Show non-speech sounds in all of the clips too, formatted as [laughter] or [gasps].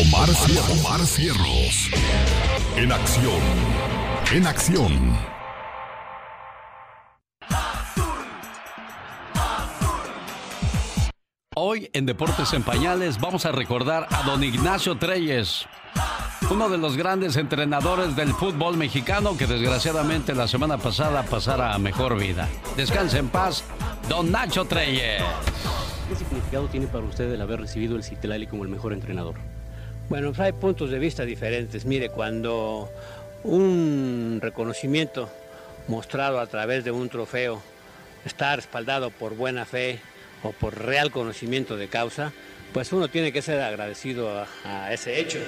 Omar, Omar Cierros. En acción. En acción. Hoy en Deportes en Pañales vamos a recordar a don Ignacio Treyes, uno de los grandes entrenadores del fútbol mexicano que desgraciadamente la semana pasada pasara a mejor vida. Descanse en paz, don Nacho Treyes. ¿Qué significado tiene para usted el haber recibido el Citlali como el mejor entrenador? Bueno, hay puntos de vista diferentes. Mire, cuando un reconocimiento mostrado a través de un trofeo está respaldado por buena fe o por real conocimiento de causa, pues uno tiene que ser agradecido a ese hecho.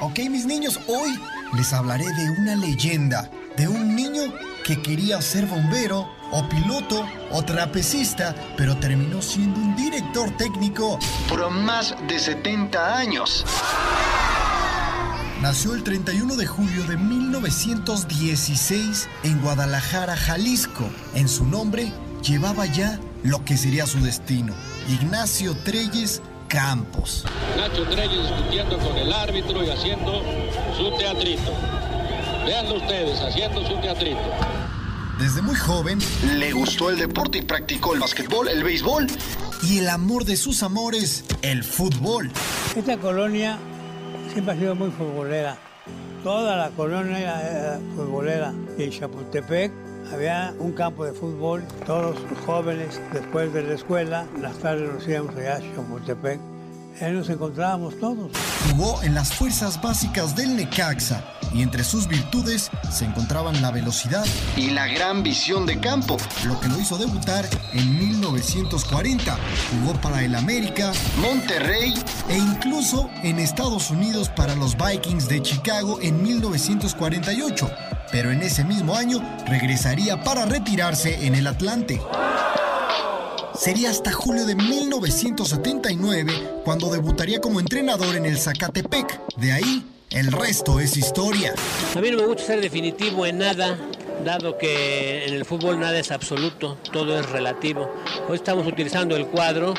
Ok, mis niños, hoy les hablaré de una leyenda, de un niño que quería ser bombero o piloto o trapecista, pero terminó siendo un director técnico por más de 70 años. Nació el 31 de julio de 1916 en Guadalajara, Jalisco. En su nombre llevaba ya lo que sería su destino, Ignacio Treyes Campos. Nacho Treyes discutiendo con el árbitro y haciendo su teatrito. Veanlo ustedes, haciendo su teatrito. Desde muy joven le gustó el deporte y practicó el básquetbol, el béisbol y el amor de sus amores, el fútbol. Esta colonia siempre ha sido muy futbolera. Toda la colonia era futbolera. Y en Chapultepec había un campo de fútbol. Todos los jóvenes, después de la escuela, las tardes nos íbamos allá a Chapultepec. Ahí nos encontrábamos todos. Jugó en las fuerzas básicas del Necaxa y entre sus virtudes se encontraban la velocidad y la gran visión de campo, lo que lo hizo debutar en 1940. Jugó para el América, Monterrey e incluso en Estados Unidos para los Vikings de Chicago en 1948. Pero en ese mismo año regresaría para retirarse en el Atlante. Sería hasta julio de 1979 cuando debutaría como entrenador en el Zacatepec. De ahí, el resto es historia. A mí no me gusta ser definitivo en nada, dado que en el fútbol nada es absoluto, todo es relativo. Hoy estamos utilizando el cuadro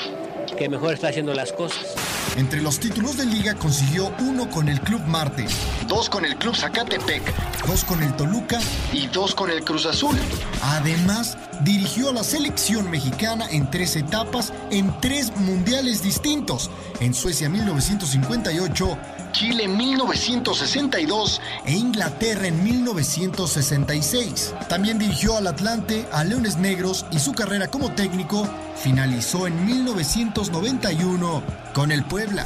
que mejor está haciendo las cosas. Entre los títulos de liga consiguió uno con el Club Marte, dos con el Club Zacatepec, dos con el Toluca y dos con el Cruz Azul. Además, dirigió a la selección mexicana en tres etapas en tres mundiales distintos, en Suecia 1958, Chile en 1962 e Inglaterra en 1966. También dirigió al Atlante, a Leones Negros y su carrera como técnico finalizó en 1991 con el Puebla.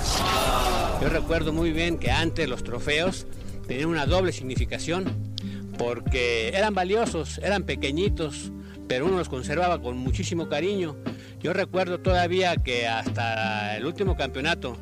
Yo recuerdo muy bien que antes los trofeos tenían una doble significación porque eran valiosos, eran pequeñitos, pero uno los conservaba con muchísimo cariño. Yo recuerdo todavía que hasta el último campeonato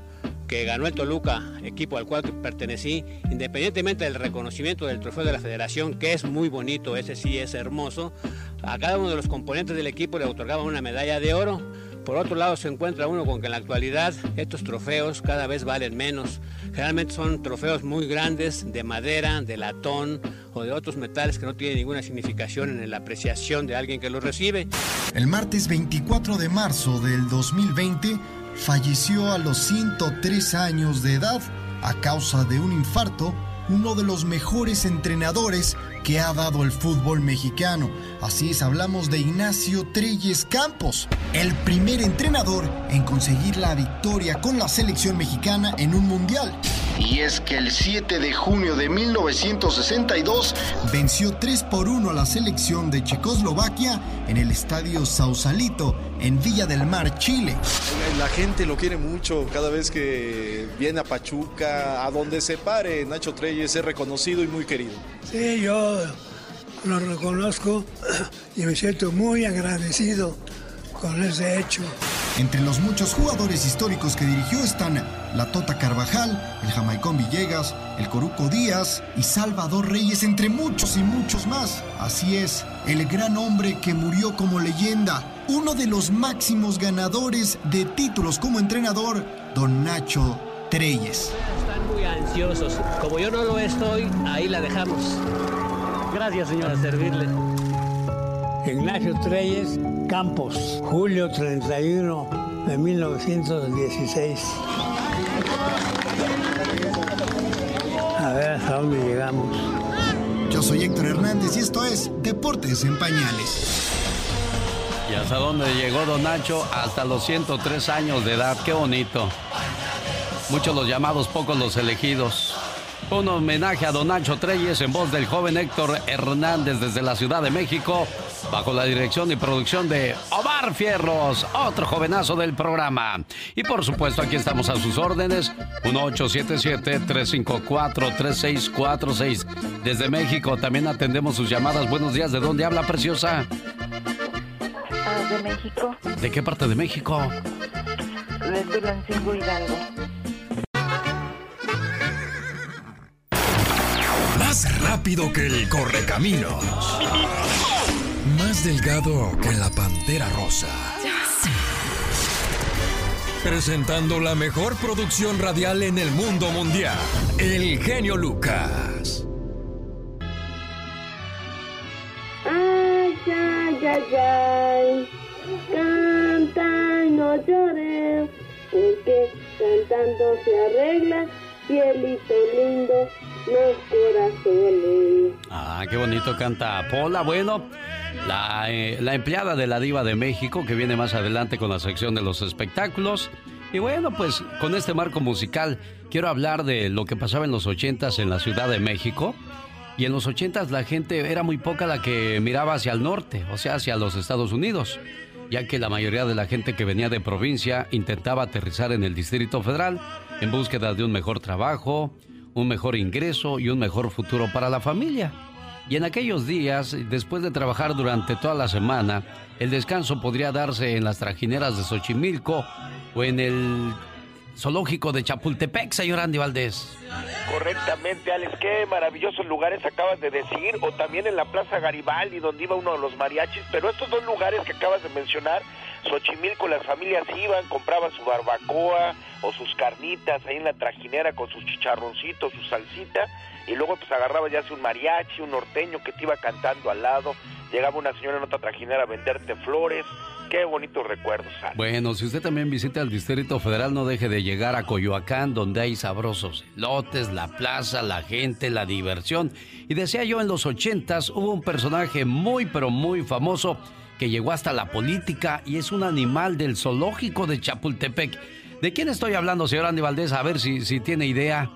que ganó el Toluca, equipo al cual pertenecí, independientemente del reconocimiento del trofeo de la federación, que es muy bonito, ese sí es hermoso, a cada uno de los componentes del equipo le otorgaban una medalla de oro. Por otro lado, se encuentra uno con que en la actualidad estos trofeos cada vez valen menos. Generalmente son trofeos muy grandes, de madera, de latón o de otros metales que no tienen ninguna significación en la apreciación de alguien que los recibe. El martes 24 de marzo del 2020 falleció a los 103 años de edad a causa de un infarto uno de los mejores entrenadores que ha dado el fútbol mexicano. Así es, hablamos de Ignacio Treyes Campos, el primer entrenador en conseguir la victoria con la selección mexicana en un mundial. Y es que el 7 de junio de 1962 venció 3 por 1 a la selección de Checoslovaquia en el estadio Sausalito, en Villa del Mar, Chile. La gente lo quiere mucho cada vez que viene a Pachuca, a donde se pare, Nacho Treyes es reconocido y muy querido. Sí, yo lo reconozco y me siento muy agradecido con ese hecho. Entre los muchos jugadores históricos que dirigió están la Tota Carvajal, el Jamaicón Villegas, el Coruco Díaz y Salvador Reyes, entre muchos y muchos más. Así es, el gran hombre que murió como leyenda, uno de los máximos ganadores de títulos como entrenador, don Nacho Treyes. Están muy ansiosos. Como yo no lo estoy, ahí la dejamos. Gracias, señora, servirle. Ignacio Treyes Campos, julio 31 de 1916. A ver hasta dónde llegamos. Yo soy Héctor Hernández y esto es Deportes en Pañales. ¿Y hasta dónde llegó Don Nacho? Hasta los 103 años de edad. Qué bonito. Muchos los llamados, pocos los elegidos. Un homenaje a Don Nacho Treyes en voz del joven Héctor Hernández desde la Ciudad de México, bajo la dirección y producción de Omar Fierros, otro jovenazo del programa. Y por supuesto, aquí estamos a sus órdenes, 1877-354-3646. Desde México también atendemos sus llamadas. Buenos días, ¿de dónde habla, preciosa? Ah, de México. ¿De qué parte de México? Desde Lancingo Hidalgo. Rápido que el correcaminos. Más delgado que la pantera rosa. Presentando la mejor producción radial en el mundo mundial. El genio Lucas. Ay, ay, ay, ay. Canta y no llores, porque cantando se arregla, cielito lindo los corazones. Ah, qué bonito canta Pola. Bueno, la, eh, la empleada de la Diva de México, que viene más adelante con la sección de los espectáculos. Y bueno, pues con este marco musical quiero hablar de lo que pasaba en los ochentas en la Ciudad de México. Y en los ochentas la gente era muy poca la que miraba hacia el norte, o sea, hacia los Estados Unidos, ya que la mayoría de la gente que venía de provincia intentaba aterrizar en el Distrito Federal en búsqueda de un mejor trabajo, un mejor ingreso y un mejor futuro para la familia. Y en aquellos días, después de trabajar durante toda la semana, el descanso podría darse en las trajineras de Xochimilco o en el zoológico de Chapultepec, señor Andy Valdés. Correctamente, Alex, qué maravillosos lugares acabas de decir, o también en la Plaza Garibaldi, donde iba uno de los mariachis, pero estos dos lugares que acabas de mencionar, Xochimilco, las familias iban, compraban su barbacoa o sus carnitas ahí en la trajinera con sus chicharroncitos, su salsita, y luego pues agarraba ya un mariachi, un norteño que te iba cantando al lado, llegaba una señora en otra trajinera a venderte flores, qué bonitos recuerdos. Alex. Bueno, si usted también visita el Distrito Federal, no deje de llegar a Coyoacán, donde hay sabrosos lotes, la plaza, la gente, la diversión. Y decía yo, en los ochentas hubo un personaje muy, pero muy famoso que llegó hasta la política y es un animal del zoológico de Chapultepec. ¿De quién estoy hablando, señor Andy Valdés? A ver si, si tiene idea.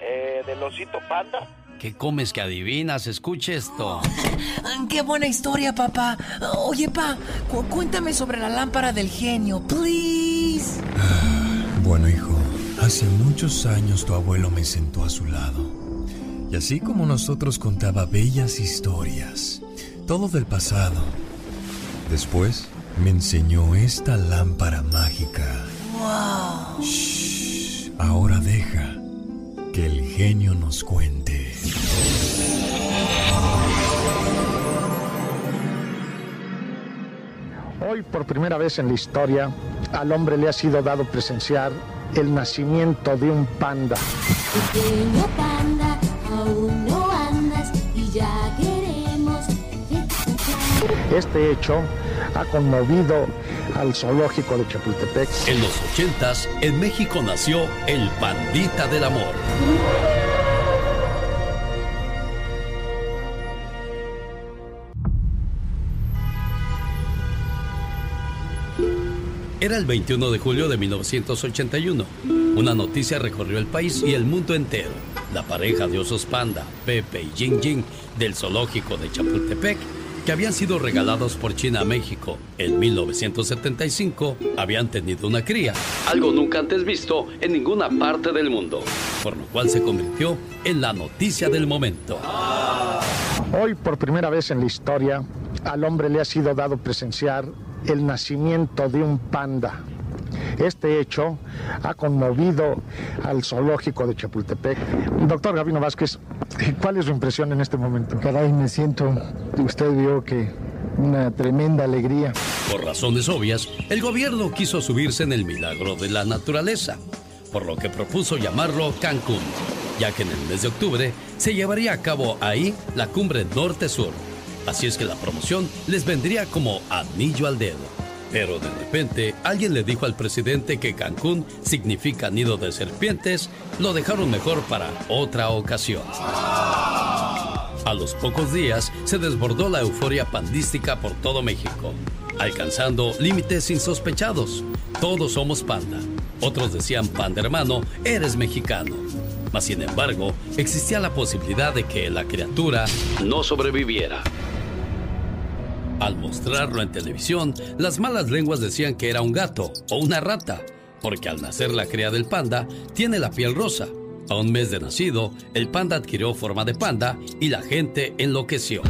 Eh, del osito panda. ¿Qué comes que adivinas? Escuche esto. [laughs] ¡Qué buena historia, papá! Oye, pa, cu- cuéntame sobre la lámpara del genio, please. [gasps] Bueno, hijo, hace muchos años tu abuelo me sentó a su lado. Y así como nosotros contaba bellas historias, todo del pasado. Después me enseñó esta lámpara mágica. ¡Wow! Shh, ahora deja que el genio nos cuente. Hoy, por primera vez en la historia, al hombre le ha sido dado presenciar el nacimiento de un panda. Pequeño panda, aún no andas y ya queremos. Este hecho ha conmovido al zoológico de Chapultepec. En los ochentas, en México nació el Pandita del Amor. Era el 21 de julio de 1981. Una noticia recorrió el país y el mundo entero. La pareja de osos panda, Pepe y Jing Jing, del zoológico de Chapultepec, que habían sido regalados por China a México en 1975, habían tenido una cría, algo nunca antes visto en ninguna parte del mundo, por lo cual se convirtió en la noticia del momento. Hoy, por primera vez en la historia, al hombre le ha sido dado presenciar el nacimiento de un panda. Este hecho ha conmovido al zoológico de Chapultepec. Doctor Gabino Vázquez, ¿cuál es su impresión en este momento? Caray, me siento, usted vio que una tremenda alegría. Por razones obvias, el gobierno quiso subirse en el milagro de la naturaleza, por lo que propuso llamarlo Cancún, ya que en el mes de octubre se llevaría a cabo ahí la cumbre norte-sur, Así es que la promoción les vendría como anillo al dedo. Pero de repente alguien le dijo al presidente que Cancún significa nido de serpientes, lo dejaron mejor para otra ocasión. A los pocos días se desbordó la euforia pandística por todo México, alcanzando límites insospechados. Todos somos panda. Otros decían, panda hermano, eres mexicano. Mas sin embargo, existía la posibilidad de que la criatura no sobreviviera. Al mostrarlo en televisión, las malas lenguas decían que era un gato o una rata, porque al nacer la cría del panda tiene la piel rosa. A un mes de nacido, el panda adquirió forma de panda y la gente enloqueció.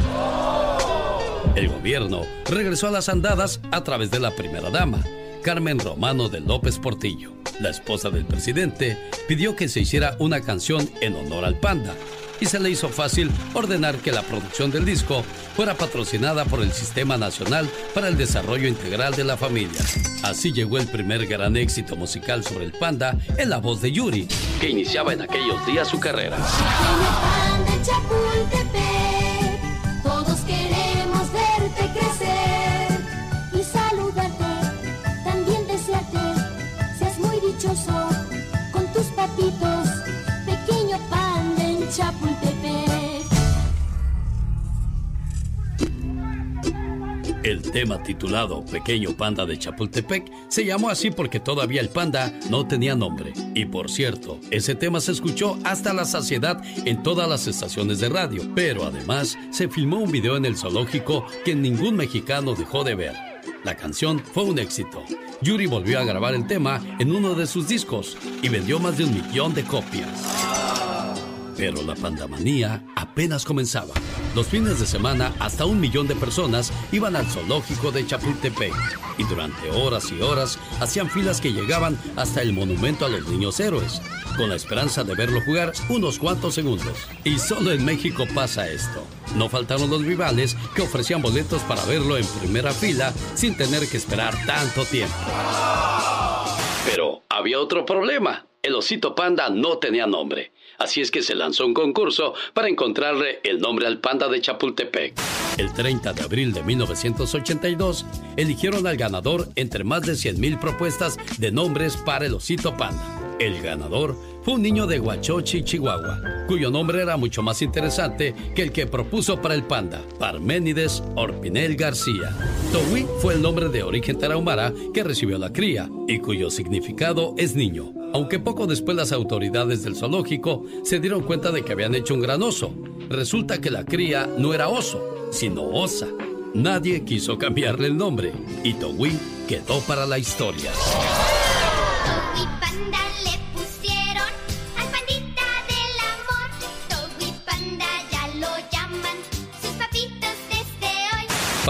El gobierno regresó a las andadas a través de la primera dama, Carmen Romano de López Portillo. La esposa del presidente pidió que se hiciera una canción en honor al panda y se le hizo fácil ordenar que la producción del disco fuera patrocinada por el Sistema Nacional para el Desarrollo Integral de la Familia. Así llegó el primer gran éxito musical sobre el panda en la voz de Yuri, que iniciaba en aquellos días su carrera. Chapultepec. El tema titulado Pequeño Panda de Chapultepec se llamó así porque todavía el panda no tenía nombre. Y por cierto, ese tema se escuchó hasta la saciedad en todas las estaciones de radio. Pero además se filmó un video en el zoológico que ningún mexicano dejó de ver. La canción fue un éxito. Yuri volvió a grabar el tema en uno de sus discos y vendió más de un millón de copias. Pero la pandamanía apenas comenzaba. Los fines de semana, hasta un millón de personas iban al zoológico de Chapultepec y durante horas y horas hacían filas que llegaban hasta el monumento a los niños héroes, con la esperanza de verlo jugar unos cuantos segundos. Y solo en México pasa esto. No faltaron los rivales que ofrecían boletos para verlo en primera fila sin tener que esperar tanto tiempo. Pero había otro problema. El osito panda no tenía nombre. Así es que se lanzó un concurso para encontrarle el nombre al panda de Chapultepec. El 30 de abril de 1982, eligieron al ganador entre más de 100.000 propuestas de nombres para el osito panda. El ganador fue un niño de Huachochi, Chihuahua, cuyo nombre era mucho más interesante que el que propuso para el panda, Parménides Orpinel García. Towi fue el nombre de origen tarahumara que recibió la cría y cuyo significado es niño. Aunque poco después las autoridades del zoológico se dieron cuenta de que habían hecho un gran oso. Resulta que la cría no era oso, sino osa. Nadie quiso cambiarle el nombre y Towi quedó para la historia. Toby Panda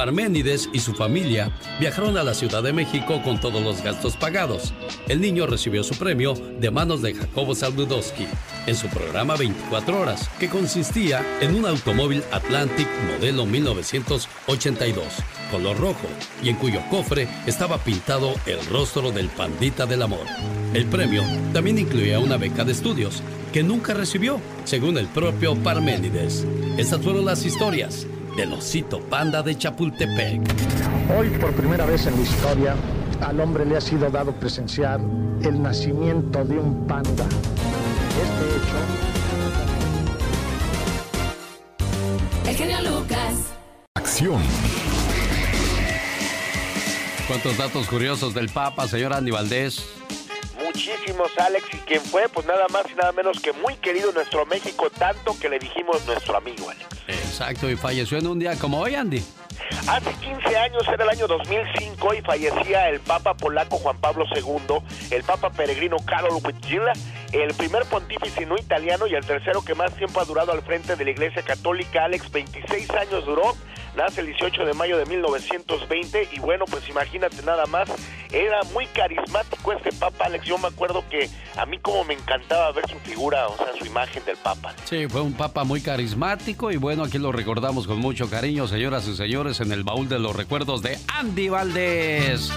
Parménides y su familia viajaron a la Ciudad de México con todos los gastos pagados. El niño recibió su premio de manos de Jacobo Saludowski en su programa 24 horas, que consistía en un automóvil Atlantic modelo 1982, color rojo, y en cuyo cofre estaba pintado el rostro del pandita del amor. El premio también incluía una beca de estudios que nunca recibió, según el propio Parménides. Estas fueron las historias del osito panda de Chapultepec. Hoy, por primera vez en la historia, al hombre le ha sido dado presenciar el nacimiento de un panda. Este hecho El genio Lucas. Acción. ¿Cuántos datos curiosos del Papa, señor Andy Valdés? Muchísimos, Alex, y quien fue, pues nada más y nada menos que muy querido nuestro México, tanto que le dijimos nuestro amigo, Alex. Exacto, y falleció en un día como hoy, Andy. Hace 15 años, era el año 2005, y fallecía el Papa polaco Juan Pablo II, el Papa peregrino Karol Wojtyla, el primer pontífice no italiano y el tercero que más tiempo ha durado al frente de la Iglesia Católica, Alex, 26 años duró, nace el 18 de mayo de 1920, y bueno, pues imagínate nada más, era muy carismático este Papa, Alex, yo me acuerdo que a mí como me encantaba ver su figura, o sea, su imagen del Papa. Sí, fue un papa muy carismático y bueno, aquí lo recordamos con mucho cariño, señoras y señores, en el baúl de los recuerdos de Andy Valdés.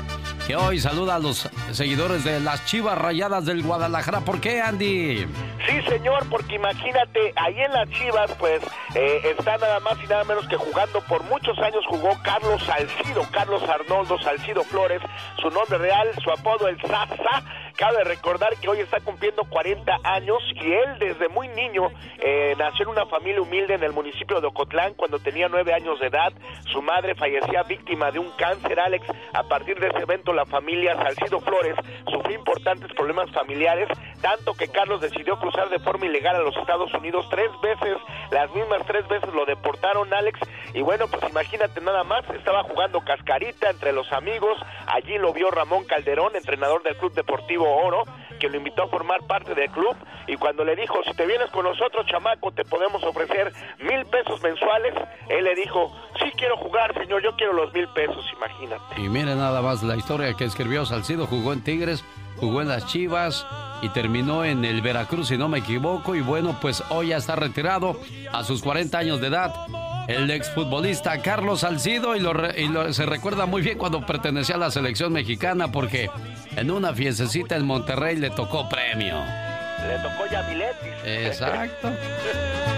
que hoy saluda a los seguidores de las Chivas Rayadas del Guadalajara. ¿Por qué, Andy? Sí, señor, porque imagínate, ahí en las Chivas, pues, eh, está nada más y nada menos que jugando por muchos años jugó Carlos Salcido, Carlos Arnoldo Salcido Flores, su nombre real, su apodo el Sasa. Cabe recordar que hoy está cumpliendo 40 años y él desde muy niño eh, nació en una familia humilde en el municipio de Ocotlán cuando tenía nueve años de edad. Su madre fallecía víctima de un cáncer, Alex. A partir de ese evento la familia Salcido Flores sufrió importantes problemas familiares, tanto que Carlos decidió cruzar de forma ilegal a los Estados Unidos tres veces, las mismas tres veces lo deportaron, Alex. Y bueno, pues imagínate nada más, estaba jugando cascarita entre los amigos, allí lo vio Ramón Calderón, entrenador del Club Deportivo Oro, que lo invitó a formar parte del club y cuando le dijo, si te vienes con nosotros, chamaco, te podemos ofrecer mil pesos mensuales, él le dijo, sí quiero jugar, señor, yo quiero los mil pesos, imagínate. Y mire nada más la historia que escribió Salcido, jugó en Tigres, jugó en las Chivas y terminó en el Veracruz, si no me equivoco, y bueno, pues hoy ya está retirado a sus 40 años de edad. El exfutbolista Carlos Salcido y, se recuerda muy bien cuando pertenecía a la selección mexicana porque en una fiestecita en Monterrey le tocó premio. Le tocó Yaviletis. Exacto. [laughs]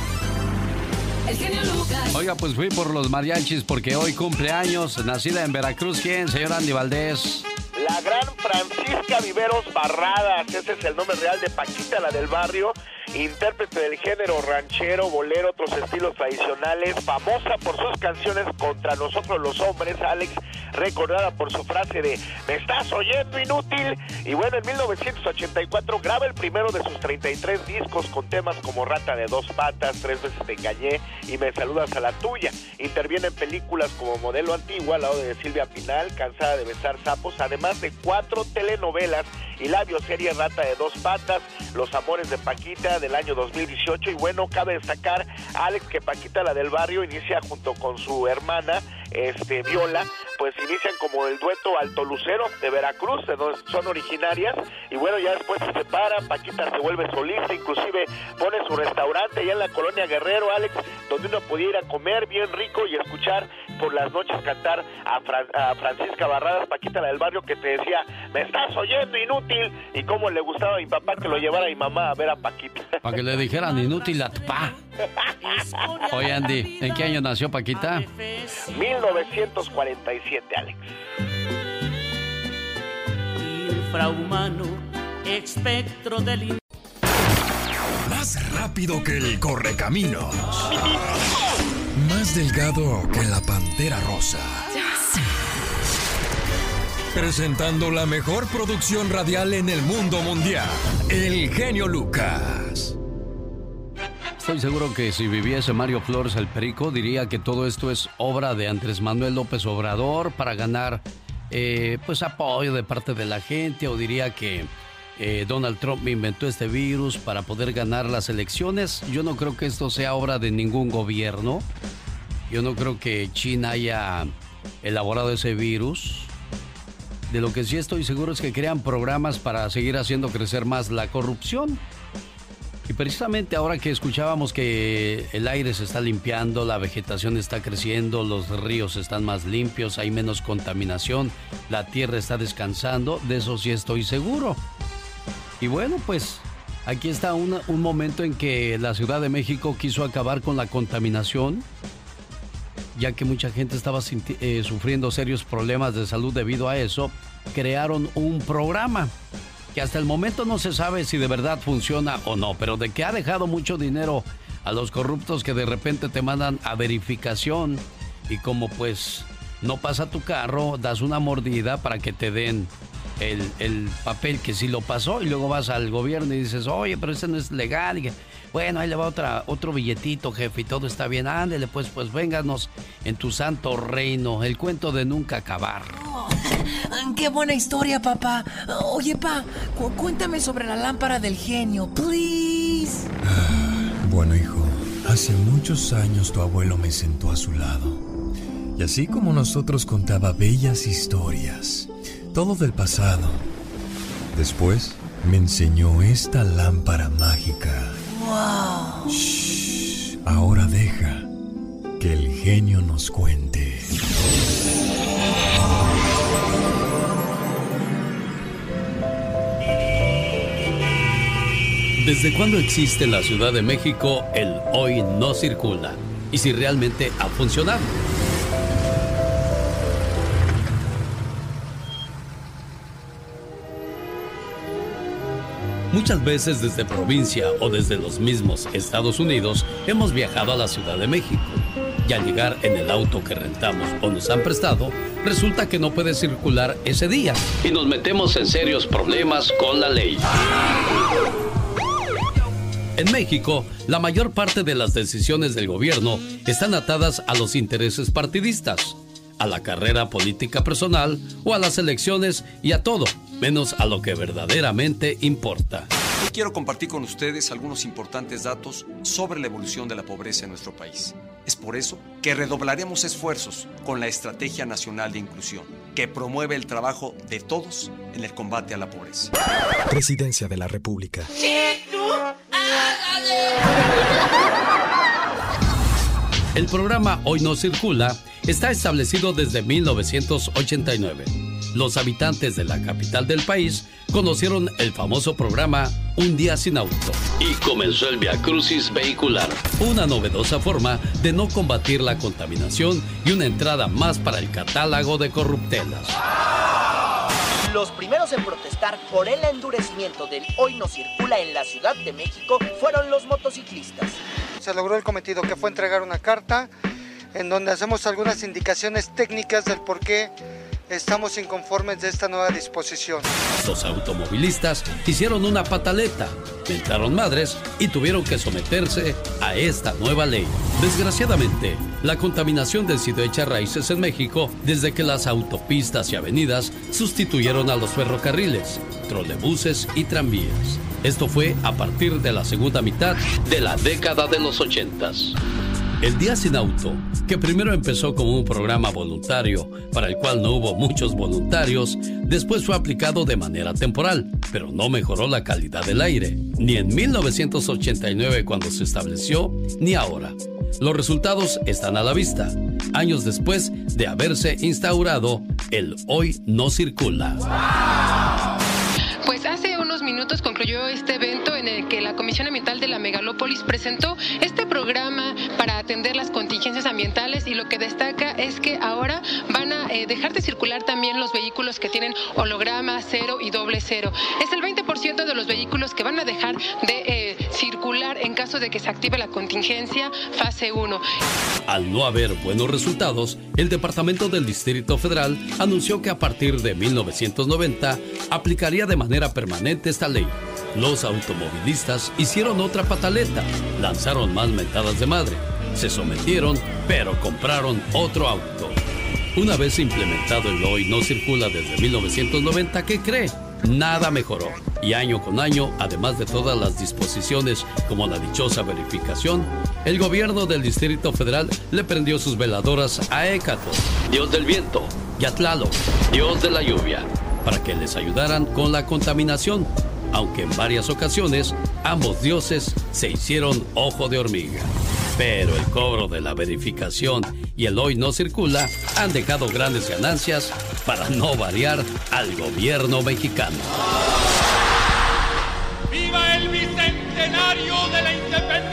Oiga, pues fui por los mariachis porque hoy cumple años, nacida en Veracruz, ¿quién? Señor Andy Valdés. La gran Francisca Viveros Barradas, ese es el nombre real de Paquita, la del barrio, intérprete del género ranchero, bolero, otros estilos tradicionales, famosa por sus canciones contra nosotros los hombres, Alex, recordada por su frase de ¿me estás oyendo inútil? Y bueno, en 1984 graba el primero de sus 33 discos con temas como Rata de dos patas, Tres veces te engañé y Me saludas a la tuya. Interviene en películas como Modelo Antigua, al lado de Silvia Pinal, Cansada de besar sapos, además de cuatro telenovelas y la bioserie Rata de dos patas, Los amores de Paquita del año 2018 y bueno, cabe destacar Alex que Paquita la del barrio inicia junto con su hermana este Viola, pues inician como el dueto Alto Lucero de Veracruz, de donde son originarias. Y bueno, ya después se separan, Paquita se vuelve solista, inclusive pone su restaurante allá en la colonia Guerrero, Alex, donde uno podía ir a comer bien rico y escuchar por las noches cantar a, Fran a Francisca Barradas, Paquita la del barrio que te decía, me estás oyendo inútil y cómo le gustaba a mi papá que lo llevara a mi mamá a ver a Paquita. Para que le dijeran [laughs] inútil a tu pa. Oye Andy, ¿en qué año nació Paquita? 1947, Alex. Infrahumano, espectro del... Más rápido que el correcaminos. Más delgado que la pantera rosa. Presentando la mejor producción radial en el mundo mundial. El genio Lucas. Estoy seguro que si viviese Mario Flores el Perico, diría que todo esto es obra de Andrés Manuel López Obrador para ganar eh, pues apoyo de parte de la gente, o diría que eh, Donald Trump inventó este virus para poder ganar las elecciones. Yo no creo que esto sea obra de ningún gobierno. Yo no creo que China haya elaborado ese virus. De lo que sí estoy seguro es que crean programas para seguir haciendo crecer más la corrupción. Y precisamente ahora que escuchábamos que el aire se está limpiando, la vegetación está creciendo, los ríos están más limpios, hay menos contaminación, la tierra está descansando, de eso sí estoy seguro. Y bueno, pues aquí está un momento en que la Ciudad de México quiso acabar con la contaminación, ya que mucha gente estaba eh, sufriendo serios problemas de salud debido a eso, crearon un programa que hasta el momento no se sabe si de verdad funciona o no, pero de que ha dejado mucho dinero a los corruptos que de repente te mandan a verificación y como pues no pasa tu carro, das una mordida para que te den el, el papel que sí lo pasó y luego vas al gobierno y dices, oye, pero ese no es legal. Y que, bueno, ahí le va otra, otro billetito, jefe, y todo está bien. Ándele, pues, pues vénganos en tu santo reino. El cuento de nunca acabar. ¿Qué qué buena historia, papá. Oye, pa, cu- cuéntame sobre la lámpara del genio, please. [sighs] Bueno, hijo, hace muchos años tu abuelo me sentó a su lado. Y así como nosotros contaba bellas historias, todo del pasado. Después me enseñó esta lámpara mágica. Wow. Shh, ahora deja que el genio nos cuente. ¿Desde cuándo existe en la Ciudad de México el hoy no circula? Y si realmente ha funcionado. Muchas veces desde provincia o desde los mismos Estados Unidos hemos viajado a la Ciudad de México. Y al llegar en el auto que rentamos o nos han prestado, resulta que no puede circular ese día. Y nos metemos en serios problemas con la ley. En México, la mayor parte de las decisiones del gobierno están atadas a los intereses partidistas, a la carrera política personal o a las elecciones y a todo, menos a lo que verdaderamente importa. Hoy quiero compartir con ustedes algunos importantes datos sobre la evolución de la pobreza en nuestro país. Es por eso que redoblaremos esfuerzos con la Estrategia Nacional de Inclusión, que promueve el trabajo de todos en el combate a la pobreza. Presidencia de la República. El programa Hoy no circula está establecido desde 1989. Los habitantes de la capital del país conocieron el famoso programa Un día sin auto y comenzó el Via Crucis vehicular, una novedosa forma de no combatir la contaminación y una entrada más para el catálogo de corruptelas. Los primeros en protestar por el endurecimiento del hoy no circula en la Ciudad de México fueron los motociclistas. Se logró el cometido que fue entregar una carta en donde hacemos algunas indicaciones técnicas del por qué estamos inconformes de esta nueva disposición. Los automovilistas hicieron una pataleta, mentaron madres y tuvieron que someterse a esta nueva ley. Desgraciadamente, la contaminación decidió echar raíces en México desde que las autopistas y avenidas sustituyeron a los ferrocarriles, trolebuses y tranvías. Esto fue a partir de la segunda mitad de la década de los ochentas. El Día Sin Auto, que primero empezó como un programa voluntario para el cual no hubo muchos voluntarios, después fue aplicado de manera temporal, pero no mejoró la calidad del aire, ni en 1989 cuando se estableció, ni ahora. Los resultados están a la vista, años después de haberse instaurado el Hoy no circula. Pues hace minutos concluyó este evento en el que la Comisión Ambiental de la Megalópolis presentó este programa para atender las contingencias ambientales y lo que destaca es que ahora van a eh, dejar de circular también los vehículos que tienen holograma cero y doble cero. Es el 20% de los vehículos que van a dejar de eh, circular en caso de que se active la contingencia fase 1. Al no haber buenos resultados, el Departamento del Distrito Federal anunció que a partir de 1990 aplicaría de manera permanente esta ley. Los automovilistas hicieron otra pataleta, lanzaron más mentadas de madre, se sometieron, pero compraron otro auto. Una vez implementado el hoy no circula desde 1990, ¿qué cree? Nada mejoró. Y año con año, además de todas las disposiciones como la dichosa verificación, el gobierno del Distrito Federal le prendió sus veladoras a Hécato, dios del viento, y a Tlaloc, dios de la lluvia, para que les ayudaran con la contaminación, aunque en varias ocasiones ambos dioses se hicieron ojo de hormiga. Pero el cobro de la verificación y el hoy no circula han dejado grandes ganancias para no variar al gobierno mexicano. ¡Viva el bicentenario de la independencia!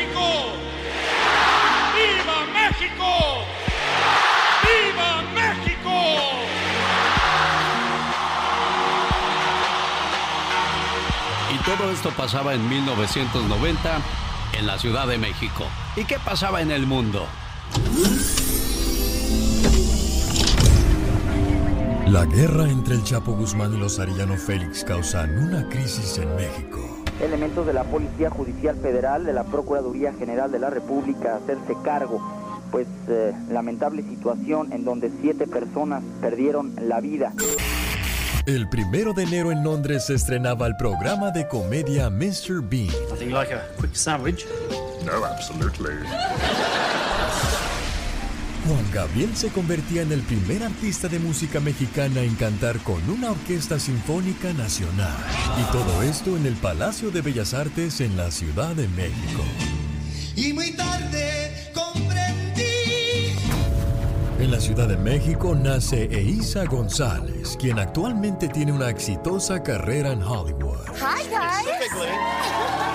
México! ¡Viva México! ¡Viva México! Y todo esto pasaba en 1990 en la Ciudad de México. ¿Y qué pasaba en el mundo? La guerra entre el Chapo Guzmán y los Arellano Félix causan una crisis en México. Elementos de la Policía Judicial Federal, de la Procuraduría General de la República, hacerse cargo, pues eh, lamentable situación en donde siete personas perdieron la vida. El primero de enero en Londres se estrenaba el programa de comedia Mr. Bean. Nothing like a quick sandwich. No, absolutely. Juan Gabriel se convertía en el primer artista de música mexicana en cantar con una orquesta sinfónica nacional. Y todo esto en el Palacio de Bellas Artes en la Ciudad de México. Y muy tarde comprendí. En la Ciudad de México nace Eiza González, quien actualmente tiene una exitosa carrera en Hollywood. Hi, guys.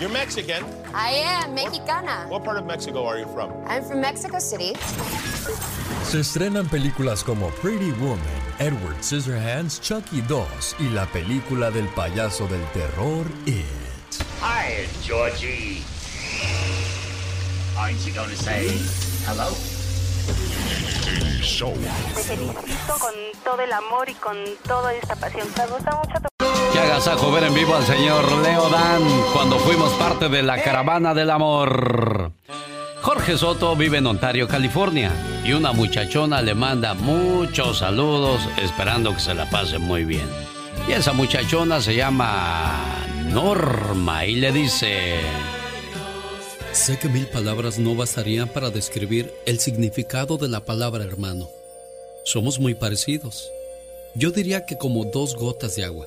You're Mexican. I am mexicana. What part of Mexico are you from? I'm from Mexico City. Se estrenan películas como Pretty Woman, Edward Scissorhands, Chucky 2 y la película del payaso del terror It. Hi, Georgie. Aren't you going to say hello? Te felicito con todo el amor y con toda esta pasión. Me gusta mucho tu... Agasajo ver en vivo al señor Leo Dan cuando fuimos parte de la caravana del amor. Jorge Soto vive en Ontario, California, y una muchachona le manda muchos saludos esperando que se la pase muy bien. Y esa muchachona se llama Norma y le dice... Sé que mil palabras no bastarían para describir el significado de la palabra hermano. Somos muy parecidos. Yo diría que como dos gotas de agua.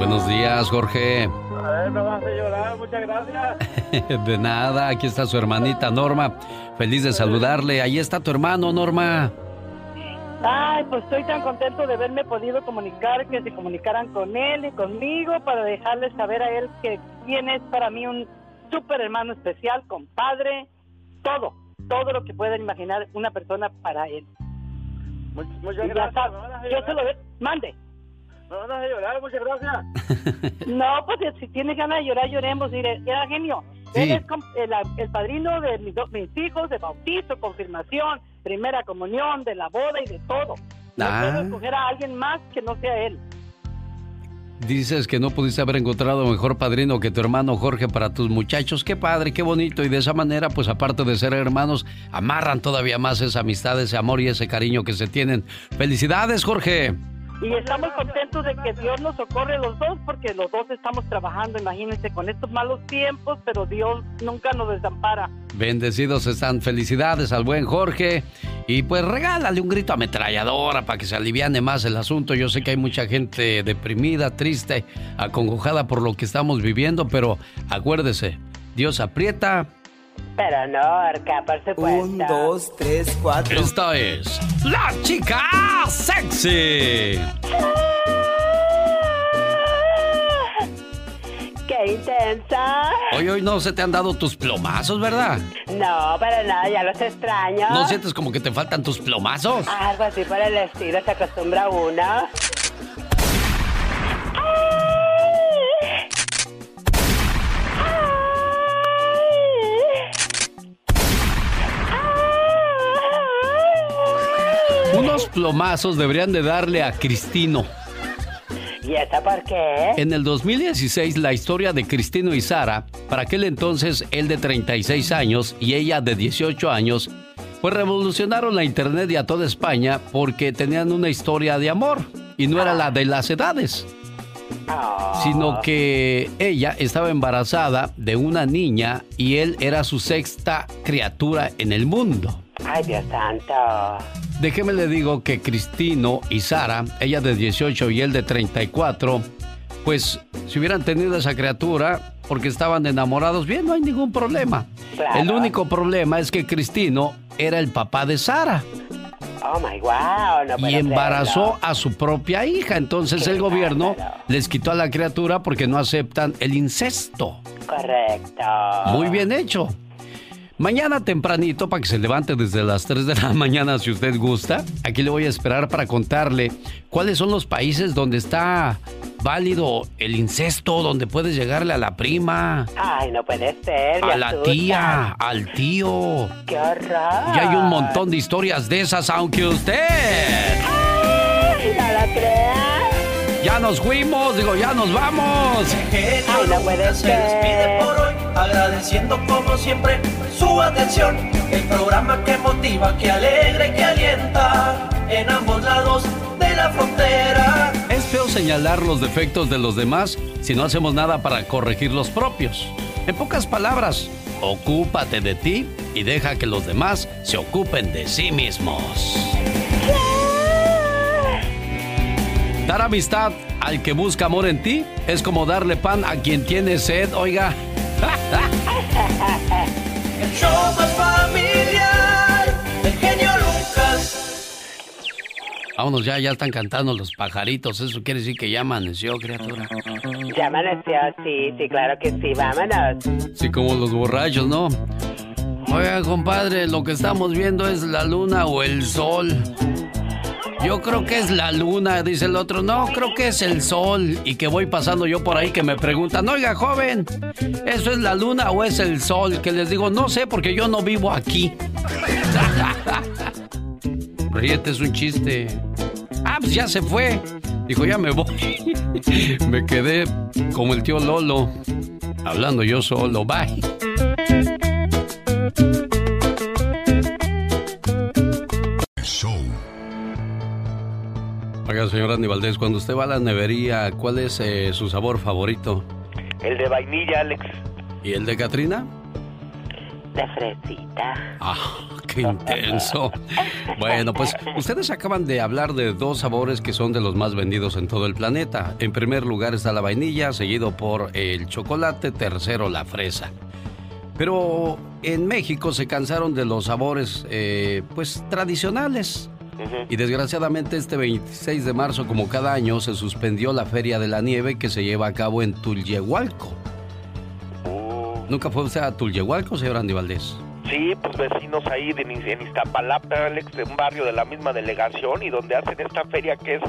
Buenos días, Jorge. A ver, me vas a llorar, muchas gracias. [laughs] De nada, aquí está su hermanita Norma. Feliz de saludarle. Ahí está tu hermano, Norma. Ay, pues estoy tan contento de haberme podido comunicar, que se comunicaran con él y conmigo para dejarle saber a él que quién es para mí un súper hermano especial, compadre, todo, todo lo que puedan imaginar una persona para él. Muchas, gracias. yo se lo ve- mande. Me van a llorar, muchas gracias. [laughs] No, pues si tienes ganas de llorar, lloremos. Mire, era genio. Sí. Él es el, el padrino de mis, dos- mis hijos, de bautizo, confirmación, primera comunión, de la boda y de todo. No Ah. puedo escoger a alguien más que no sea él. Dices que no pudiste haber encontrado mejor padrino que tu hermano Jorge para tus muchachos. Qué padre, qué bonito. Y de esa manera, pues aparte de ser hermanos, amarran todavía más esa amistad, ese amor y ese cariño que se tienen. Felicidades, Jorge. Y estamos contentos de que Dios nos socorre los dos, porque los dos estamos trabajando, imagínense, con estos malos tiempos, pero Dios nunca nos desampara. Bendecidos están. Felicidades al buen Jorge. Y pues regálale un grito ametralladora para que se aliviane más el asunto. Yo sé que hay mucha gente deprimida, triste, acongojada por lo que estamos viviendo, pero acuérdese, Dios aprieta. Pero no, Arca, por supuesto. Un, dos, tres, cuatro. Esta es la chica sexy. ¡Qué intensa! Hoy, hoy no se te han dado tus plomazos, ¿verdad? No, para nada, ya los extraño. ¿No sientes como que te faltan tus plomazos? Algo así por el estilo, se acostumbra uno. Unos plomazos deberían de darle a Cristino. ¿Y eso por qué? En el 2016, la historia de Cristino y Sara, para aquel entonces él de 36 años y ella de 18 años, pues revolucionaron la internet y a toda España porque tenían una historia de amor y no era la de las edades, sino que ella estaba embarazada de una niña y él era su sexta criatura en el mundo. Ay, Dios santo. Déjeme le digo que Cristino y Sara, ella de 18 y él de 34, pues si hubieran tenido esa criatura porque estaban enamorados, bien, no hay ningún problema. Claro. El único problema es que Cristino era el papá de Sara. Oh my wow, no y embarazó a su propia hija. Entonces el gobierno les quitó a la criatura porque no aceptan el incesto. Correcto. Muy bien hecho. Mañana tempranito, para que se levante desde las 3 de la [laughs] mañana si usted gusta, aquí le voy a esperar para contarle cuáles son los países donde está válido el incesto, donde puedes llegarle a la prima. Ay, no puede ser. A la tía, al tío. ¡Qué horror! Y hay un montón de historias de esas, aunque usted... ¡Ay, no la crea! Ya nos fuimos, digo, ya nos vamos. Ay, no puede se despide por hoy, agradeciendo como siempre su atención. El programa que motiva, que alegra y que alienta en ambos lados de la frontera. Es feo señalar los defectos de los demás si no hacemos nada para corregir los propios. En pocas palabras, ocúpate de ti y deja que los demás se ocupen de sí mismos. Dar amistad al que busca amor en ti es como darle pan a quien tiene sed, oiga. [laughs] El show más familiar, el genio Lucas. Vámonos ya, ya están cantando los pajaritos. Eso quiere decir que ya amaneció, criatura. Ya amaneció, sí, sí, claro que sí, vámonos. Sí, como los borrachos, ¿no? Oiga, compadre, lo que estamos viendo es la luna o el sol. Yo creo que es la luna, dice el otro. No, creo que es el sol. Y que voy pasando yo por ahí que me preguntan, oiga, joven, ¿eso es la luna o es el sol? Que les digo, no sé porque yo no vivo aquí. [laughs] Ríete, es un chiste. Ah, pues ya se fue. Dijo, ya me voy. [laughs] me quedé como el tío Lolo, hablando yo solo. Bye. Oiga, señor Andy Valdés, cuando usted va a la nevería, ¿cuál es eh, su sabor favorito? El de vainilla, Alex. ¿Y el de Katrina? De fresita. Ah, qué intenso. Bueno, pues ustedes acaban de hablar de dos sabores que son de los más vendidos en todo el planeta. En primer lugar está la vainilla, seguido por el chocolate, tercero la fresa. Pero en México se cansaron de los sabores, eh, pues, tradicionales. Y desgraciadamente este 26 de marzo, como cada año, se suspendió la Feria de la Nieve que se lleva a cabo en Tulyehualco. ¿Nunca fue usted a Tulyehualco, señor Andy Valdés? Sí, pues vecinos ahí de, en Iztapalapa, Alex, de un barrio de la misma delegación y donde hacen esta feria que es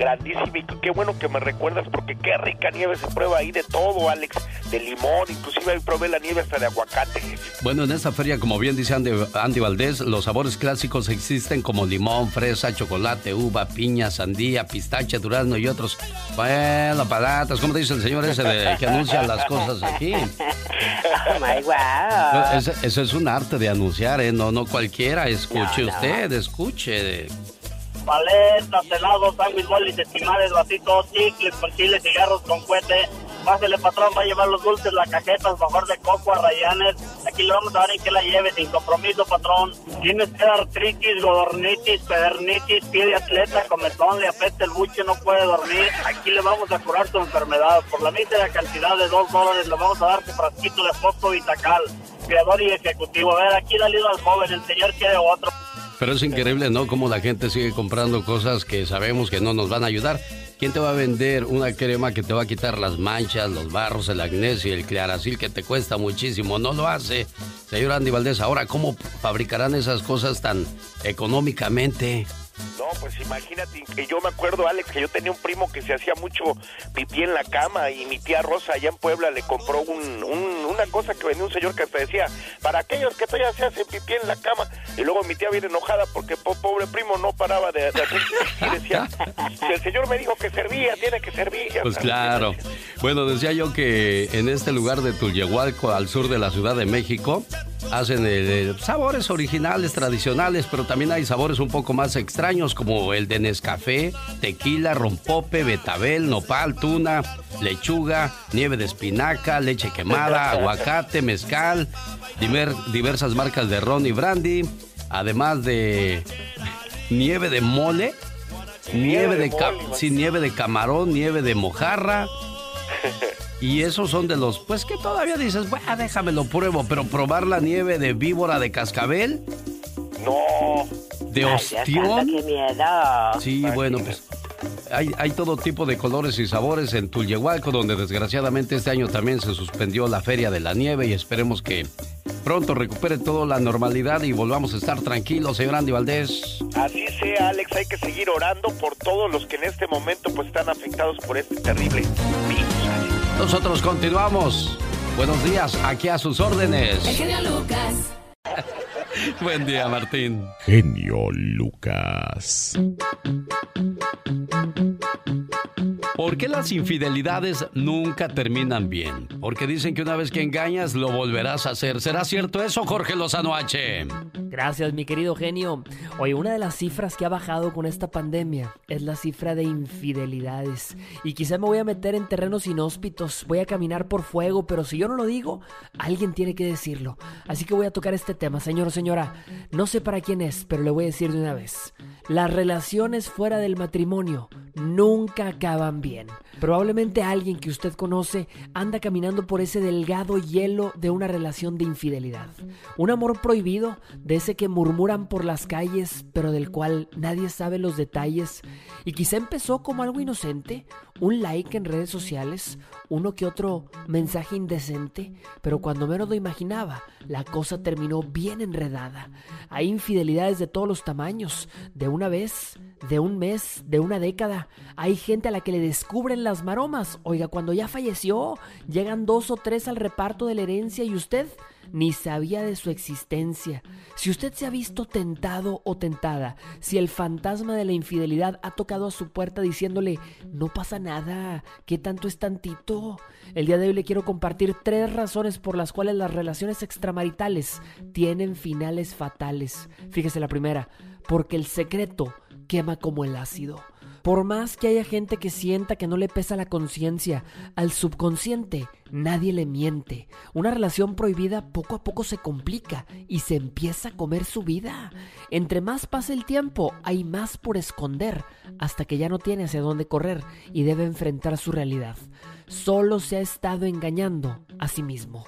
grandísima y qué bueno que me recuerdas porque qué rica nieve se prueba ahí de todo, Alex, de limón, inclusive ahí probé la nieve hasta de aguacate. Bueno, en esta feria, como bien dice Andy, Andy Valdés, los sabores clásicos existen como limón, fresa, chocolate, uva, piña, sandía, pistache, durazno y otros. Bueno, palatas, ¿cómo dice el señor ese de, que anuncia las cosas aquí? [laughs] Oh my wow. Eso, eso es un arte de anunciar, ¿eh? No, no cualquiera. Escuche No, no. usted, escuche. Paletas, helados, sándwich, bolis, estimales, vasitos, chicles, con chile, cigarros con cuete. Pásele, patrón, va a llevar los dulces, la cajeta, alfajor de coco, a rayanes. Aquí le vamos a dar en que la lleve, sin compromiso, patrón. Tienes que artritis, godornitis, pedernitis, pie de atleta, comezón, le apesta el buche, no puede dormir. Aquí le vamos a curar su enfermedad. Por la mísera cantidad de dos dólares le vamos a dar su frasquito de foto Vitacal. Creador y ejecutivo. A ver, aquí uno al joven, el señor quiere otro. Pero es increíble, ¿no? Cómo la gente sigue comprando cosas que sabemos que no nos van a ayudar. ¿Quién te va a vender una crema que te va a quitar las manchas, los barros, el acné y el claracil que te cuesta muchísimo? No lo hace. Señor Andy Valdés, ahora, ¿cómo fabricarán esas cosas tan económicamente? No, pues imagínate, que yo me acuerdo, Alex, que yo tenía un primo que se hacía mucho pipí en la cama y mi tía Rosa allá en Puebla le compró un, un- una cosa que venía un señor que te decía, para aquellos que todavía se hacen pipí en la cama. Y luego mi tía viene enojada porque po- pobre primo no paraba de, de y decía, el señor me dijo que servía, tiene que servir. Pues claro. Bueno, decía yo que en este lugar de Tulyehualco, al sur de la Ciudad de México, hacen eh, sabores originales, tradicionales, pero también hay sabores un poco más extraños como el de Nescafé, tequila, rompope, betabel, nopal, tuna, lechuga, nieve de espinaca, leche quemada, [laughs] aguacate, mezcal, diver- diversas marcas de ron y brandy, además de nieve de mole, nieve de, sí, nieve de camarón, nieve de mojarra. [laughs] Y esos son de los, pues que todavía dices, bueno, déjame lo pruebo, pero probar la nieve de víbora de cascabel, No. ¿De ostión? ¡Qué miedo! Sí, bueno, pues hay, hay, todo tipo de colores y sabores en Tulyehualco, donde desgraciadamente este año también se suspendió la Feria de la Nieve y esperemos que pronto recupere toda la normalidad y volvamos a estar tranquilos, señor Andy Valdés. Así sea, Alex, hay que seguir orando por todos los que en este momento pues están afectados por este terrible virus. Nosotros continuamos. Buenos días, aquí a sus órdenes. El genio Lucas. [laughs] [laughs] Buen día, Martín. Genio Lucas. ¿Por qué las infidelidades nunca terminan bien? Porque dicen que una vez que engañas lo volverás a hacer. ¿Será cierto eso, Jorge Lozano H? Gracias, mi querido genio. Oye, una de las cifras que ha bajado con esta pandemia es la cifra de infidelidades. Y quizá me voy a meter en terrenos inhóspitos, voy a caminar por fuego, pero si yo no lo digo, alguien tiene que decirlo. Así que voy a tocar este tema, señor o señora. No sé para quién es, pero le voy a decir de una vez. Las relaciones fuera del matrimonio nunca acaban bien. Probablemente alguien que usted conoce anda caminando por ese delgado hielo de una relación de infidelidad. Un amor prohibido, de ese que murmuran por las calles, pero del cual nadie sabe los detalles. Y quizá empezó como algo inocente, un like en redes sociales, uno que otro mensaje indecente, pero cuando menos lo imaginaba, la cosa terminó bien enredada. Hay infidelidades de todos los tamaños, de una vez, de un mes, de una década. Hay gente a la que le descubren las maromas. Oiga, cuando ya falleció, llegan dos o tres al reparto de la herencia y usted ni sabía de su existencia. Si usted se ha visto tentado o tentada, si el fantasma de la infidelidad ha tocado a su puerta diciéndole, no pasa nada, ¿qué tanto es tantito? El día de hoy le quiero compartir tres razones por las cuales las relaciones extramaritales tienen finales fatales. Fíjese la primera, porque el secreto quema como el ácido. Por más que haya gente que sienta que no le pesa la conciencia, al subconsciente nadie le miente. Una relación prohibida poco a poco se complica y se empieza a comer su vida. Entre más pasa el tiempo, hay más por esconder, hasta que ya no tiene hacia dónde correr y debe enfrentar su realidad. Solo se ha estado engañando a sí mismo.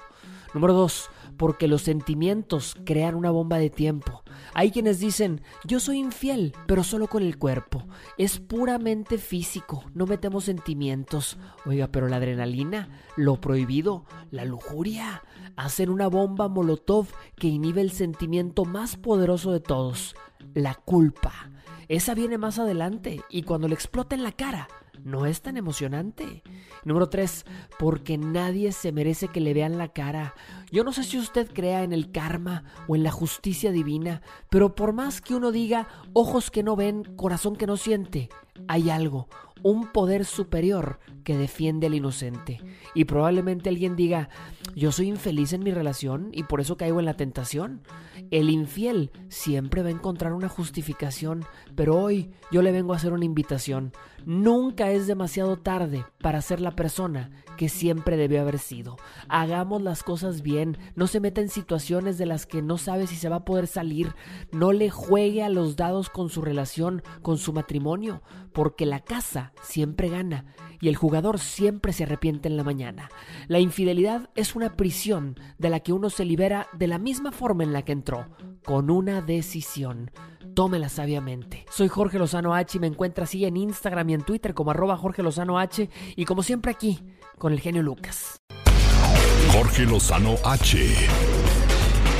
Número 2. Porque los sentimientos crean una bomba de tiempo. Hay quienes dicen, yo soy infiel, pero solo con el cuerpo. Es puramente físico, no metemos sentimientos. Oiga, pero la adrenalina, lo prohibido, la lujuria, hacen una bomba molotov que inhibe el sentimiento más poderoso de todos, la culpa. Esa viene más adelante y cuando le explota en la cara, no es tan emocionante. Número 3. Porque nadie se merece que le vean la cara. Yo no sé si usted crea en el karma o en la justicia divina, pero por más que uno diga ojos que no ven, corazón que no siente, hay algo, un poder superior que defiende al inocente. Y probablemente alguien diga, yo soy infeliz en mi relación y por eso caigo en la tentación. El infiel siempre va a encontrar una justificación, pero hoy yo le vengo a hacer una invitación. Nunca es demasiado tarde para ser la persona que siempre debió haber sido. Hagamos las cosas bien, no se meta en situaciones de las que no sabe si se va a poder salir, no le juegue a los dados con su relación, con su matrimonio, porque la casa siempre gana y el jugador siempre se arrepiente en la mañana. La infidelidad es una prisión de la que uno se libera de la misma forma en la que entró, con una decisión. Tómela sabiamente. Soy Jorge Lozano H y me encuentra así en Instagram y en Twitter como arroba Jorge Lozano H y como siempre aquí con el genio Lucas. Jorge Lozano H.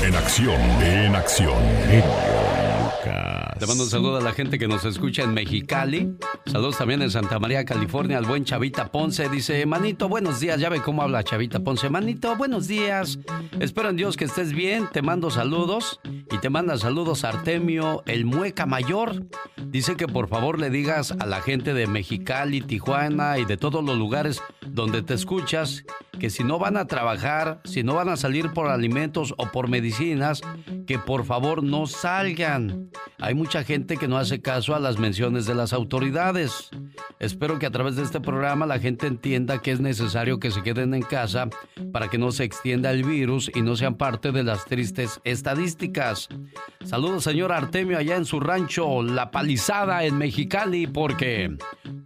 En acción, en acción. Lucas. Te mando un saludo a la gente que nos escucha en Mexicali. Saludos también en Santa María, California, al buen Chavita Ponce. Dice, manito, buenos días. Ya ve cómo habla Chavita Ponce. Manito, buenos días. Espero en Dios que estés bien. Te mando saludos. Y te manda saludos Artemio, el mueca mayor. Dice que por favor le digas a la gente de Mexicali, Tijuana y de todos los lugares donde te escuchas que si no van a trabajar, si no van a salir por alimentos o por medicinas, que por favor no salgan. Hay mucha gente que no hace caso a las menciones de las autoridades. Espero que a través de este programa la gente entienda que es necesario que se queden en casa para que no se extienda el virus y no sean parte de las tristes estadísticas. Saludos señor Artemio allá en su rancho La Palizada en Mexicali porque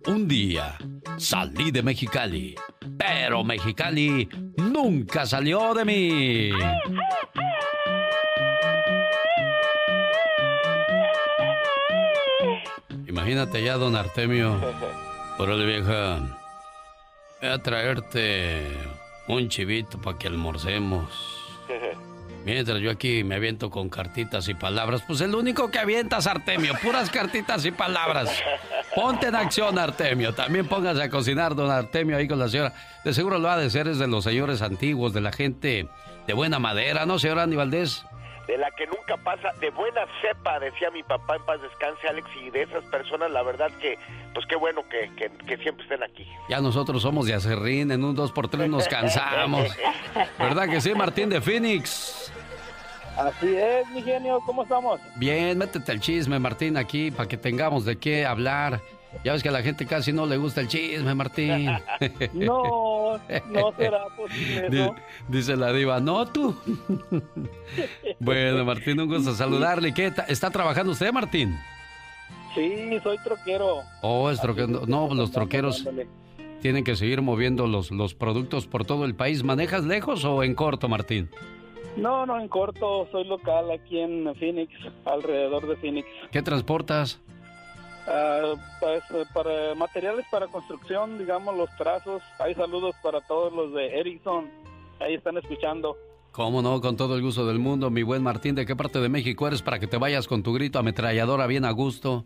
un día salí de Mexicali, pero Mexicali nunca salió de mí. Imagínate ya, don Artemio. Órale, vieja. Voy a traerte un chivito para que almorcemos. Mientras yo aquí me aviento con cartitas y palabras, pues el único que avientas, Artemio, puras cartitas y palabras. Ponte en acción, Artemio. También póngase a cocinar, don Artemio, ahí con la señora. De seguro lo ha de ser, es de los señores antiguos, de la gente de buena madera, ¿no, señora Andy Valdés? De la que nunca pasa, de buena cepa, decía mi papá en paz descanse, Alex, y de esas personas, la verdad que, pues qué bueno que, que, siempre estén aquí. Ya nosotros somos de acerrín, en un 2x3 nos cansamos. [laughs] ¿Verdad que sí, Martín de Phoenix? Así es, mi genio, ¿cómo estamos? Bien, métete el chisme, Martín, aquí, para que tengamos de qué hablar. Ya ves que a la gente casi no le gusta el chisme, Martín. [laughs] No, no será posible. Dice la diva, no tú. [laughs] bueno, Martín, un gusto saludarle. ¿Qué está trabajando usted, Martín? Sí, soy troquero. Oh, es troquero. No, los troqueros tienen que seguir moviendo los, los productos por todo el país. ¿Manejas lejos o en corto, Martín? No, no, en corto. Soy local aquí en Phoenix, alrededor de Phoenix. ¿Qué transportas? Uh, pues, para materiales para construcción, digamos, los trazos. Hay saludos para todos los de Ericsson. Ahí están escuchando. Cómo no, con todo el gusto del mundo, mi buen Martín. ¿De qué parte de México eres para que te vayas con tu grito ametralladora bien a gusto?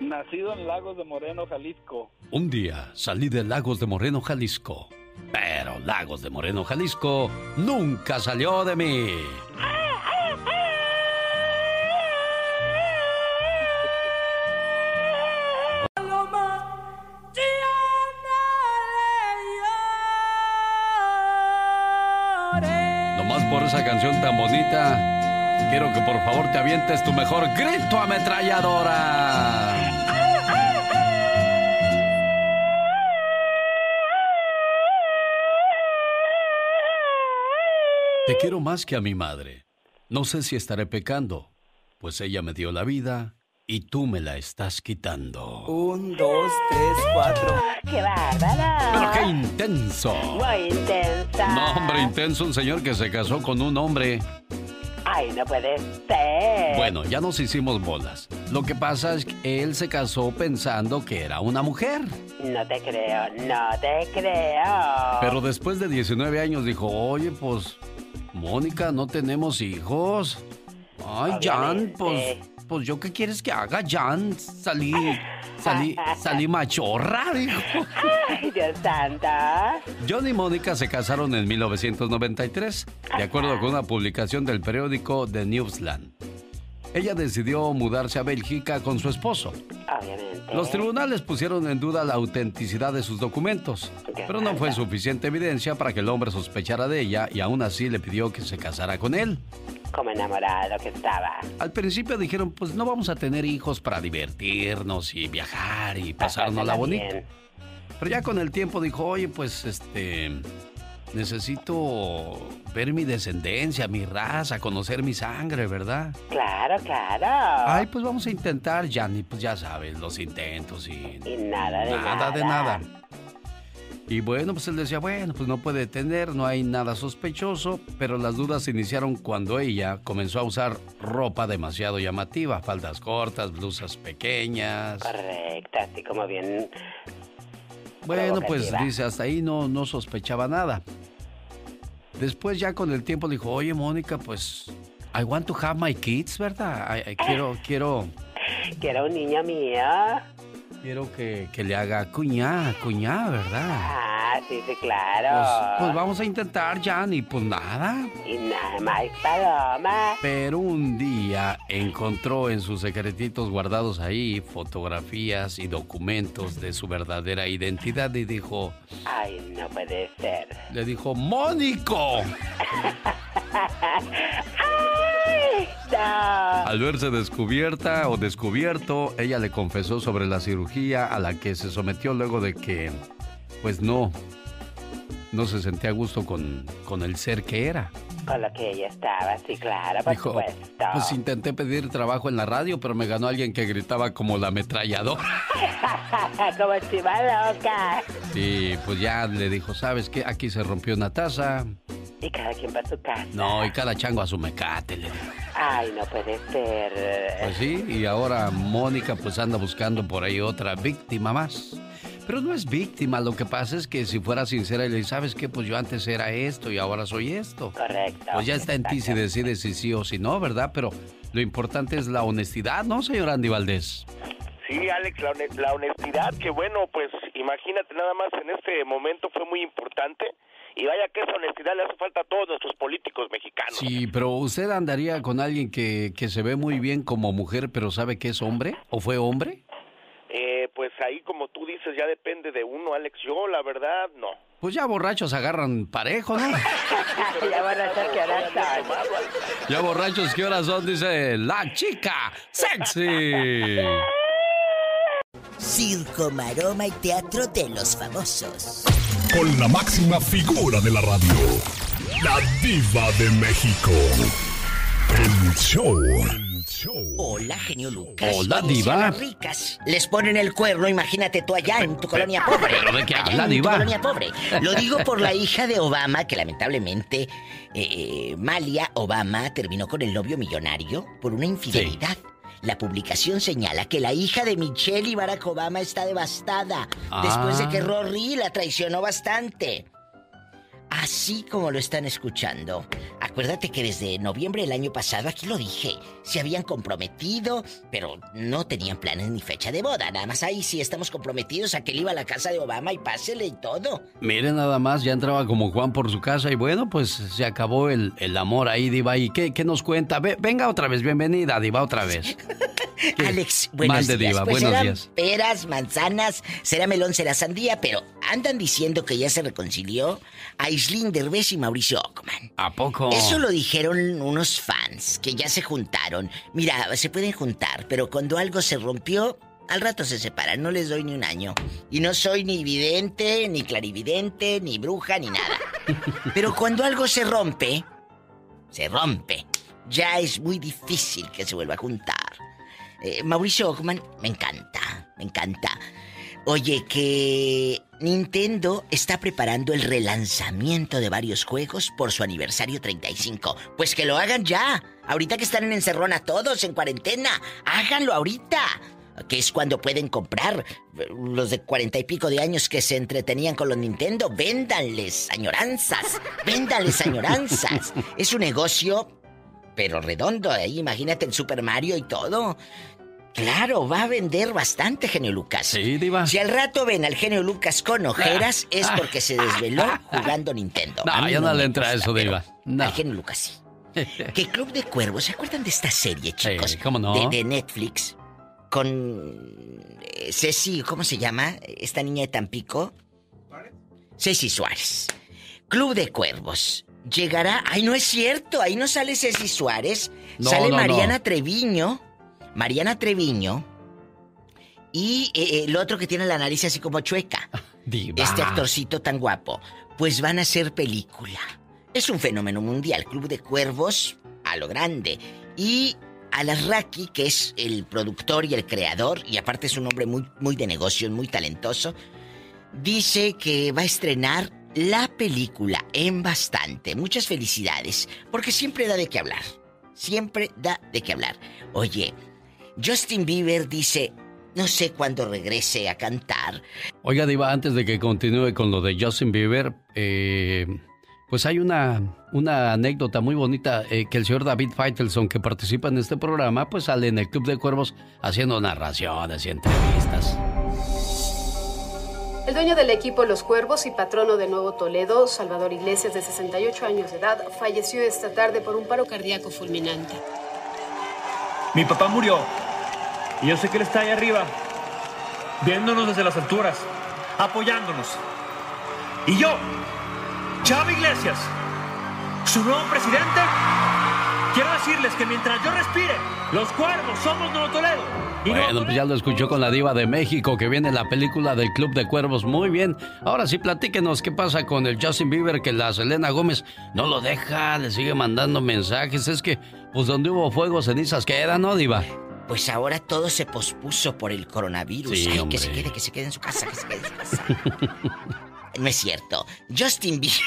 Nacido en Lagos de Moreno, Jalisco. Un día salí de Lagos de Moreno, Jalisco. Pero Lagos de Moreno, Jalisco nunca salió de mí. por canción tan bonita, quiero que por favor te avientes tu mejor grito ametralladora. Te quiero más que a mi madre. No sé si estaré pecando, pues ella me dio la vida y tú me la estás quitando. Un, dos, tres, cuatro. ¡Qué bárbara! ¡Pero qué intenso! Muy intensa. No, hombre, intenso, un señor que se casó con un hombre. Ay, no puede ser. Bueno, ya nos hicimos bolas. Lo que pasa es que él se casó pensando que era una mujer. No te creo, no te creo. Pero después de 19 años dijo, oye, pues, Mónica, no tenemos hijos. Ay, Jan, pues pues yo qué quieres que haga, Jan? Salí, salí, salí machorra, [laughs] Ay, Dios santa. John y Mónica se casaron en 1993, de acuerdo con una publicación del periódico The Newsland. Ella decidió mudarse a Bélgica con su esposo. Obviamente. Los tribunales pusieron en duda la autenticidad de sus documentos, pero no fue suficiente evidencia para que el hombre sospechara de ella y aún así le pidió que se casara con él. Como enamorado que estaba. Al principio dijeron, pues no vamos a tener hijos para divertirnos y viajar y pasarnos la bonita. Pero ya con el tiempo dijo, oye, pues este necesito ver mi descendencia, mi raza, conocer mi sangre, ¿verdad? Claro, claro. Ay, pues vamos a intentar, Yanni, pues ya sabes, los intentos y... Y nada de nada. Nada de nada. Y bueno, pues él decía, bueno, pues no puede tener, no hay nada sospechoso, pero las dudas se iniciaron cuando ella comenzó a usar ropa demasiado llamativa, faldas cortas, blusas pequeñas. Correcto, así como bien bueno, pues dice, hasta ahí no, no sospechaba nada. Después ya con el tiempo dijo, oye Mónica, pues I want to have my kids, ¿verdad? quiero, quiero... Quiero un niño mío. Quiero que, le haga cuñá, cuñá, ¿verdad? Ah, sí, sí, claro. Pues, pues, vamos a intentar, Jan, y pues nada. Y nada más, paloma. Pero un día encontró en sus secretitos guardados ahí fotografías y documentos de su verdadera identidad y dijo... Ay, no puede ser. Le dijo, Mónico. [laughs] Al verse descubierta o descubierto, ella le confesó sobre la cirugía a la que se sometió luego de que, pues no, no se sentía a gusto con, con el ser que era. Con lo que ella estaba, sí, claro, por Dijo, Pues intenté pedir trabajo en la radio, pero me ganó alguien que gritaba como la ametralladora. [laughs] como chiva loca. Sí, pues ya le dijo, ¿sabes qué? Aquí se rompió una taza, Y cada quien va a su casa. No, y cada chango a su mecate, le digo. Ay, no puede ser. Pues sí, y ahora Mónica pues anda buscando por ahí otra víctima más. Pero no es víctima, lo que pasa es que si fuera sincera y le dice, ¿sabes qué? Pues yo antes era esto y ahora soy esto. Correcto. Pues ya está en ti si decides si sí o si no, ¿verdad? Pero lo importante es la honestidad, ¿no, señor Andy Valdés? Sí, Alex, la honestidad, que bueno, pues imagínate nada más en este momento fue muy importante y vaya que esa honestidad le hace falta a todos nuestros políticos mexicanos. Sí, pero ¿usted andaría con alguien que, que se ve muy bien como mujer, pero sabe que es hombre? ¿O fue hombre? Eh, pues ahí como tú dices ya depende de uno, Alex. Yo la verdad no. Pues ya borrachos agarran parejo, ¿no? [laughs] ya van a ser que ahora. Ya borrachos, ¿qué horas son? Dice la chica sexy. Circo, maroma y teatro de los famosos. Con la máxima figura de la radio, la diva de México. El show. Hola, genio Lucas. Hola, diva. ricas les ponen el cuerno, imagínate tú allá en tu colonia pobre. ¿Pero de qué Allá habla, en diva? tu colonia pobre. Lo digo [laughs] por la hija de Obama, que lamentablemente eh, eh, Malia Obama terminó con el novio millonario por una infidelidad. La publicación señala que la hija de Michelle y Barack Obama está devastada después de que Ah. Rory la traicionó bastante. Así como lo están escuchando. Acuérdate que desde noviembre del año pasado, aquí lo dije, se habían comprometido, pero no tenían planes ni fecha de boda. Nada más ahí sí estamos comprometidos a que él iba a la casa de Obama y pásele y todo. Miren nada más, ya entraba como Juan por su casa y bueno, pues se acabó el, el amor ahí, Diva. ¿Y qué, qué nos cuenta? Ve- venga otra vez, bienvenida, Diva, otra vez. [laughs] Alex, buenos días. diva, Pues buenos días. peras, manzanas, será melón, será sandía, pero andan diciendo que ya se reconcilió Aislinn Derbez y Mauricio Ockman. ¿A poco? Eso lo dijeron unos fans que ya se juntaron. Mira, se pueden juntar, pero cuando algo se rompió, al rato se separan. No les doy ni un año. Y no soy ni vidente, ni clarividente, ni bruja, ni nada. [laughs] Pero cuando algo se rompe, se rompe. Ya es muy difícil que se vuelva a juntar. Eh, Mauricio Ockman, me encanta, me encanta. Oye, que Nintendo está preparando el relanzamiento de varios juegos por su aniversario 35. Pues que lo hagan ya. Ahorita que están en encerrona todos, en cuarentena. Háganlo ahorita. Que es cuando pueden comprar. Los de cuarenta y pico de años que se entretenían con los Nintendo, véndanles añoranzas. Véndanles añoranzas. [laughs] Es un negocio pero redondo, ¿eh? imagínate el Super Mario y todo. Claro, va a vender bastante, genio Lucas. Sí, diva. Si al rato ven al genio Lucas con ojeras, es porque se desveló [laughs] jugando Nintendo. No, A ya no le entra eso, diva. No. Al genio Lucas sí. [laughs] Que Club de Cuervos, ¿se acuerdan de esta serie, chicos? Sí, ¿cómo no? De, de Netflix. Con eh, Ceci, ¿cómo se llama? Esta niña de Tampico. Ceci Suárez. Club de Cuervos. Llegará. Ay, no es cierto. Ahí no sale Ceci Suárez. No, sale no, Mariana no. Treviño. Mariana Treviño. Y eh, el otro que tiene la nariz así como chueca. Diva. Este actorcito tan guapo. Pues van a hacer película. Es un fenómeno mundial. Club de Cuervos a lo grande. Y Alasraki, que es el productor y el creador, y aparte es un hombre muy, muy de negocios, muy talentoso, dice que va a estrenar la película en bastante. Muchas felicidades, porque siempre da de qué hablar. Siempre da de qué hablar. Oye, Justin Bieber dice, no sé cuándo regrese a cantar. Oiga, Diva, antes de que continúe con lo de Justin Bieber, eh, pues hay una, una anécdota muy bonita eh, que el señor David Feitelson, que participa en este programa, pues sale en el Club de Cuervos haciendo narraciones y entrevistas. El dueño del equipo Los Cuervos y patrono de Nuevo Toledo, Salvador Iglesias, de 68 años de edad, falleció esta tarde por un paro cardíaco fulminante. Mi papá murió. Y yo sé que él está ahí arriba, viéndonos desde las alturas, apoyándonos. Y yo, Chava Iglesias, su nuevo presidente, quiero decirles que mientras yo respire, los cuervos somos Nuevo Toledo. Bueno, pues ya lo escuchó con la diva de México, que viene la película del Club de Cuervos. Muy bien. Ahora sí, platíquenos qué pasa con el Justin Bieber, que la Selena Gómez no lo deja, le sigue mandando mensajes. Es que, pues donde hubo fuego, cenizas quedan, ¿no, diva? Pues ahora todo se pospuso por el coronavirus. Sí, Ay, que se quede, que se quede en su casa, que se quede en su casa. [laughs] no es cierto. Justin Bieber.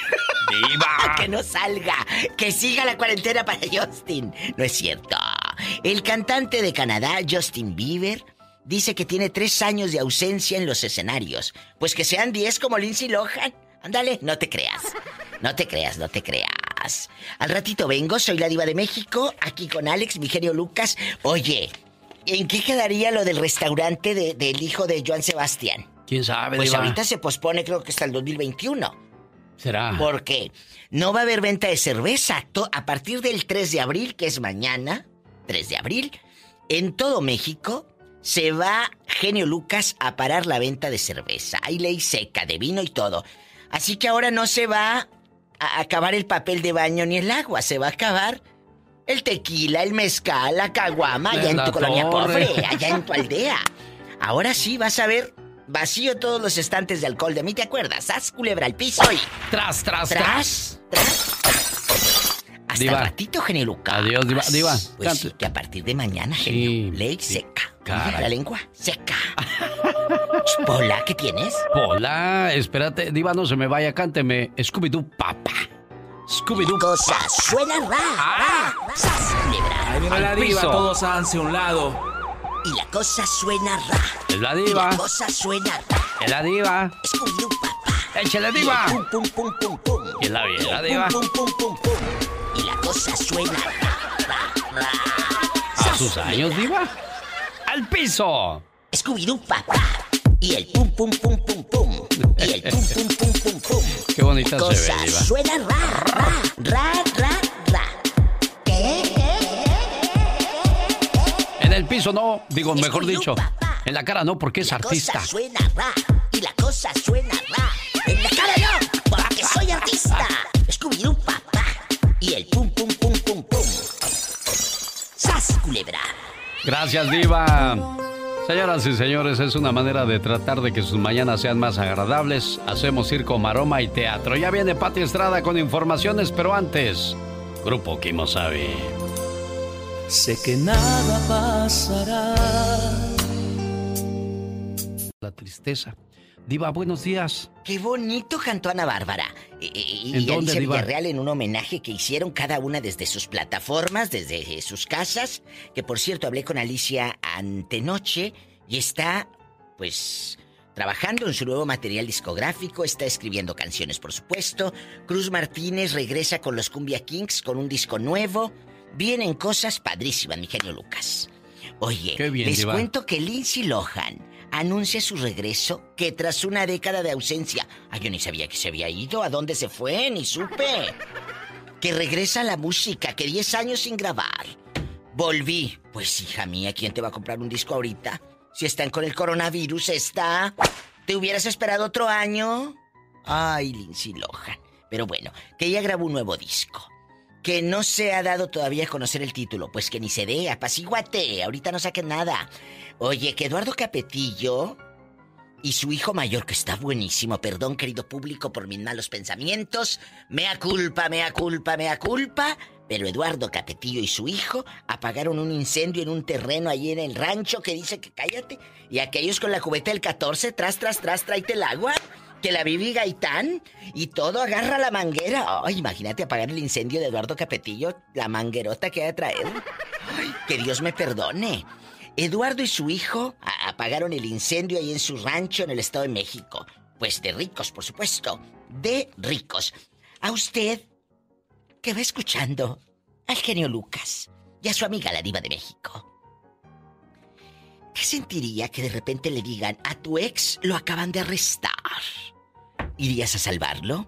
Diva. [laughs] que no salga. Que siga la cuarentena para Justin. No es cierto. El cantante de Canadá, Justin Bieber, dice que tiene tres años de ausencia en los escenarios. Pues que sean diez como Lindsay Lohan. Ándale, no te creas. No te creas, no te creas. Al ratito vengo, soy la diva de México, aquí con Alex, mi genio Lucas. Oye, ¿en qué quedaría lo del restaurante de- del hijo de Joan Sebastián? ¿Quién sabe, Pues Diva? ahorita se pospone, creo que hasta el 2021. Será. Porque no va a haber venta de cerveza. A partir del 3 de abril, que es mañana, 3 de abril, en todo México se va Genio Lucas a parar la venta de cerveza. Hay ley seca de vino y todo. Así que ahora no se va a acabar el papel de baño ni el agua, se va a acabar el tequila, el mezcal, la caguama, allá en tu colonia pobre, [laughs] allá en tu aldea. Ahora sí vas a ver vacío todos los estantes de alcohol. De mí te acuerdas, haz culebra al piso y... Tras, tras, tras. tras. Hasta Diva. ratito, genio. Adiós, Diva. Diva, Pues cante. sí, que a partir de mañana, genio, ley seca. caray. La lengua, seca. [laughs] Pola, ¿qué tienes? Hola, espérate, Diva, no se me vaya, cánteme Scooby-Doo Papa. Scooby-Doo Cosa suena ra, ra, sas, culebra. Ahí viene Al la diva, piso. todos háganse un lado. Y la cosa suena ra. Es la Y Diva. la cosa suena ra. Es la Diva. Scooby-Doo, papá. Échale, Diva. Y Pum, pum, pum, pum, pum. Y la, y es la Pum, Diva. pum, pum, pum, pum. Y la cosa suena ra, ra, ra. A sus años, Diva. ¡Al piso! Scooby-Doo, papá. Y el pum, pum, pum, pum, pum. Y el pum, pum, pum, pum, pum. Qué bonita se ve, Diva. suena ra, ra, ra, ra, ra. En el piso no, digo, mejor dicho. En la cara no, porque es artista. Cosa suena ra. Y la cosa suena ra. En la cara no, porque soy artista. Scooby-Doo, papá. Y el pum, pum, pum, pum, pum. ¡Sas, culebra! Gracias, Diva. Señoras y señores, es una manera de tratar de que sus mañanas sean más agradables. Hacemos circo, maroma y teatro. Ya viene Pati Estrada con informaciones, pero antes, Grupo Kimosabi. Sé que nada pasará. La tristeza. Diva, buenos días. Qué bonito cantó Ana Bárbara. Y, y- ¿En y dónde, Alicia? Villarreal en un homenaje que hicieron cada una desde sus plataformas, desde eh, sus casas. Que por cierto, hablé con Alicia antenoche y está, pues, trabajando en su nuevo material discográfico. Está escribiendo canciones, por supuesto. Cruz Martínez regresa con los Cumbia Kings con un disco nuevo. Vienen cosas padrísimas, mi genio Lucas. Oye, bien, les Diva. cuento que Lindsay Lohan anuncia su regreso que tras una década de ausencia. Ay, yo ni sabía que se había ido, a dónde se fue, ni supe. Que regresa la música, que 10 años sin grabar. Volví. Pues hija mía, ¿quién te va a comprar un disco ahorita? Si están con el coronavirus, está. ¿Te hubieras esperado otro año? Ay, Lindsay Lohan. Pero bueno, que ella grabó un nuevo disco. Que no se ha dado todavía a conocer el título. Pues que ni se dé, apacíguate. Ahorita no saquen nada. Oye, que Eduardo Capetillo y su hijo mayor, que está buenísimo, perdón querido público por mis malos pensamientos, mea culpa, mea culpa, mea culpa, pero Eduardo Capetillo y su hijo apagaron un incendio en un terreno allí en el rancho que dice que cállate, y aquellos con la cubeta del 14, tras, tras, tras, tráete el agua, que la Bibi Gaitán, y todo agarra la manguera. Ay, imagínate apagar el incendio de Eduardo Capetillo, la manguerota que ha de traer. Ay, que Dios me perdone. Eduardo y su hijo apagaron el incendio ahí en su rancho en el Estado de México. Pues de ricos, por supuesto. De ricos. A usted, que va escuchando al genio Lucas y a su amiga la diva de México. ¿Qué sentiría que de repente le digan a tu ex lo acaban de arrestar? ¿Irías a salvarlo?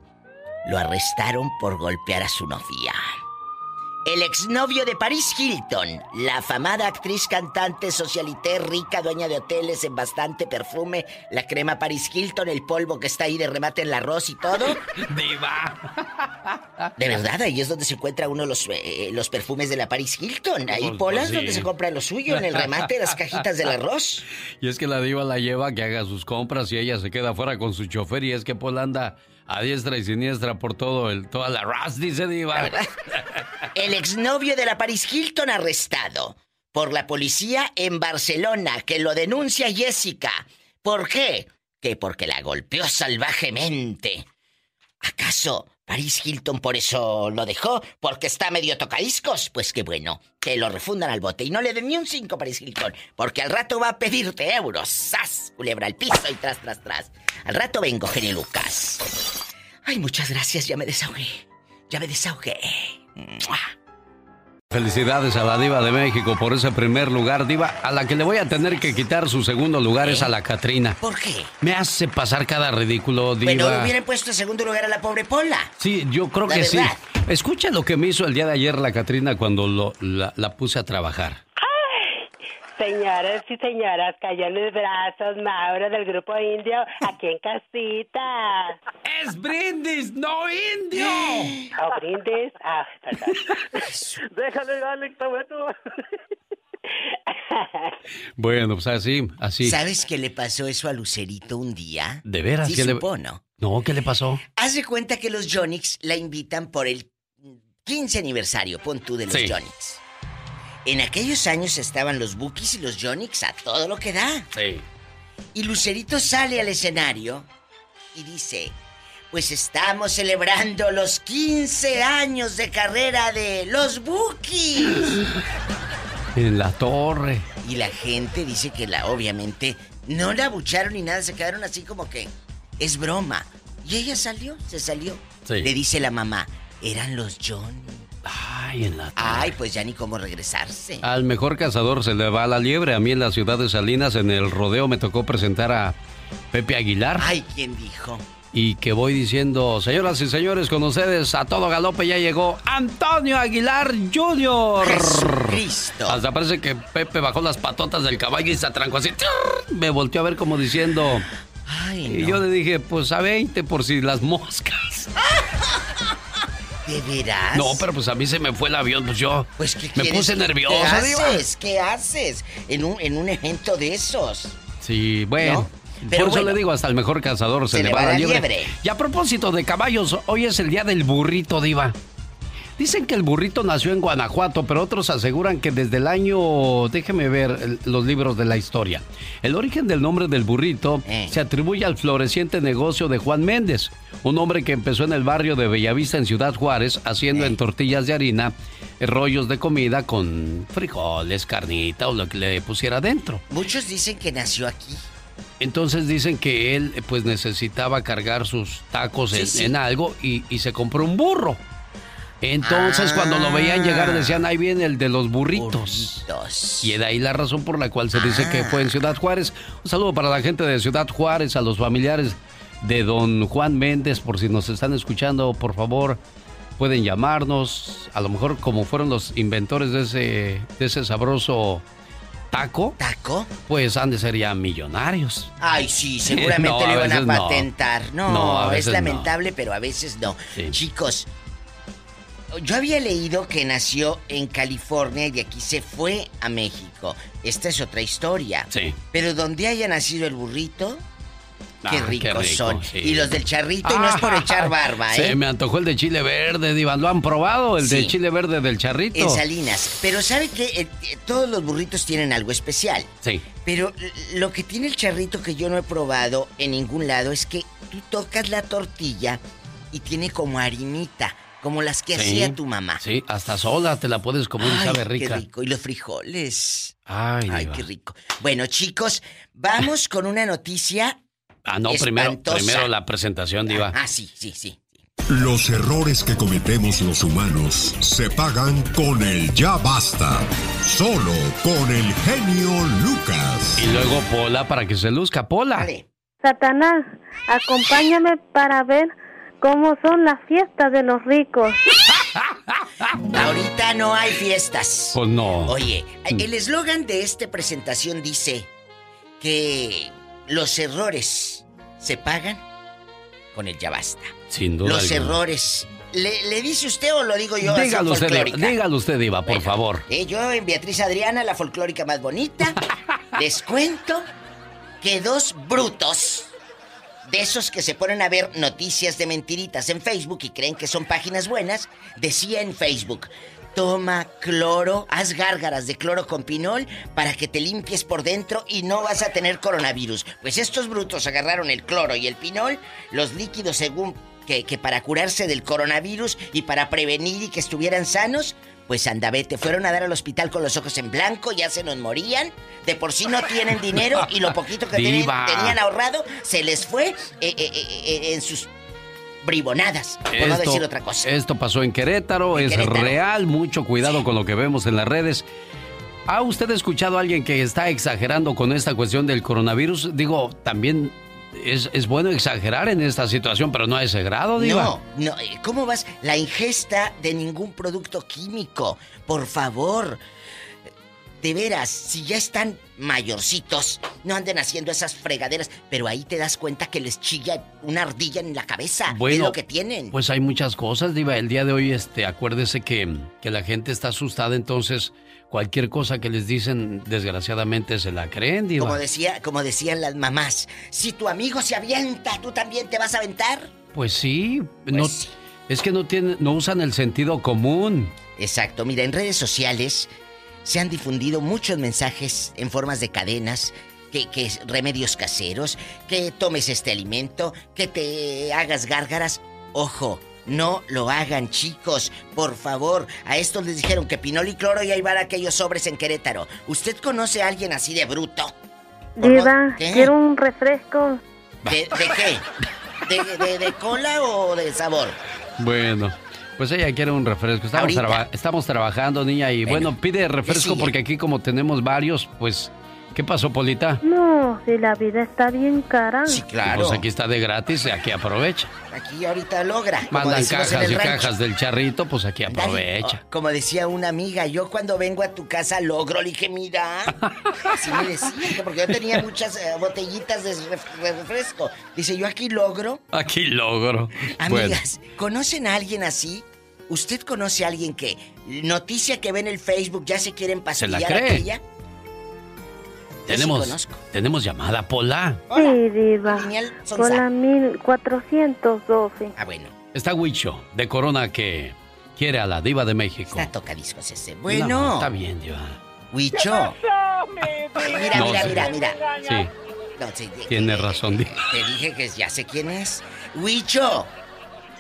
Lo arrestaron por golpear a su novia. El exnovio de Paris Hilton, la afamada actriz, cantante, socialité, rica, dueña de hoteles en bastante perfume, la crema Paris Hilton, el polvo que está ahí de remate en el arroz y todo. [laughs] Diva. De verdad, ahí es donde se encuentra uno los, eh, los perfumes de la Paris Hilton. Ahí, Pues, Pola, pues, es sí. donde se compra lo suyo, en el remate de las cajitas del arroz. [laughs] Y es que la diva la lleva que haga sus compras y ella se queda fuera con su chofer y es que Paul anda a diestra y siniestra por todo el, toda la ras, dice diva. [laughs] El exnovio de la Paris Hilton arrestado por la policía en Barcelona, que lo denuncia Jessica. ¿Por qué? Que porque la golpeó salvajemente. ¿Acaso Paris Hilton por eso lo dejó, porque está medio tocadiscos. Pues qué bueno, que lo refundan al bote y no le den ni un 5 Paris Hilton, porque al rato va a pedirte euros. ¡Sas! Culebra al piso y tras, tras, tras. Al rato vengo, genio Lucas. Ay, muchas gracias, ya me desahogué. Ya me desahogué. ¡Mua! Felicidades a la diva de México por ese primer lugar, diva. A la que le voy a tener que quitar su segundo lugar es a la Catrina. ¿Por qué? Me hace pasar cada ridículo, diva. Bueno, le hubieran puesto en segundo lugar a la pobre Pola. Sí, yo creo La que sí. verdad. Escucha lo que me hizo el día de ayer la Catrina cuando lo- la, la puse a trabajar. Señoras y señoras, cayó en mis brazos Mauro del grupo indio aquí en casita. ¡Es brindis, no indio! ¿O brindis? Ah, perdón. [laughs] Déjale, Alex, está bueno. Bueno, pues así, así. ¿Sabes qué le pasó eso a Lucerito un día? ¿De veras? Sí ¿Qué le- ¿no? No, ¿qué le pasó? Haz de cuenta que los Jonix la invitan por el 15 aniversario, pon tú, de los Sí. Jonix. En aquellos años estaban los Bookies y los Jonix a todo lo que da. Sí. Y Lucerito sale al escenario y dice, pues estamos celebrando los 15 años de carrera de los Bookies. [laughs] En la torre. Y la gente dice que la, obviamente, no la abucharon ni nada, se quedaron así como que es broma. Y ella salió, se salió. Sí. Le dice la mamá, eran los John. Ay, en la torre. Ay, pues ya ni cómo regresarse. Al mejor cazador se le va la liebre. A mí en la ciudad de Salinas, en el rodeo, me tocó presentar a Pepe Aguilar. Ay, ¿quién dijo? Y que voy diciendo, señoras y señores, con ustedes a todo galope ya llegó Antonio Aguilar Jr. Cristo. Hasta parece que Pepe bajó las patotas del caballo y se atrancó así. Me volteó a ver como diciendo. Ay, Y yo le dije, pues a 20 por si las moscas. [laughs] ¿De veras? No, pero pues a mí se me fue el avión, pues yo Pues, ¿qué me puse nervioso, ¿Qué haces? ¿Qué haces en un, en un evento de esos? Sí, bueno. ¿No? Pero Por eso le digo, hasta el mejor cazador se, le va la liebre. liebre. Y a propósito de caballos, hoy es el día del burrito, Diva. Dicen que el burrito nació en Guanajuato, pero otros aseguran que desde el año, déjeme ver los libros de la historia. El origen del nombre del burrito Eh. se atribuye al floreciente negocio de Juan Méndez, un hombre que empezó en el barrio de Bellavista en Ciudad Juárez, haciendo en tortillas de harina eh, rollos de comida con frijoles, carnita o lo que le pusiera dentro. Muchos dicen que nació aquí. Entonces dicen que él eh, pues necesitaba cargar sus tacos Sí, en, sí. en algo y, y se compró un burro. Entonces Ah. cuando lo veían llegar decían, ahí viene el de los burritos. Burritos. Y de ahí la razón por la cual se dice que Ah. fue en Ciudad Juárez. Un saludo para la gente de Ciudad Juárez, a los familiares de don Juan Méndez, por si nos están escuchando, por favor, pueden llamarnos. A lo mejor como fueron los inventores de ese, de ese sabroso taco, ¿Taco? pues han de ser ya millonarios. Ay, sí, seguramente [laughs] No, le van a no. patentar. No, es lamentable, pero a veces no. Sí. Chicos, yo había leído que nació en California y de aquí se fue a México. Esta es otra historia. Sí. Pero donde haya nacido el burrito, qué Ah, ricos rico, son. sí. Y los del charrito, y no es por echar barba, ¿eh? Se me antojó el de chile verde, Diva. ¿Lo han probado? El de chile verde del charrito. En Salinas. Pero ¿sabe que eh, todos los burritos tienen algo especial? Sí. Pero lo que tiene el charrito que yo no he probado en ningún lado es que tú tocas la tortilla y tiene como harinita, como las que Sí. hacía tu mamá. Sí, hasta sola te la puedes comer y Ay, sabe qué rica. rico. Y los frijoles. Ay, Ay, qué rico. Bueno, chicos, vamos [laughs] con una noticia. Ah, no, primero, espantosa. primero la presentación, Diva. Ah, sí, sí, sí. Los errores que cometemos los humanos se pagan con el ya basta. Solo con el genio Lucas. Y luego Pola para que se luzca. Pola. Satanás, acompáñame para ver cómo son las fiestas de los ricos. [laughs] Ahorita no hay fiestas. Pues no. Oye, el eslogan de esta presentación dice que los errores se pagan con el ya basta. Sin duda. Los alguna. errores. ¿Le, le dice usted o lo digo yo? Dígalo usted? Dígalo usted, Diva, por favor. Eh, yo en Beatriz Adriana, la folclórica más bonita, [laughs] les cuento que dos brutos, de esos que se ponen a ver noticias de mentiritas en Facebook y creen que son páginas buenas, decía en Facebook, toma cloro, haz gárgaras de cloro con pinol para que te limpies por dentro y no vas a tener coronavirus. Pues estos brutos agarraron el cloro y el pinol, los líquidos según que, que para curarse del coronavirus y para prevenir y que estuvieran sanos, pues andavete, fueron a dar al hospital con los ojos en blanco, ya se nos morían. De por sí no tienen dinero y lo poquito que tenían, ahorrado se les fue eh, eh, eh, en sus bribonadas, por no decir otra cosa. esto pasó en Querétaro, es Querétaro. real, mucho cuidado con lo que vemos en las redes. ¿Ha usted escuchado a alguien que está exagerando con esta cuestión del coronavirus? Digo, también es, es bueno exagerar en esta situación, pero no a ese grado, Diva. No, no, eh, ¿cómo vas? La ingesta de ningún producto químico, por favor. De veras, si ya están mayorcitos, no anden haciendo esas fregaderas, pero ahí te das cuenta que les chilla una ardilla en la cabeza. es Bueno, lo que tienen. Pues hay muchas cosas, Diva. El día de hoy, este, acuérdese que, que la gente está asustada, entonces cualquier cosa que les dicen, desgraciadamente, se la creen, Diva. Como decía, como decían las mamás, si tu amigo se avienta, tú también te vas a aventar. Pues sí, no, Pues es que no tienen, no usan el sentido común. Exacto, mira, en redes sociales se han difundido muchos mensajes en formas de cadenas, que, que remedios caseros, que tomes este alimento, que te hagas gárgaras. Ojo, no lo hagan, chicos, por favor. A estos les dijeron que pinol y cloro y ahí van aquellos sobres en Querétaro. ¿Usted conoce a alguien así de bruto? Diva, ¿Qué? quiero un refresco. ¿De, de qué? ¿De, de- de cola o de sabor? Bueno, pues ella quiere un refresco. Estamos, Ahorita. traba- estamos trabajando, niña, y bueno, pide refresco porque aquí como tenemos varios, pues, ¿qué pasó, Polita? No, si la vida está bien cara. Sí, claro. Pues aquí está de gratis, aquí aprovecha. Aquí ahorita logra. Mandan cajas y rancho. cajas del charrito, pues aquí Dale. aprovecha. Oh, como decía una amiga, yo cuando vengo a tu casa logro, le dije, mira. [laughs] Así me decía, que porque yo tenía muchas eh, botellitas de ref- de refresco. Dice, yo aquí logro. Aquí logro. Bueno, Amigas, ¿conocen a alguien así? ¿Usted conoce a alguien que noticia que ve en el Facebook ya se quieren ¿Se la cree? aquella? Tenemos, tenemos llamada, Pola. Sí, Diva. Sonsa. Con la 1412. Ah, bueno. Está Huicho, de Corona, que quiere a la diva de México. Está tocadiscos ese. Bueno. No, está bien, diva. Huicho. Mira, No, mira, sí. mira, mira. Sí, No, sí, tiene razón, diva. Te dije que ya sé quién es. Huicho.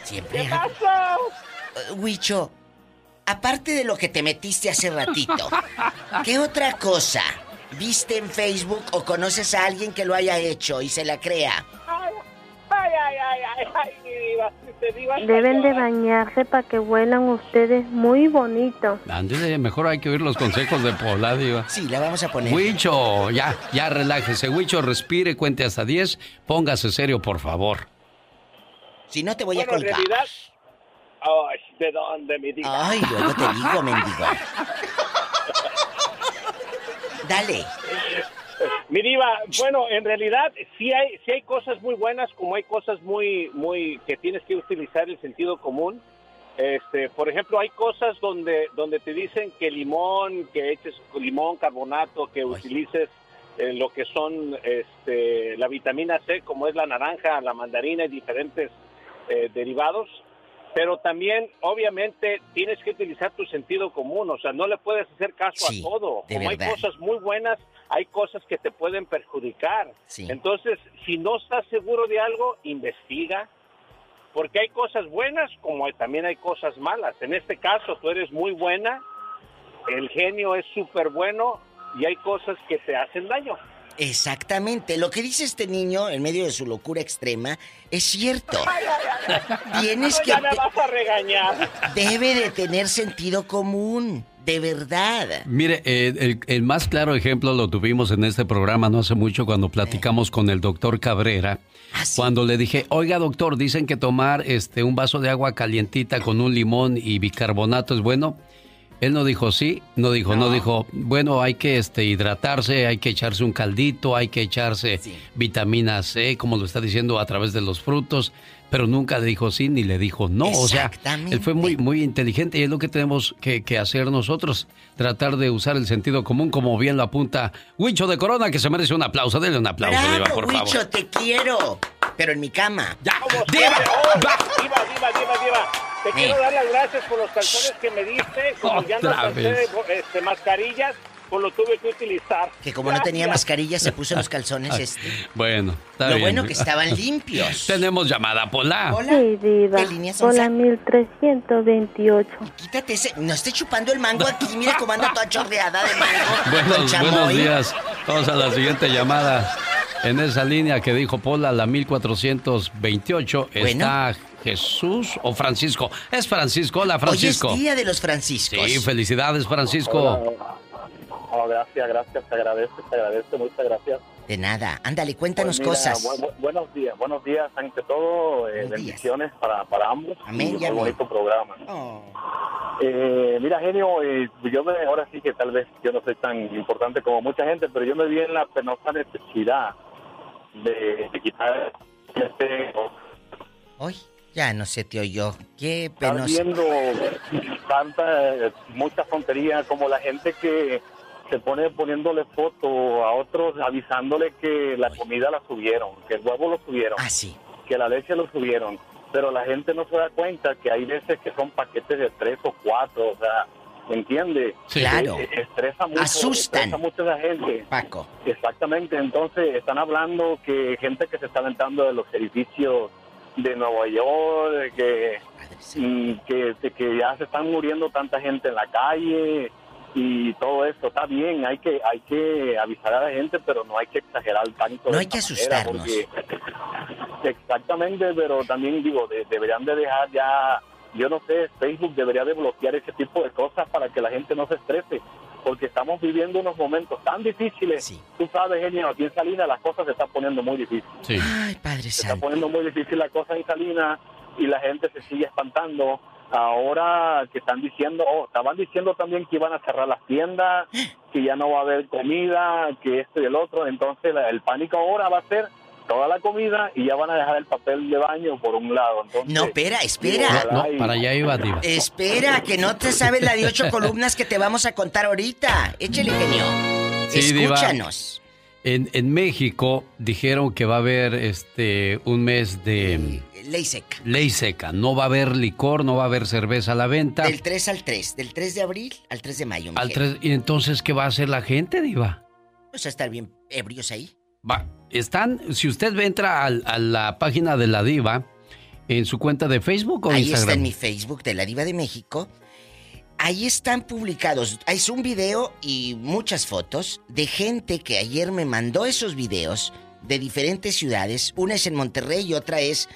Siempre. ¿Qué Huicho, aparte de lo que te metiste hace ratito, [laughs] ¿qué otra cosa viste en Facebook o conoces a alguien que lo haya hecho y se la crea? Ay, ay, ay, ay, ay, mi diva, te diva Deben de bañarse para que huelan ustedes muy bonito. Ándele, mejor hay que oír los consejos de Pola, diva. Sí, la vamos a poner. Huicho, ya, ya relájese. Huicho, respire, cuente hasta 10. Póngase serio, por favor. Si no te voy Bueno, a en colgar. realidad... Ay, ¿de dónde, mi diva? Ay, luego te digo, mendigo. [laughs] Dale. Mi diva, bueno, en realidad sí hay, sí hay cosas muy buenas, como hay cosas muy, muy que tienes que utilizar el sentido común. Este, por ejemplo, hay cosas donde, donde te dicen que limón, que eches limón, carbonato, que utilices eh, lo que son, este, la vitamina C, como es la naranja, la mandarina y diferentes eh, derivados. Pero también, obviamente, tienes que utilizar tu sentido común, o sea, no le puedes hacer caso Sí, a todo. de Como hay cosas muy buenas, hay cosas que te pueden perjudicar. Sí. Entonces, si no estás seguro de algo, investiga, porque hay cosas buenas como también hay cosas malas. En este caso, tú eres muy buena, el genio es súper bueno y hay cosas que te hacen daño. Exactamente. Lo que dice este niño en medio de su locura extrema es cierto. [laughs] Tienes No, que... ya me vas a regañar. Debe de tener sentido común. De verdad. Mire, eh, el, el más claro ejemplo lo tuvimos en este programa no hace mucho cuando platicamos con el doctor Cabrera. Cuando le dije, oiga doctor, dicen que tomar este un vaso de agua calientita con un limón y bicarbonato es bueno. Él no dijo sí, no dijo, no, dijo, bueno, hay que este, hidratarse, hay que echarse un caldito, hay que echarse vitamina C, como lo está diciendo a través de los frutos, pero nunca le dijo sí ni le dijo no. O sea, él fue muy, muy inteligente y es lo que tenemos que, que hacer nosotros, tratar de usar el sentido común, como bien lo apunta Huicho de Corona, que se merece un aplauso. Denle un aplauso, Diva, Bravo, por Huicho, favor. te quiero. Pero en mi cama. Ya. Diva, diva, diva, diva, diva. Te Eh. quiero dar las gracias por los calzones que me diste, como ya no este, mascarillas, pues lo tuve que utilizar. Que como no tenía mascarilla, se puso los [laughs] calzones este. Bueno, está Lo bien. bueno que estaban [laughs] limpios. Tenemos llamada, Pola. Sí, diva. ¿Qué líneas son Hola, esas? 1328. Quítate ese. No esté chupando el mango aquí. Mira cómo anda toda chorreada de mango. [laughs] Buenos, buenos días. Vamos a la siguiente llamada. En esa línea que dijo Pola, la 1428, está Jesús o Francisco. Es Francisco. Hola, Francisco. Hoy es día de los Franciscos. Sí, felicidades, Francisco. Hola. Oh, gracias, gracias, te agradezco, te agradezco, muchas gracias. De nada. Ándale, cuéntanos Pues mira, cosas. bu- bu- buenos días, buenos días, ante todo, eh, bendiciones para, para ambos. Amén Y un bonito programa. Oh. Eh, mira, genio, eh, yo me, ahora sí que tal vez yo no soy tan importante como mucha gente, pero yo me vi en la penosa necesidad de, de quitar este Hoy ya no se te oyó. Qué estar penoso. viendo tanta, mucha tontería como la gente que se pone poniéndole foto a otros avisándole que la comida la subieron, que el huevo lo subieron, Ah, sí. que la leche lo subieron, pero la gente no se da cuenta que hay veces que son paquetes de tres o cuatro, o sea, ¿me entiende? Claro. Eh, Estresa mucho, Asustan. estresa mucho a la gente. Paco. Exactamente, entonces están hablando que gente que se está aventando de los edificios de Nueva York, que, mm, que, que ya se están muriendo tanta gente en la calle y todo eso. Está bien, hay que hay que avisar a la gente, pero no hay que exagerar tanto. No hay que asustarnos. porque- exactamente, pero también digo, de- deberían de dejar ya, yo no sé, Facebook debería de bloquear ese tipo de cosas para que la gente no se estrese. Porque estamos viviendo unos momentos tan difíciles. Tú sabes, genio, aquí en Salinas las cosas se están poniendo muy difíciles. Sí. Ay, Padre Se está poniendo muy difícil la cosa en Salinas y la gente se sigue espantando. Ahora que están diciendo, oh, estaban diciendo también que iban a cerrar las tiendas, [laughs] que ya no va a haber comida, que esto y el otro. Entonces la- el pánico ahora va a ser toda la comida y ya van a dejar el papel de baño por un lado. Entonces, No, espera, espera. No, para allá iba, [laughs] Diva. Espera, que no te sabes la de ocho columnas que te vamos a contar ahorita. Échale, genio. Sí, Diva. En, en México dijeron que va a haber este un mes de Ley seca. ley seca. No va a haber licor, no va a haber cerveza a la venta. Del 3 al 3. Del 3 de abril al 3 de mayo. Al genio. tres- ¿Y entonces qué va a hacer la gente, Diva? Vamos a estar bien ebrios ahí. Va, están, si usted entra al- a, la página de la Diva, en su cuenta de Facebook o Ahí Instagram. está en mi Facebook de la Diva de México. Ahí están publicados. Es un video y muchas fotos de gente que ayer me mandó esos videos de diferentes ciudades. Una es en Monterrey y otra es,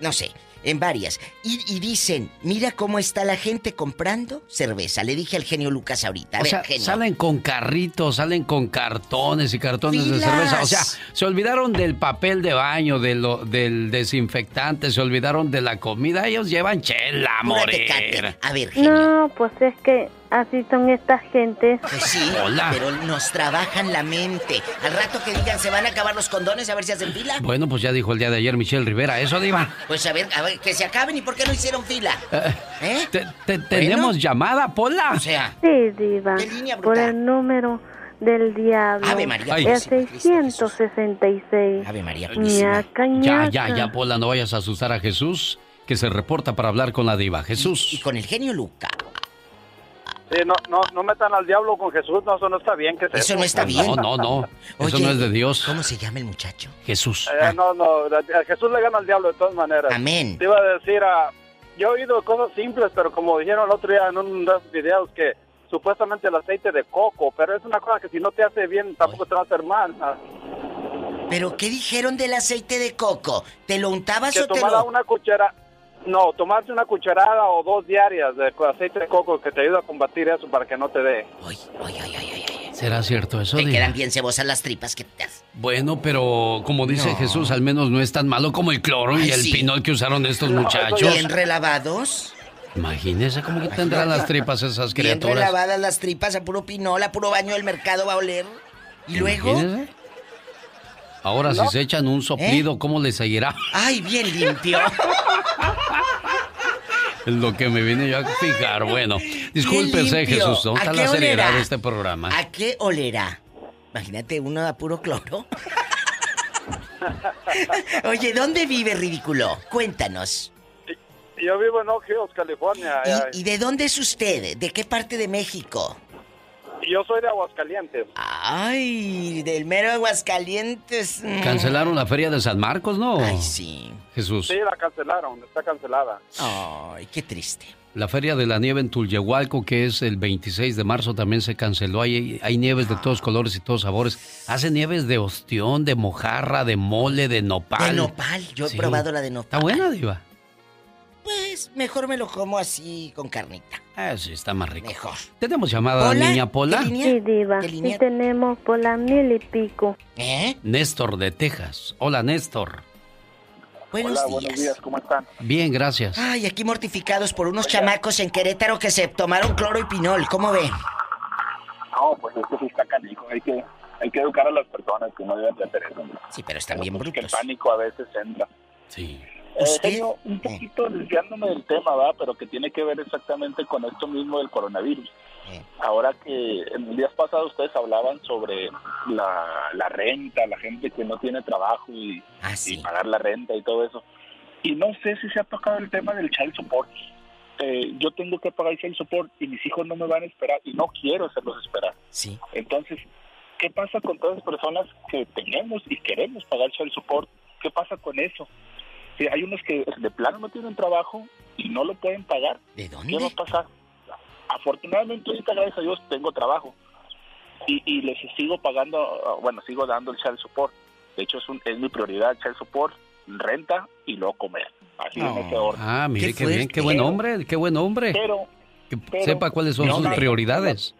no sé, en varias. Y, y dicen, mira cómo está la gente comprando cerveza. Le dije al genio Lucas ahorita. A O ver, sea, genio. salen con carritos, salen con cartones y cartones de cerveza. O sea, se olvidaron del papel de baño, de lo, del desinfectante, se olvidaron de la comida. Ellos llevan chela, morir. A ver, No, pues es que así son estas gentes. Pues sí, Hola. pero nos trabajan la mente. Al rato que digan, se van a acabar los condones, a ver si hacen fila. Bueno, pues ya dijo el día de ayer Michelle Rivera. Eso, Diva. Pues a ver, a ver, que se acaben y por qué no hicieron fila. ¿Eh? Te- te- ¿Tenemos llamada, Pola? O sea, Sí, diva. Por el número del diablo. Ave María El Purísima, 666. Ave María Ñaca, Ya, ñaca. ya, ya, Pola, no vayas a asustar a Jesús, que se reporta para hablar con la Diva. Jesús. Y con el genio Luca. Sí, no, no, no metan al diablo con Jesús, no, eso no está bien. que Eso no está bien. No, no, no. Eso no es de Dios. ¿Cómo se llama el muchacho? Jesús. Eh, no, no, a Jesús le gana al diablo de todas maneras. Amén. Te iba a decir, ah, yo he oído cosas simples, pero como dijeron el otro día en uno de los videos que supuestamente el aceite de coco, pero es una cosa que si no te hace bien tampoco te va a hacer mal. ah. ¿Pero qué dijeron del aceite de coco? ¿Te lo untabas Que o te lo...? una cuchara, no, tomarse una cucharada o dos diarias de aceite de coco que te ayuda a combatir eso para que no te dé. ¿Será cierto eso, Te quedan bien cebosas las tripas que te das. Bueno, pero como dice No. Jesús, al menos no es tan malo como el cloro Ay, y el sí. pinol que usaron estos muchachos. Bien relavados. Imagínese cómo que tendrán las tripas esas Bien criaturas. relavadas las tripas, a puro pinol, a puro baño del mercado va a oler. Y luego... Imagínese. Ahora, ¿No? si se echan un ¿Eh? soplido, ¿cómo le seguirá? ¡Ay, bien limpio! [laughs] Es lo que me vine yo a fijar. Bueno, discúlpese, limpio. Jesús. ¿Dónde ¿A está qué la seriedad olerá? de este programa? ¿A qué olerá? Imagínate uno a puro cloro. [laughs] Oye, ¿dónde vive ridículo? Cuéntanos. Yo vivo en Hills, California. ¿Y, y de dónde es usted? ¿De qué parte de México? Yo soy de Aguascalientes. Ay, del mero Aguascalientes. mm. Cancelaron la feria de San Marcos, ¿no? Ay, sí. Jesús. Sí, la cancelaron, está cancelada. Ay, qué triste. La Feria de la Nieve en Tulyehualco, que es el 26 de marzo, también se canceló. Hay, hay nieves de todos colores y todos sabores. Hace nieves de ostión, de mojarra, de mole, de nopal. De nopal, yo he Sí. probado la de nopal. Está buena, Diva. Pues mejor me lo como así con carnita. Ah, sí, está más rico. Mejor. ¿Tenemos llamada, ¿Pola? niña Pola? ¿Qué línea? Sí, diva. ¿Qué Sí línea? tenemos por la mil y pico. ¿Eh? Néstor de Texas. Hola, Néstor. Buenos Hola, días. buenos días, ¿cómo están? Bien, gracias. Ay, aquí mortificados por unos chamacos en Querétaro que se tomaron cloro y pinol. ¿Cómo ve? No, pues es que sí está canijo. Hay que, hay que educar a las personas que no deben de hacer eso. Sí, pero están bien Porque el brutos. pánico a veces entra. Sí. Eh, ¿Usted? genio, un poquito desviándome del tema, ¿va? Pero que tiene que ver exactamente con esto mismo del coronavirus. Eh. Ahora que en el días pasados ustedes hablaban sobre la, la renta, la gente que no tiene trabajo y, Ah, y pagar la renta y todo eso. Y no sé si se ha tocado el tema del child support. Eh, yo tengo que pagar child support y mis hijos no me van a esperar y no quiero hacerlos esperar. Sí. Entonces, ¿qué pasa con todas las personas que tenemos y queremos pagar child support? ¿Qué pasa con eso? Si hay unos que de plano no tienen trabajo y no lo pueden pagar, ¿De ¿qué va dónde? a pasar? Afortunadamente ahorita, gracias a Dios, tengo trabajo y, y les sigo pagando, bueno, sigo dando el child support. De hecho, es, un- es mi prioridad, child support, renta y luego comer. Así en ese orden. Ah, mire, Qué qué, bien, qué buen hombre, qué buen hombre. Pero, Que pero- sepa cuáles son No, sus no. prioridades.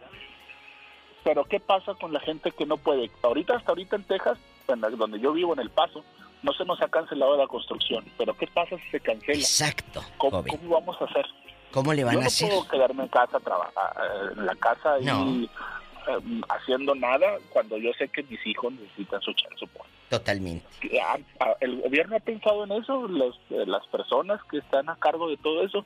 pero ¿qué pasa con la gente que no puede? Ahorita, hasta ahorita en Texas, en la- donde yo vivo, en El Paso, no se nos ha cancelado la construcción. Pero ¿qué pasa si se cancela? Exacto, ¿Cómo, cómo vamos a hacer? ¿Cómo le van yo a no hacer? puedo quedarme en casa, trabajar, en la casa y No. eh, haciendo nada cuando yo sé que mis hijos necesitan su support. Totalmente. Ah, ah, ¿El gobierno ha pensado en eso? Los, eh, ¿Las personas que están a cargo de todo eso?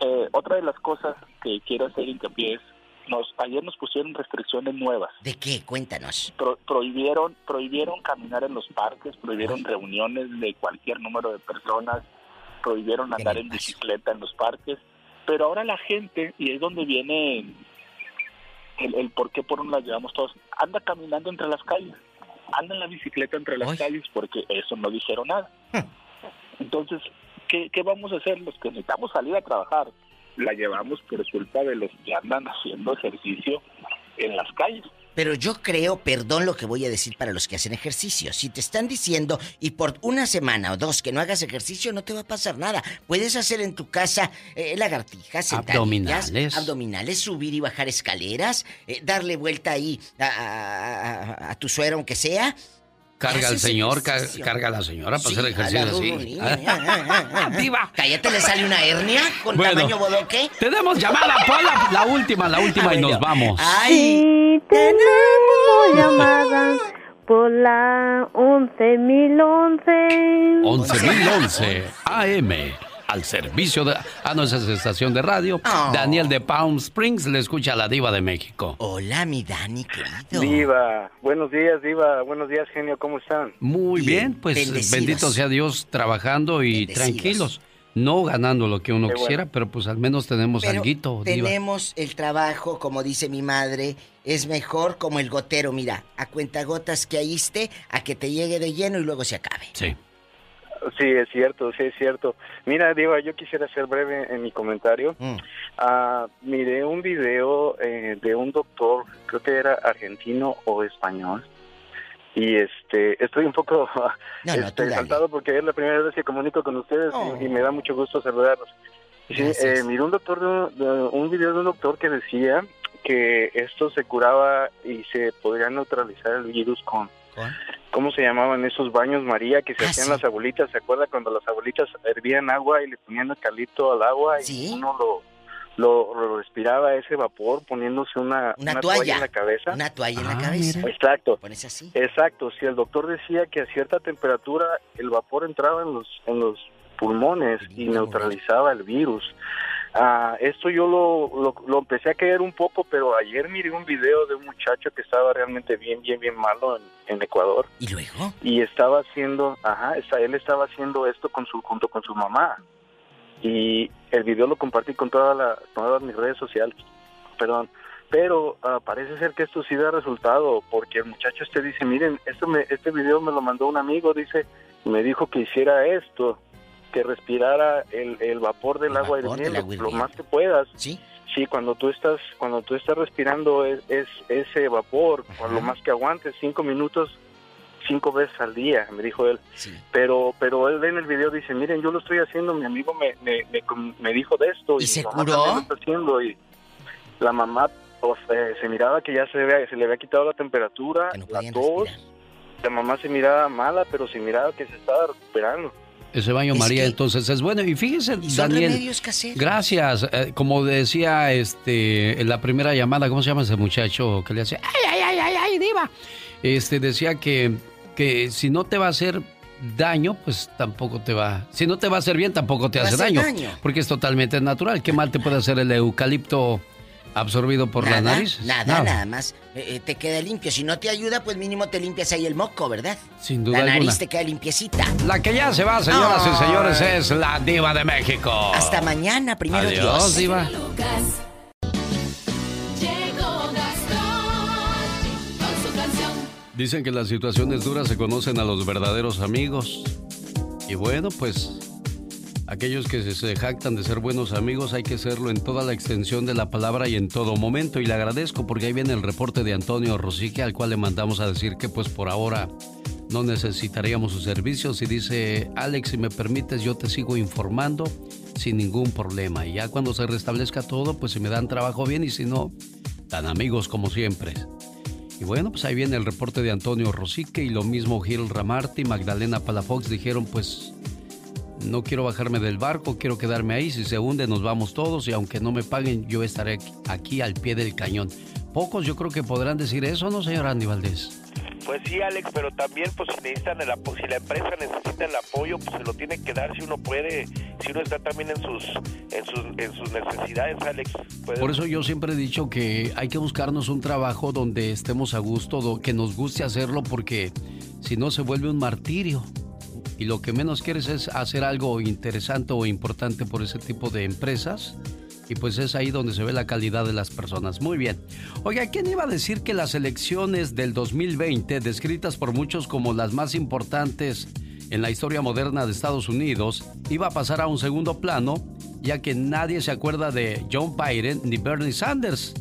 Eh, otra de las cosas que quiero hacer hincapié es, nos, ayer nos pusieron restricciones nuevas. ¿De qué? Cuéntanos. Pro- prohibieron prohibieron caminar en los parques, prohibieron reuniones de cualquier número de personas, prohibieron ¿Qué andar en bicicleta en los parques, pero ahora la gente, y es donde viene el, el por qué por un la llevamos todos, anda caminando entre las calles, anda en la bicicleta entre las calles porque eso no dijeron nada. Entonces, ¿qué, ¿qué vamos a hacer? Los que necesitamos salir a trabajar, la llevamos por culpa de los que andan haciendo ejercicio en las calles. Pero yo creo, perdón lo que voy a decir para los que hacen ejercicio. Si te están diciendo y por una semana o dos que no hagas ejercicio, no te va a pasar nada. Puedes hacer en tu casa eh, lagartijas, Abdominales. abdominales, subir y bajar escaleras, eh, darle vuelta ahí a, a- a- a tu suero aunque sea. Carga al señor, ejercicio. carga a la señora para Sí, hacer ejercicio así. ¡Viva! [laughs] Cállate, le sale una hernia con Bueno. tamaño bodoque. Tenemos llamada, Pola. La última, la última y nos vamos. Ay, Sí tenemos llamada por la 11011. 11.011 AM. Al servicio de. Ah, no, esa es estación de radio. Oh. Daniel de Palm Springs le escucha a la Diva de México. Hola, mi Dani, querido. Diva, buenos días, Diva, buenos días, genio, ¿cómo están? Muy bien, Bien, pues bendecidos. bendito sea Dios trabajando y Bendecidos. tranquilos. No ganando lo que uno bueno. quisiera, pero pues al menos tenemos Pero alguito, Diva. tenemos el trabajo, como dice mi madre, es mejor como el gotero, mira, a cuentagotas que ahiste, a que te llegue de lleno y luego se acabe. Sí. Sí, es cierto, sí, es cierto. Mira, Diva, yo quisiera ser breve en mi comentario. Mm. Ah, miré un video eh, de un doctor, creo que era argentino o español, y este, estoy un poco [laughs] No, este, saltado porque es la primera vez que comunico con ustedes y- Oh. y, me da mucho gusto saludarlos. Sí, eh, miré un doctor, de- de- un video de un doctor que decía que esto se curaba y se podría neutralizar el virus con, ¿Con? ¿Cómo se llamaban esos baños María que se Ah, hacían sí. las abuelitas? ¿Se acuerda cuando las abuelitas hervían agua y le ponían eucalipto al agua Sí. y uno lo, lo, lo respiraba ese vapor poniéndose una, Una toalla. en la cabeza? Una toalla en la Ah, cabeza. mira. Exacto. Pones así. Exacto, si el doctor decía que a cierta temperatura el vapor entraba en los en los pulmones y neutralizaba el virus. Ah, esto yo lo, lo, lo empecé a creer un poco, pero ayer miré un video de un muchacho que estaba realmente bien, bien, bien malo en, en Ecuador. ¿Y luego? y estaba haciendo, ajá, está- él estaba haciendo esto con su junto con su mamá. Y el video lo compartí con toda la, todas mis redes sociales, perdón, pero ah, parece ser que esto sí da resultado, porque el muchacho este dice, miren, esto me, este video me lo mandó un amigo, dice, me dijo que hiciera esto, que respirara el, el vapor del agua vapor del hirviendo lo más que puedas. Sí. Sí, cuando tú estás, cuando tú estás respirando es, es ese vapor, con lo más que aguantes, cinco minutos, cinco veces al día, me dijo él. Pero, pero él en el video dice, miren, yo lo estoy haciendo, mi amigo me, me, me, me dijo de esto. ¿Y se curó? también lo está haciendo y la mamá pues, eh, se miraba que ya se, había- se le había quitado la temperatura, la tos. La mamá se miraba mala, pero se miraba que se estaba recuperando. Ese baño Es María que- entonces es bueno. Y fíjese, son Daniel. remedios caseros. Gracias. Eh, como decía este en la primera llamada, ¿cómo se llama ese muchacho que le hace? ¡Ay, ay, ay, ay, ay, diva! Este decía que, que si no te va a hacer daño, pues tampoco te va. Si no te va a hacer bien, tampoco te hace daño. Porque es totalmente natural. ¿Qué mal te puede hacer el eucalipto absorbido por nada, la nariz? Nada, nada más. Eh, eh, te queda limpio. Si no te ayuda, pues mínimo te limpias ahí el moco, ¿verdad? Sin duda La nariz alguna. te queda limpiecita. La que ya se va, señoras y señores, es la diva de México. Hasta mañana, primero Adiós, Dios. diva. Dicen que las situaciones duras se conocen a los verdaderos amigos. Y bueno, pues aquellos que se- jactan de ser buenos amigos hay que serlo en toda la extensión de la palabra y en todo momento. Y le agradezco porque ahí viene el reporte de Antonio Rosique al cual le mandamos a decir que pues por ahora no necesitaríamos sus servicios. Y dice, Alex, si me permites yo te sigo informando sin ningún problema. Y ya cuando se restablezca todo, pues si me dan trabajo bien y si no, tan amigos como siempre. Y bueno, pues ahí viene el reporte de Antonio Rosique y lo mismo Gil Ramarty y Magdalena Palafox dijeron pues no quiero bajarme del barco, quiero quedarme ahí, si se hunde nos vamos todos y aunque no me paguen yo estaré aquí- aquí al pie del cañón. Pocos yo creo que podrán decir eso, ¿no, señor Andy Valdés? Pues sí, Alex, pero también, pues si necesitan el apo- si la empresa necesita el apoyo, pues se lo tiene que dar si uno puede, si uno está también en sus, en sus, en sus necesidades, Alex. Por eso yo siempre he dicho que hay que buscarnos un trabajo donde estemos a gusto, que nos guste hacerlo, porque si no se vuelve un martirio. Y lo que menos quieres es hacer algo interesante o importante por ese tipo de empresas. Y pues es ahí donde se ve la calidad de las personas. Muy bien. Oiga, ¿quién iba a decir que las elecciones del 2020, descritas por muchos como las más importantes en la historia moderna de Estados Unidos, iba a pasar a un segundo plano, ya que nadie se acuerda de John Biden ni Bernie Sanders?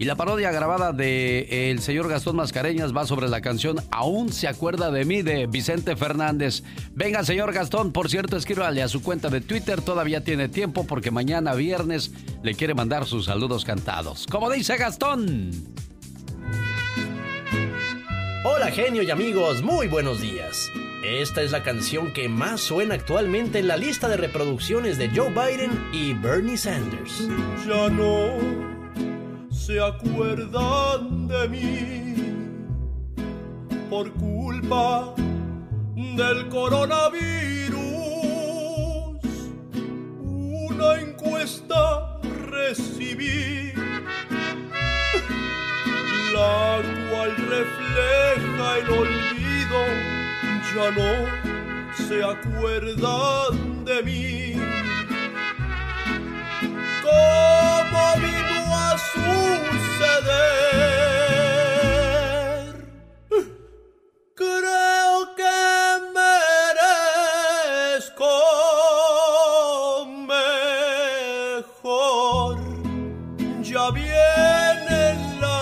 Y la parodia grabada de el señor Gastón Mascareñas va sobre la canción Aún se acuerda de mí de Vicente Fernández. Venga, señor Gastón, por cierto, escríbale a su cuenta de Twitter, todavía tiene tiempo porque mañana viernes le quiere mandar sus saludos cantados. Como dice Gastón. Hola genio y amigos, muy buenos días. Esta es la canción que más suena actualmente en la lista de reproducciones de Joe Biden y Bernie Sanders. ya no se acuerdan de mí por culpa del coronavirus. Una encuesta recibí, la cual refleja el olvido. Ya no se acuerdan de mí a suceder. Creo que merezco mejor. Ya viene la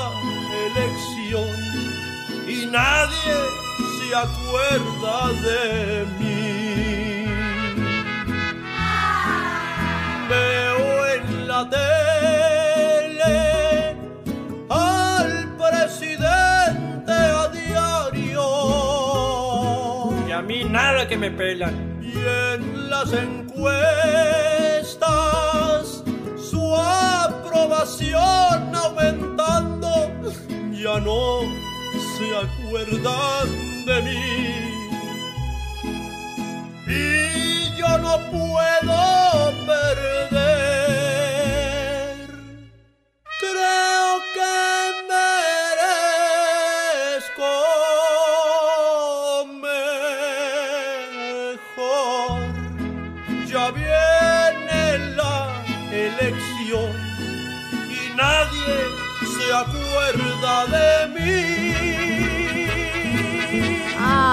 elección y nadie se acuerda de mí. Veo en la tele nada que me pelan. Y en las encuestas su aprobación aumentando. Ya no se acuerdan de mí. Y yo no puedo perder.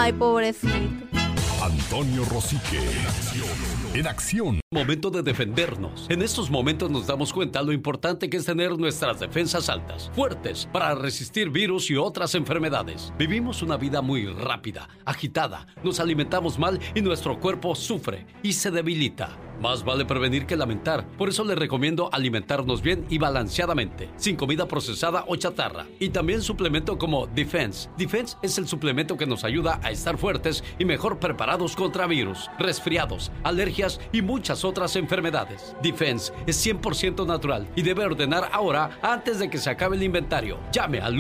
Ay, pobrecito. Antonio Rosique. En acción. Momento de defendernos. En estos momentos nos damos cuenta lo importante que es tener nuestras defensas altas, fuertes, para resistir virus y otras enfermedades. Vivimos una vida muy rápida, agitada, nos alimentamos mal y nuestro cuerpo sufre y se debilita. Más vale prevenir que lamentar. Por eso le recomiendo alimentarnos bien y balanceadamente, sin comida procesada o chatarra. Y también suplemento como Defense. Defense es el suplemento que nos ayuda a estar fuertes y mejor preparados contra virus, resfriados, alergias y muchas otras enfermedades. Defense es 100% natural y debe ordenar ahora antes de que se acabe el inventario. Llame al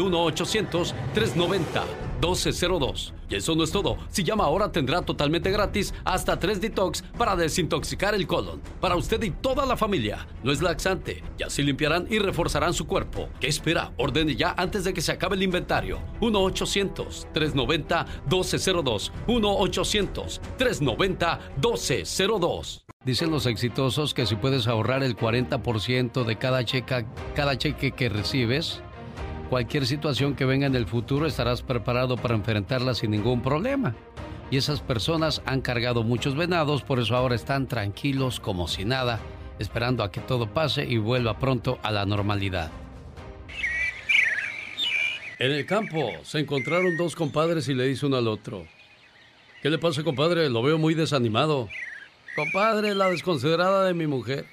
1-800-390-1202. Y eso no es todo. Si llama ahora tendrá totalmente gratis hasta 3 detox para desintoxicar el colon. Para usted y toda la familia. No es laxante y así limpiarán y reforzarán su cuerpo. ¿Qué espera? Ordene ya antes de que se acabe el inventario. 1-800-390-1202. 1-800-390-1202. Dicen los exitosos que si puedes ahorrar el 40% de cada, checa, cada cheque que recibes, cualquier situación que venga en el futuro estarás preparado para enfrentarla sin ningún problema. Y esas personas han cargado muchos venados, por eso ahora están tranquilos como si nada, esperando a que todo pase y vuelva pronto a la normalidad. En el campo se encontraron dos compadres y le dice uno al otro. ¿Qué le pasa, compadre? Lo veo muy desanimado. Compadre, la desconsiderada de mi mujer.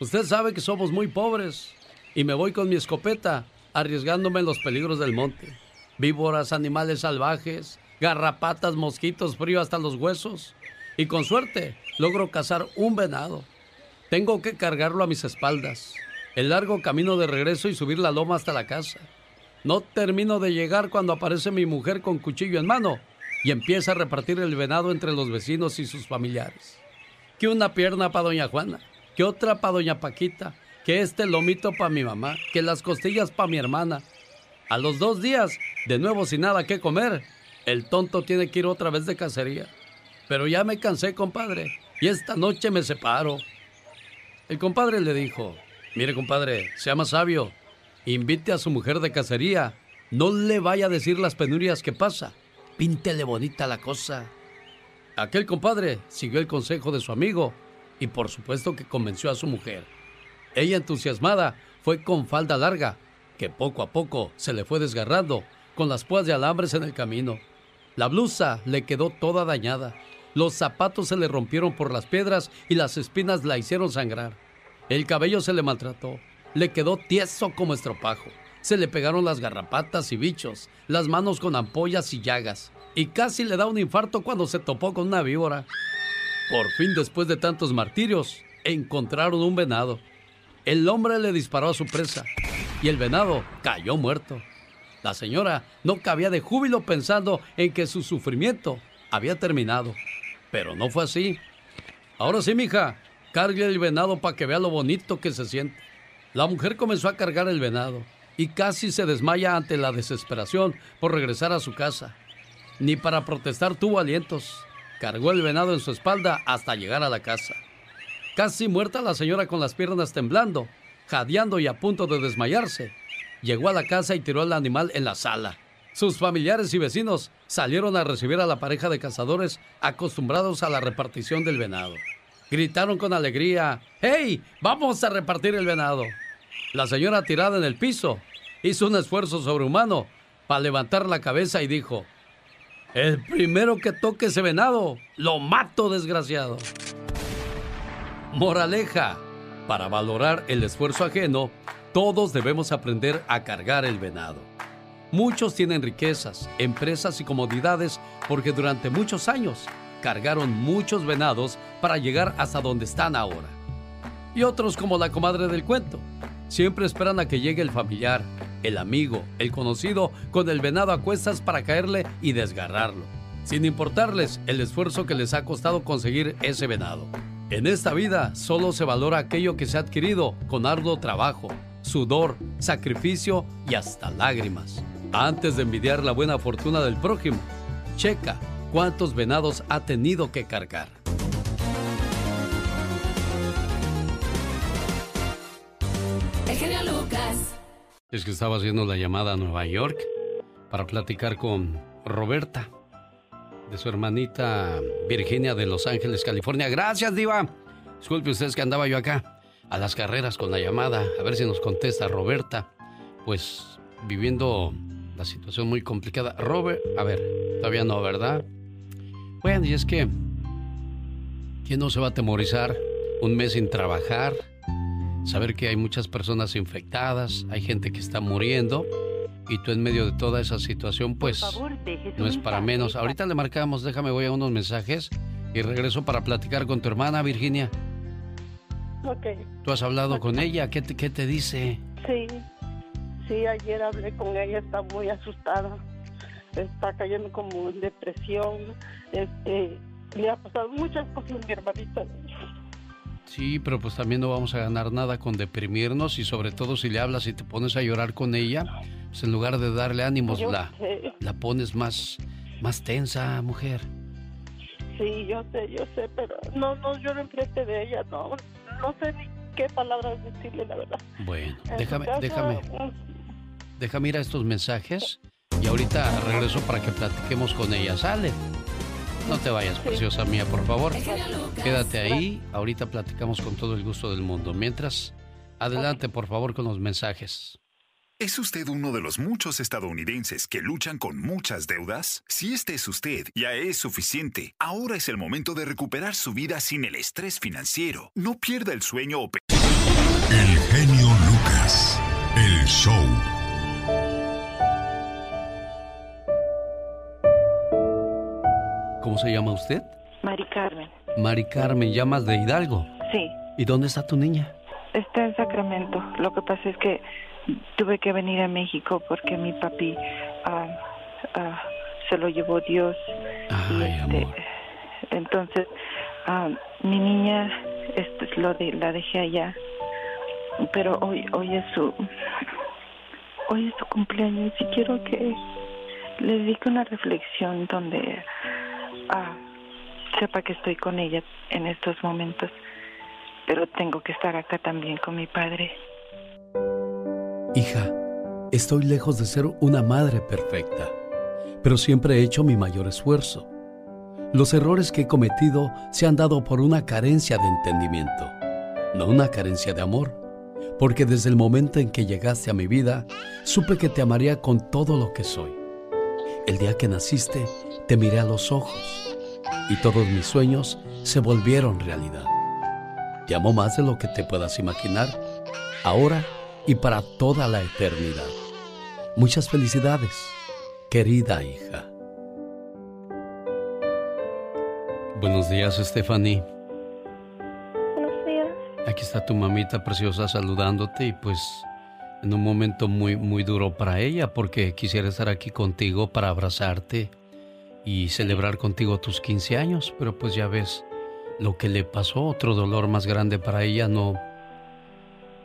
Usted sabe que somos muy pobres y me voy con mi escopeta arriesgándome en los peligros del monte. Víboras, animales salvajes, garrapatas, mosquitos, frío hasta los huesos. Y con suerte logro cazar un venado. Tengo que cargarlo a mis espaldas. El largo camino de regreso y subir la loma hasta la casa. No termino de llegar cuando aparece mi mujer con cuchillo en mano y empieza a repartir el venado entre los vecinos y sus familiares. Que una pierna para doña Juana, que otra para doña Paquita, que este lomito para mi mamá, que las costillas para mi hermana. A los dos días, de nuevo sin nada que comer, el tonto tiene que ir otra vez de cacería. Pero ya me cansé, compadre, y esta noche me separo. El compadre le dijo, mire compadre, sea más sabio, invite a su mujer de cacería, no le vaya a decir las penurias que pasa, píntele bonita la cosa. Aquel compadre siguió el consejo de su amigo y por supuesto que convenció a su mujer. Ella entusiasmada fue con falda larga, que poco a poco se le fue desgarrando, con las púas de alambres en el camino. La blusa le quedó toda dañada, los zapatos se le rompieron por las piedras y las espinas la hicieron sangrar. El cabello se le maltrató, le quedó tieso como estropajo. Se le pegaron las garrapatas y bichos, las manos con ampollas y llagas, y casi le da un infarto cuando se topó con una víbora. Por fin, después de tantos martirios, encontraron un venado. El hombre le disparó a su presa y el venado cayó muerto. La señora no cabía de júbilo pensando en que su sufrimiento había terminado. Pero no fue así. Ahora sí, mija, cargue el venado para que vea lo bonito que se siente. La mujer comenzó a cargar el venado y casi se desmaya ante la desesperación por regresar a su casa. Ni para protestar tuvo alientos. Cargó el venado en su espalda hasta llegar a la casa. Casi muerta la señora con las piernas temblando, jadeando y a punto de desmayarse. Llegó a la casa y tiró al animal en la sala. Sus familiares y vecinos salieron a recibir a la pareja de cazadores acostumbrados a la repartición del venado. Gritaron con alegría, ¡Hey! ¡Vamos a repartir el venado! La señora tirada en el piso hizo un esfuerzo sobrehumano para levantar la cabeza y dijo, el primero que toque ese venado, lo mato, desgraciado. Moraleja, para valorar el esfuerzo ajeno, todos debemos aprender a cargar el venado. Muchos tienen riquezas, empresas y comodidades porque durante muchos años cargaron muchos venados para llegar hasta donde están ahora. Y otros como la comadre del cuento, siempre esperan a que llegue el familiar, el amigo, el conocido con el venado a cuestas para caerle y desgarrarlo, sin importarles el esfuerzo que les ha costado conseguir ese venado. En esta vida solo se valora aquello que se ha adquirido con arduo trabajo, sudor, sacrificio y hasta lágrimas. Antes de envidiar la buena fortuna del prójimo, checa cuántos venados ha tenido que cargar. El genio Lucas. Es que estaba haciendo la llamada a Nueva York para platicar con Roberta, de su hermanita Virginia de Los Ángeles, California. Gracias, Diva. Disculpe ustedes que andaba yo acá a las carreras con la llamada. A ver si nos contesta Roberta. Pues viviendo la situación muy complicada. Robert, a ver, todavía no, ¿verdad? Bueno, y es que, ¿quién no se va a atemorizar un mes sin trabajar? Saber que hay muchas personas infectadas, hay gente que está muriendo y tú en medio de toda esa situación, pues no es para menos. Ahorita le marcamos, déjame, voy a unos mensajes y regreso para platicar con tu hermana Virginia. Ok. ¿Tú has hablado con ella? ¿Qué te, qué te dice? Sí, sí, ayer hablé con ella, está muy asustada, está cayendo como en depresión, este, le ha pasado muchas cosas a mi hermanita. Sí, pero pues también no vamos a ganar nada con deprimirnos y sobre todo si le hablas y te pones a llorar con ella, pues en lugar de darle ánimos, Yo la, sé. la pones más, más tensa, mujer. Sí, yo sé, yo sé, pero no, no lloro enfrente de ella, no, no sé ni qué palabras decirle, la verdad. Bueno, En déjame, caso, déjame, déjame ir a estos mensajes y ahorita regreso para que platiquemos con ella. Sale. No te vayas, preciosa mía, por favor. Quédate ahí. Ahorita platicamos con todo el gusto del mundo. Mientras, adelante, por favor, con los mensajes. ¿Es usted uno de los muchos estadounidenses que luchan con muchas deudas? Si este es usted, ya es suficiente. Ahora es el momento de recuperar su vida sin el estrés financiero. No pierda el sueño o... El genio Lucas. El show. ¿Cómo se llama usted? Mari Carmen, Mari Carmen, llamas de Hidalgo. sí, ¿Y dónde está tu niña? está en Sacramento. Lo que pasa es que tuve que venir a México porque mi papi ah, ah, se lo llevó Dios. y este, entonces, ah, mi niña este, lo de, la dejé allá. Pero hoy, hoy es su hoy es su cumpleaños y quiero que le dedique una reflexión donde ah, sepa que estoy con ella en estos momentos, pero tengo que estar acá también con mi padre. Hija, estoy lejos de ser una madre perfecta, pero siempre he hecho mi mayor esfuerzo. Los errores que he cometido se han dado por una carencia de entendimiento, no una carencia de amor, porque desde el momento en que llegaste a mi vida, supe que te amaría con todo lo que soy. El día que naciste, te miré a los ojos y todos mis sueños se volvieron realidad. Te amo más de lo que te puedas imaginar, ahora y para toda la eternidad. Muchas felicidades, querida hija. Buenos días, Stephanie. Buenos días. Aquí está tu mamita preciosa saludándote y pues en un momento muy muy duro para ella porque quisiera estar aquí contigo para abrazarte y celebrar contigo tus 15 años, pero pues ya ves lo que le pasó, otro dolor más grande para ella no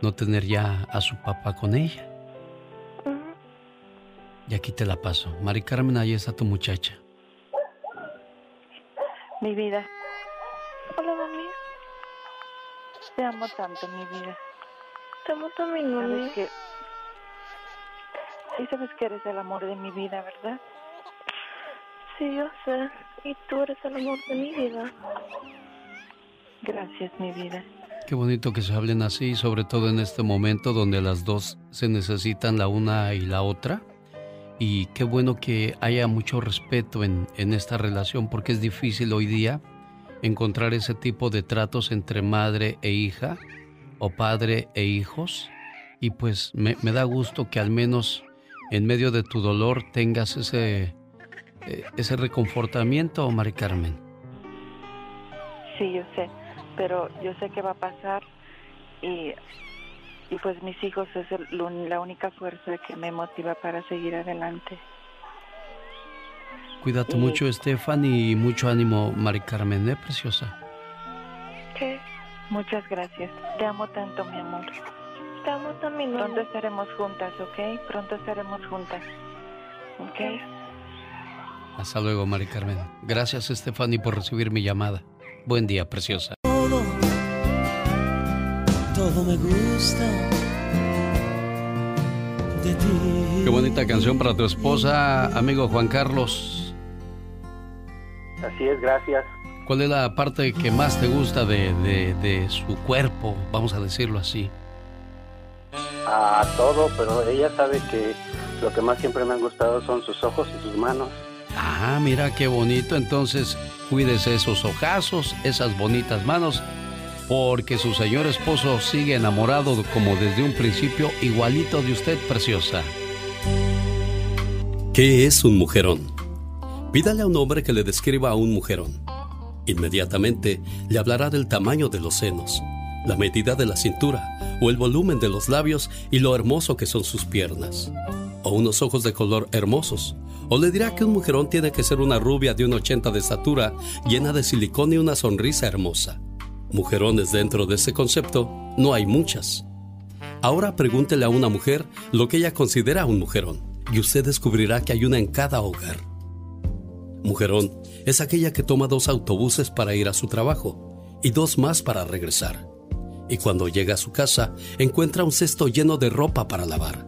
no tener ya a su papá con ella. Y aquí te la paso. Mari Carmen, ahí está tu muchacha. Mi vida, Hola, mami. te amo tanto, mi vida. Te amo también, mami. Sabes que sí sabes que eres el amor de mi vida, ¿verdad? Sí, yo sé. Y tú eres el amor de mi vida. Gracias, mi vida. Qué bonito que se hablen así, sobre todo en este momento donde las dos se necesitan la una y la otra. Y qué bueno que haya mucho respeto en, en esta relación, porque es difícil hoy día encontrar ese tipo de tratos entre madre e hija o padre e hijos. Y pues me, me da gusto que al menos en medio de tu dolor tengas ese, eh, ese reconfortamiento, Mari Carmen. Sí, yo sé, pero yo sé que va a pasar y, y pues mis hijos es el- la única fuerza que me motiva para seguir adelante. Cuídate Y- mucho, Estefan, y mucho ánimo, Mari Carmen, ¿eh, preciosa? ¿Qué? Muchas gracias. Te amo tanto, mi amor. Te amo también, Pronto estaremos juntas, ¿ok? Pronto estaremos juntas. ¿Ok? Hasta luego, Mari Carmen. Gracias, Stephanie, por recibir mi llamada. Buen día, preciosa. todo me gusta. de ti. Qué bonita canción para tu esposa, amigo Juan Carlos. Así es, gracias. ¿Cuál es la parte que más te gusta de, de- de su cuerpo? Vamos a decirlo así. A todo, pero ella sabe que lo que más siempre me han gustado son sus ojos y sus manos. Ah, mira qué bonito. Entonces, cuídese esos ojazos, esas bonitas manos, porque su señor esposo sigue enamorado como desde un principio, igualito de usted, preciosa. ¿Qué es un mujerón? Pídale a un hombre que le describa a un mujerón. Inmediatamente le hablará del tamaño de los senos, la medida de la cintura o el volumen de los labios y lo hermoso que son sus piernas. O unos ojos de color hermosos. O le dirá que un mujerón tiene que ser una rubia de un 80 de estatura, llena de silicón y una sonrisa hermosa. Mujerones dentro de ese concepto no hay muchas. Ahora pregúntele a una mujer lo que ella considera un mujerón y usted descubrirá que hay una en cada hogar. Mujerón es aquella que toma dos autobuses para ir a su trabajo y dos más para regresar. Y cuando llega a su casa encuentra un cesto lleno de ropa para lavar,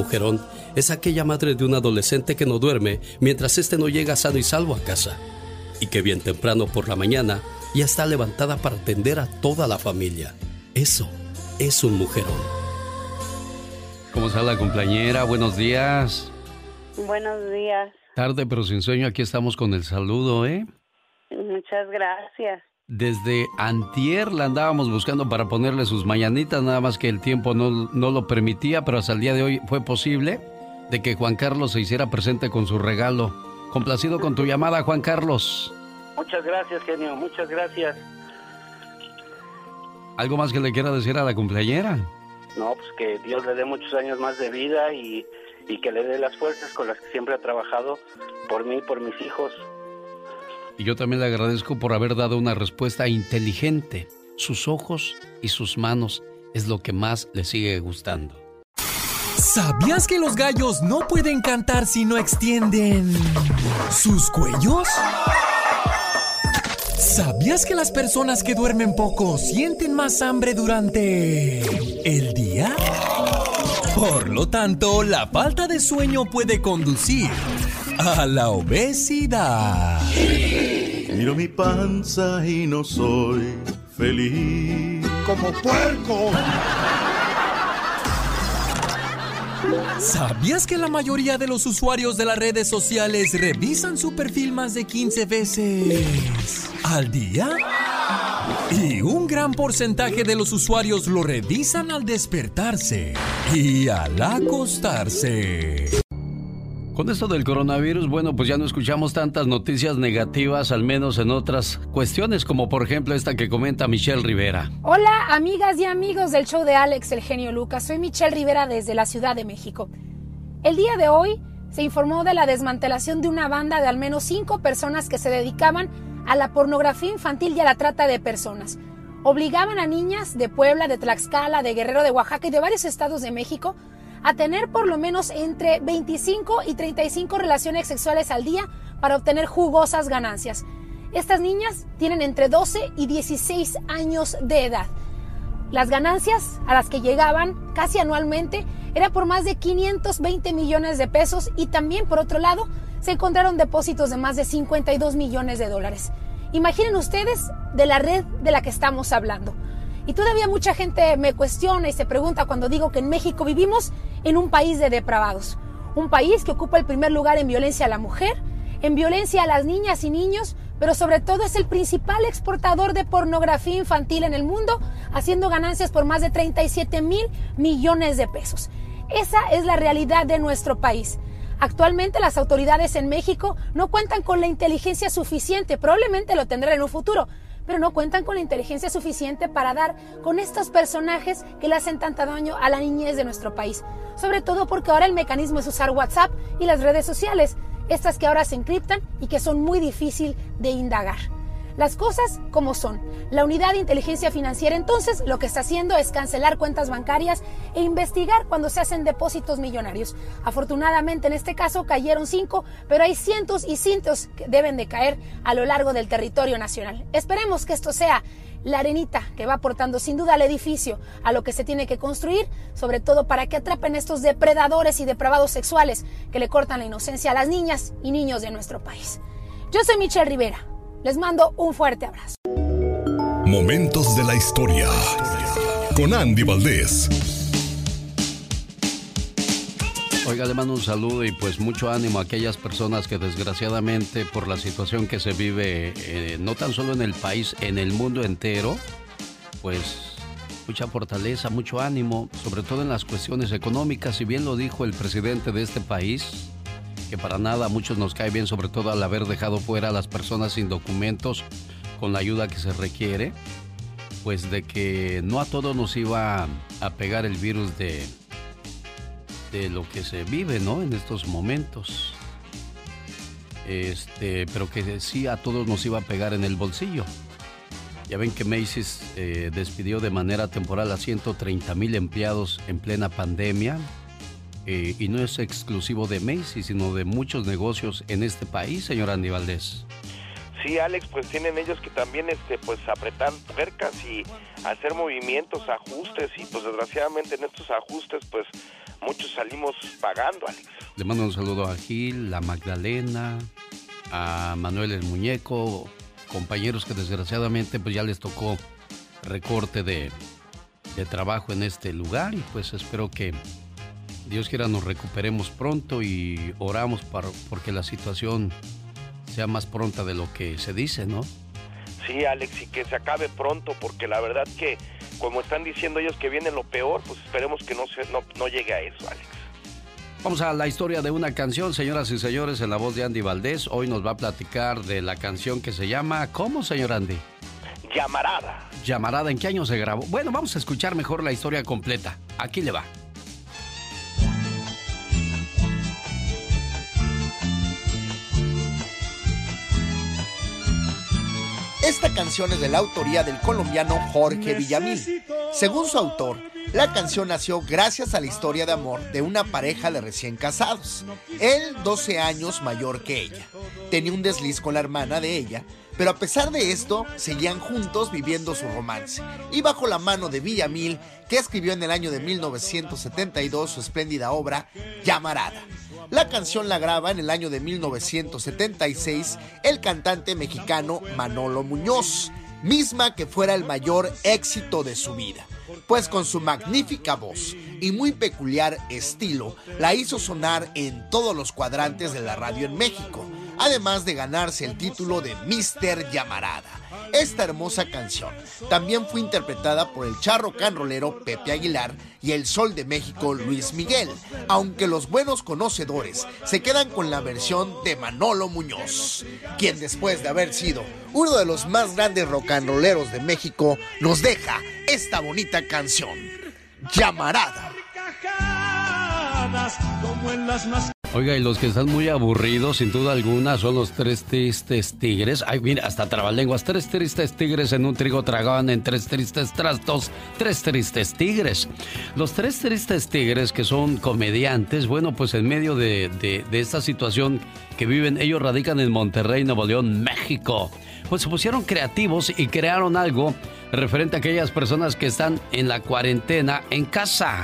Mujerón es aquella madre de un adolescente que no duerme mientras éste no llega sano y salvo a casa y que bien temprano por la mañana ya está levantada para atender a toda la familia. Eso es un mujerón. ¿Cómo está la compañera? Buenos días. Buenos días. Tarde pero sin sueño, aquí estamos con el saludo, ¿eh? Muchas gracias. Desde antier la andábamos buscando para ponerle sus mañanitas, nada más que el tiempo no, no lo permitía, pero hasta el día de hoy fue posible de que Juan Carlos se hiciera presente con su regalo. Complacido con tu llamada, Juan Carlos. Muchas gracias, genio, muchas gracias. ¿Algo más que le quiera decir a la cumpleañera? No, pues que Dios le dé muchos años más de vida y, y que le dé las fuerzas con las que siempre ha trabajado por mí y por mis hijos. Y yo también le agradezco por haber dado una respuesta inteligente. Sus ojos y sus manos es lo que más le sigue gustando. ¿Sabías que los gallos no pueden cantar si no extienden sus cuellos? ¿Sabías que las personas que duermen poco sienten más hambre durante el día? Por lo tanto, la falta de sueño puede conducir [laughs] a la obesidad. Miro mi panza y no soy feliz. Como puerco. ¿Sabías que la mayoría de los usuarios de las redes sociales revisan su perfil más de 15 veces al día? Y un gran porcentaje de los usuarios lo revisan al despertarse y al acostarse. Con esto del coronavirus, bueno, pues ya no escuchamos tantas noticias negativas, al menos en otras cuestiones, como por ejemplo esta que comenta Michelle Rivera. Hola, amigas y amigos del show de Alex, el genio Lucas. Soy Michelle Rivera desde la Ciudad de México. El día de hoy se informó de la desmantelación de una banda de al menos cinco personas que se dedicaban a la pornografía infantil y a la trata de personas. Obligaban a niñas de Puebla, de Tlaxcala, de Guerrero, de Oaxaca y de varios estados de México a tener por lo menos entre 25 y 35 relaciones sexuales al día para obtener jugosas ganancias. Estas niñas tienen entre 12 y 16 años de edad. Las ganancias a las que llegaban casi anualmente era por más de 520 millones de pesos y también por otro lado se encontraron depósitos de más de 52 millones de dólares. Imaginen ustedes de la red de la que estamos hablando. Y todavía mucha gente me cuestiona y se pregunta cuando digo que en México vivimos en un país de depravados. Un país que ocupa el primer lugar en violencia a la mujer, en violencia a las niñas y niños, pero sobre todo es el principal exportador de pornografía infantil en el mundo, haciendo ganancias por más de 37 mil millones de pesos. Esa es la realidad de nuestro país. Actualmente las autoridades en México no cuentan con la inteligencia suficiente, probablemente lo tendrán en un futuro, pero no cuentan con la inteligencia suficiente para dar con estos personajes que le hacen tanto daño a la niñez de nuestro país. Sobre todo porque ahora el mecanismo es usar WhatsApp y las redes sociales, estas que ahora se encriptan y que son muy difícil de indagar. Las cosas como son. La unidad de inteligencia financiera entonces lo que está haciendo es cancelar cuentas bancarias e investigar cuando se hacen depósitos millonarios. Afortunadamente en este caso cayeron cinco, pero hay cientos y cientos que deben de caer a lo largo del territorio nacional. Esperemos que esto sea la arenita que va aportando sin duda al edificio, a lo que se tiene que construir, sobre todo para que atrapen estos depredadores y depravados sexuales que le cortan la inocencia a las niñas y niños de nuestro país. Yo soy Michelle Rivera. Les mando un fuerte abrazo. Momentos de la historia. Con Andy Valdés. Oiga, le mando un saludo y pues mucho ánimo a aquellas personas que desgraciadamente por la situación que se vive, eh, no tan solo en el país, en el mundo entero, pues mucha fortaleza, mucho ánimo, sobre todo en las cuestiones económicas. Si bien lo dijo el presidente de este país, que para nada a muchos nos cae bien, sobre todo al haber dejado fuera a las personas sin documentos con la ayuda que se requiere, pues de que no a todos nos iba a pegar el virus de, de lo que se vive, ¿no? En estos momentos. Este, pero que sí a todos nos iba a pegar en el bolsillo. Ya ven que Macy's eh, despidió de manera temporal a 130 mil empleados en plena pandemia eh, y no es exclusivo de Macy's, sino de muchos negocios en este país, señor Andy Valdés. Sí, Alex, pues tienen ellos que también este pues apretar tuercas y hacer movimientos, ajustes y pues desgraciadamente en estos ajustes pues muchos salimos pagando, Alex. Le mando un saludo a Gil, a Magdalena, a Manuel el Muñeco, compañeros que desgraciadamente pues ya les tocó recorte de, de trabajo en este lugar y pues espero que Dios quiera nos recuperemos pronto y oramos para, porque la situación sea más pronta de lo que se dice, ¿no? Sí, Alex, y que se acabe pronto, porque la verdad que, como están diciendo ellos que viene lo peor, pues esperemos que no, se, no, no llegue a eso, Alex. Vamos a la historia de una canción, señoras y señores, en la voz de Andy Valdés. Hoy nos va a platicar de la canción que se llama ¿Cómo, señor Andy? Llamarada. Llamarada, ¿en qué año se grabó? Bueno, vamos a escuchar mejor la historia completa. Aquí le va. Esta canción es de la autoría del colombiano Jorge Villamil. Según su autor, la canción nació gracias a la historia de amor de una pareja de recién casados. Él 12 años mayor que ella. Tenía un desliz con la hermana de ella, pero a pesar de esto, seguían juntos viviendo su romance. Y bajo la mano de Villamil, que escribió en el año de 1972 su espléndida obra, Llamarada. La canción la graba en el año de 1976 el cantante mexicano Manolo Muñoz, misma que fuera el mayor éxito de su vida, pues con su magnífica voz y muy peculiar estilo la hizo sonar en todos los cuadrantes de la radio en México, además de ganarse el título de Mister Llamarada. Esta hermosa canción también fue interpretada por el charro canrolero Pepe Aguilar y el Sol de México Luis Miguel, aunque los buenos conocedores se quedan con la versión de Manolo Muñoz, quien después de haber sido uno de los más grandes rocanroleros de México, nos deja esta bonita canción, Llamarada. Oiga, y los que están muy aburridos, sin duda alguna, son los tres tristes tigres. Ay, mira, hasta trabalenguas. Tres tristes tigres en un trigo tragaban en tres tristes trastos. Tres tristes tigres. Los tres tristes tigres, que son comediantes, bueno, pues en medio de, de- de esta situación que viven, ellos radican en Monterrey, Nuevo León, México. Pues se pusieron creativos y crearon algo referente a aquellas personas que están en la cuarentena en casa.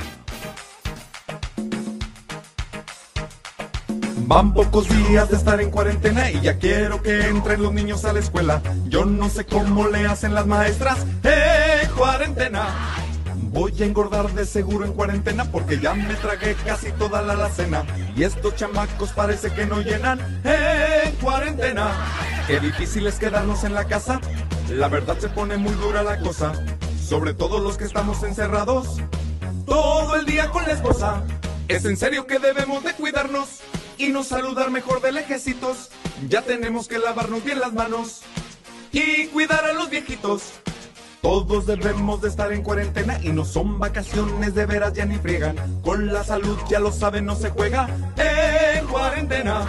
Van pocos días de estar en cuarentena y ya quiero que entren los niños a la escuela. Yo no sé cómo le hacen las maestras. ¡Eh, cuarentena! Voy a engordar de seguro en cuarentena porque ya me tragué casi toda la alacena. Y estos chamacos parece que no llenan. ¡Eh, cuarentena! Qué difícil es quedarnos en la casa. La verdad se pone muy dura la cosa. Sobre todo los que estamos encerrados. Todo el día con la esposa. Es en serio que debemos de cuidarnos y no saludar mejor de lejecitos. Ya tenemos que lavarnos bien las manos y cuidar a los viejitos. Todos debemos de estar en cuarentena y no son vacaciones de veras ya ni friegan. Con la salud ya lo saben, no se juega en cuarentena.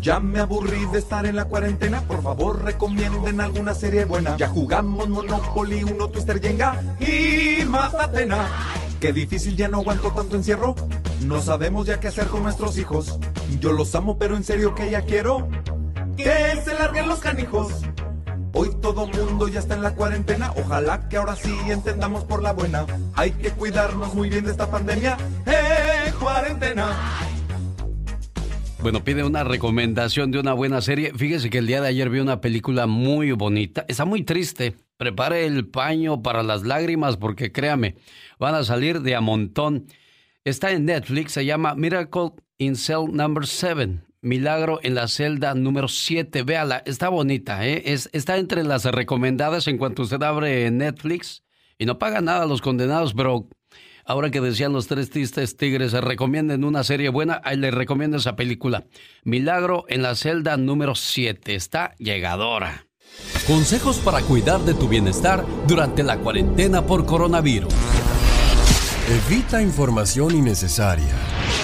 Ya me aburrí de estar en la cuarentena, por favor recomienden alguna serie buena. Ya jugamos Monopoly, uno Twister Jenga y más Atena. Qué difícil, ya no aguanto tanto encierro. No sabemos ya qué hacer con nuestros hijos. Yo los amo, pero en serio que ya quiero que se larguen los canijos. Hoy todo mundo ya está en la cuarentena. Ojalá que ahora sí entendamos por la buena. Hay que cuidarnos muy bien de esta pandemia. ¡Eh, cuarentena! Bueno, pide una recomendación de una buena serie. Fíjese que el día de ayer vi una película muy bonita. Está muy triste. Prepare el paño para las lágrimas porque créame, van a salir de a montón. Está en Netflix, se llama Miracle in Cell Number 7. Milagro en la celda número 7. Véala, está bonita, ¿eh? Es, está entre las recomendadas en cuanto usted abre Netflix y no paga nada a los condenados, pero ahora que decían los tres tristes tigres, recomienden una serie buena, ahí les recomiendo esa película. Milagro en la celda número 7. Está llegadora. Consejos para cuidar de tu bienestar durante la cuarentena por coronavirus. Evita información innecesaria.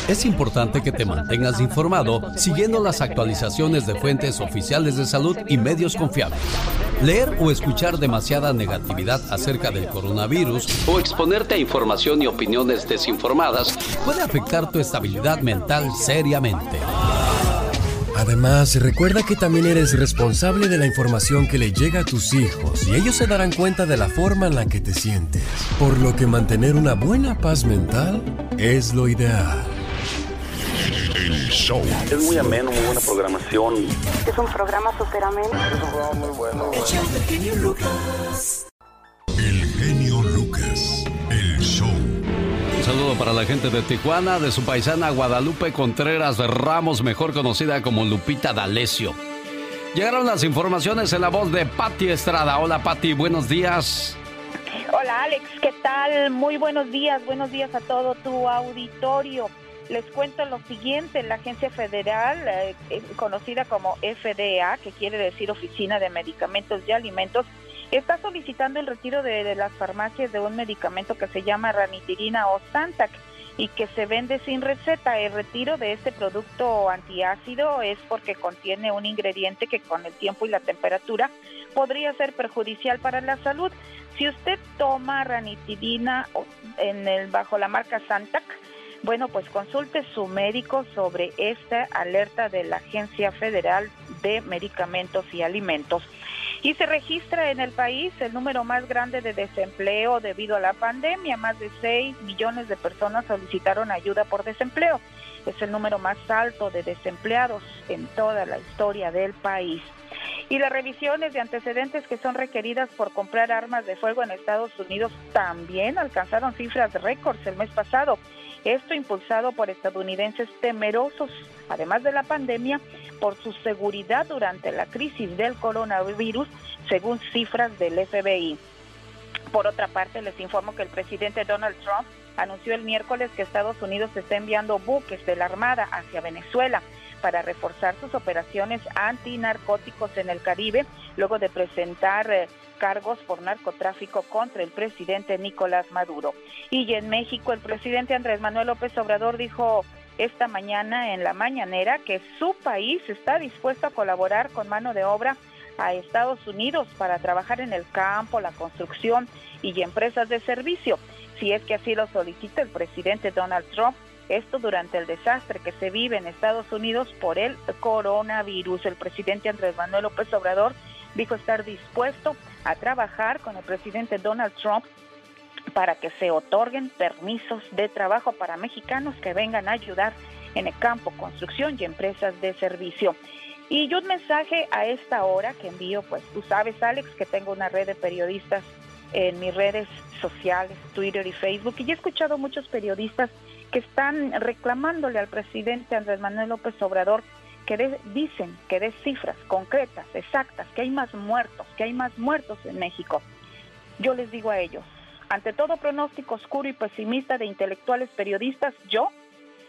Es importante que te mantengas informado siguiendo las actualizaciones de fuentes oficiales de salud y medios confiables. Leer o escuchar demasiada negatividad acerca del coronavirus o exponerte a información y opiniones desinformadas puede afectar tu estabilidad mental seriamente. Además, recuerda que también eres responsable de la información que le llega a tus hijos y ellos se darán cuenta de la forma en la que te sientes. Por lo que mantener una buena paz mental es lo ideal. El show. Es muy ameno, muy buena programación. Es un programa súper ameno. Es un programa muy bueno. El saludo para la gente de Tijuana, de su paisana Guadalupe Contreras Ramos, mejor conocida como Lupita D'Alessio. Llegaron las informaciones en la voz de Patti Estrada. Hola Patti, buenos días. Hola Alex, ¿qué tal? Muy buenos días, buenos días a todo tu auditorio. Les cuento lo siguiente, la agencia federal eh, eh, conocida como FDA, que quiere decir Oficina de Medicamentos y Alimentos, está solicitando el retiro de, las farmacias de un medicamento que se llama ranitirina o Santac y que se vende sin receta. El retiro de este producto antiácido es porque contiene un ingrediente que con el tiempo y la temperatura podría ser perjudicial para la salud. Si usted toma ranitirina o- en el, bajo la marca Santac, bueno, pues consulte su médico sobre esta alerta de la Agencia Federal de Medicamentos y Alimentos. Y se registra en el país el número más grande de desempleo debido a la pandemia. Más de 6 millones de personas solicitaron ayuda por desempleo. Es el número más alto de desempleados en toda la historia del país. Y las revisiones de antecedentes que son requeridas por comprar armas de fuego en Estados Unidos también alcanzaron cifras récords el mes pasado. Esto impulsado por estadounidenses temerosos, además de la pandemia, por su seguridad durante la crisis del coronavirus, según cifras del FBI. Por otra parte, les informo que el presidente Donald Trump anunció el miércoles que Estados Unidos está enviando buques de la Armada hacia Venezuela para reforzar sus operaciones antinarcóticos en el Caribe, luego de presentar eh, cargos por narcotráfico contra el presidente Nicolás Maduro. Y en México, el presidente Andrés Manuel López Obrador dijo esta mañana en la mañanera que su país está dispuesto a colaborar con mano de obra a Estados Unidos para trabajar en el campo, la construcción y empresas de servicio, si es que así lo solicita el presidente Donald Trump. Esto durante el desastre que se vive en Estados Unidos por el coronavirus. El presidente Andrés Manuel López Obrador dijo estar dispuesto a trabajar con el presidente Donald Trump para que se otorguen permisos de trabajo para mexicanos que vengan a ayudar en el campo, construcción y empresas de servicio. Y yo un mensaje a esta hora que envío, pues tú sabes, Alex, que tengo una red de periodistas en mis redes sociales, Twitter y Facebook, y he escuchado muchos periodistas que están reclamándole al presidente Andrés Manuel López Obrador que dicen que dé cifras concretas, exactas, que hay más muertos, que hay más muertos en México. Yo les digo a ellos, ante todo pronóstico oscuro y pesimista de intelectuales periodistas, yo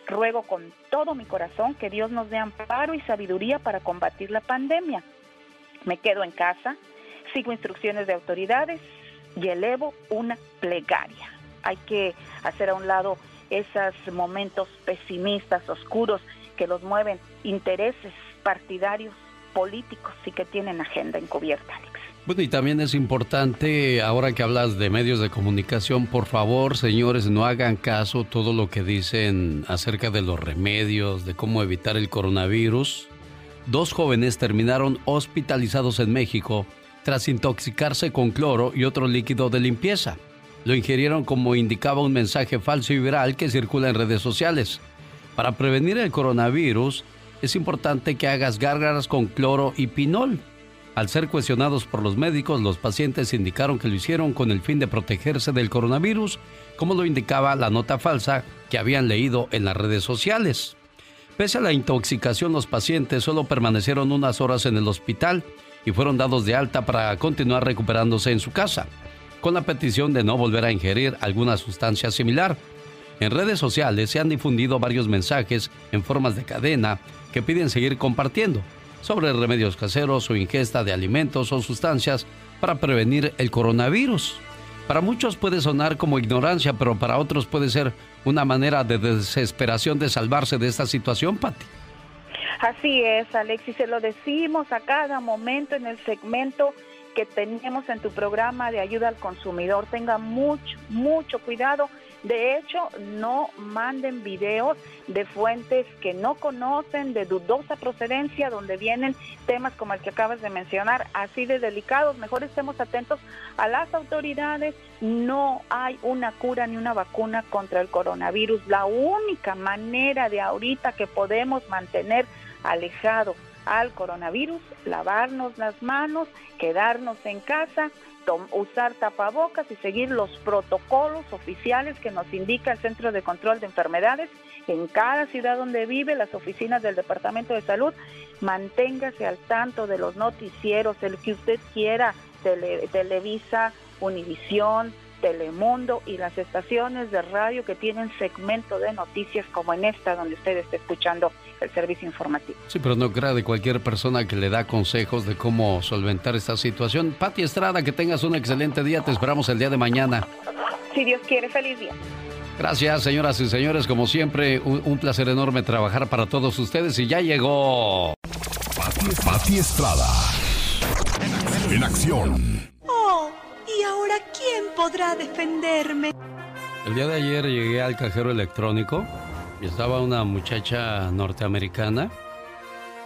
ruego con todo mi corazón que Dios nos dé amparo y sabiduría para combatir la pandemia. Me quedo en casa, sigo instrucciones de autoridades y elevo una plegaria. Hay que hacer a un lado esos momentos pesimistas, oscuros, que los mueven intereses partidarios, políticos y que tienen agenda encubierta, Alex. Bueno, y también es importante, ahora que hablas de medios de comunicación, por favor, señores, no hagan caso todo lo que dicen acerca de los remedios, de cómo evitar el coronavirus. Dos jóvenes terminaron hospitalizados en México tras intoxicarse con cloro y otro líquido de limpieza. Lo ingirieron como indicaba un mensaje falso y viral que circula en redes sociales. Para prevenir el coronavirus, es importante que hagas gárgaras con cloro y pinol. Al ser cuestionados por los médicos, los pacientes indicaron que lo hicieron con el fin de protegerse del coronavirus, como lo indicaba la nota falsa que habían leído en las redes sociales. Pese a la intoxicación, los pacientes solo permanecieron unas horas en el hospital y fueron dados de alta para continuar recuperándose en su casa, con la petición de no volver a ingerir alguna sustancia similar. En redes sociales se han difundido varios mensajes en formas de cadena que piden seguir compartiendo sobre remedios caseros o ingesta de alimentos o sustancias para prevenir el coronavirus. Para muchos puede sonar como ignorancia, pero para otros puede ser una manera de desesperación de salvarse de esta situación, Patti. Así es, Alexis, se lo decimos a cada momento en el segmento que tenemos en tu programa de ayuda al consumidor. Tenga mucho, mucho cuidado de hecho, no manden videos de fuentes que no conocen, de dudosa procedencia, donde vienen temas como el que acabas de mencionar, así de delicados. Mejor estemos atentos a las autoridades. No hay una cura ni una vacuna contra el coronavirus. La única manera de ahorita que podemos mantener alejado al coronavirus, lavarnos las manos, quedarnos en casa, usar tapabocas y seguir los protocolos oficiales que nos indica el Centro de Control de Enfermedades en cada ciudad donde vive, las oficinas del Departamento de Salud. Manténgase al tanto de los noticieros, el que usted quiera, Televisa, Univisión, Telemundo y las estaciones de radio que tienen segmento de noticias como en esta donde usted está escuchando el servicio informativo. Sí, pero no crea de cualquier persona que le da consejos de cómo solventar esta situación. Pati Estrada, que tengas un excelente día. Te esperamos el día de mañana. Si Dios quiere, feliz día. Gracias, señoras y señores. Como siempre, un, placer enorme trabajar para todos ustedes. Y ya llegó. Pati, Estrada. En acción. Oh, ¿y quién podrá defenderme? El día de ayer llegué al cajero electrónico estaba una muchacha norteamericana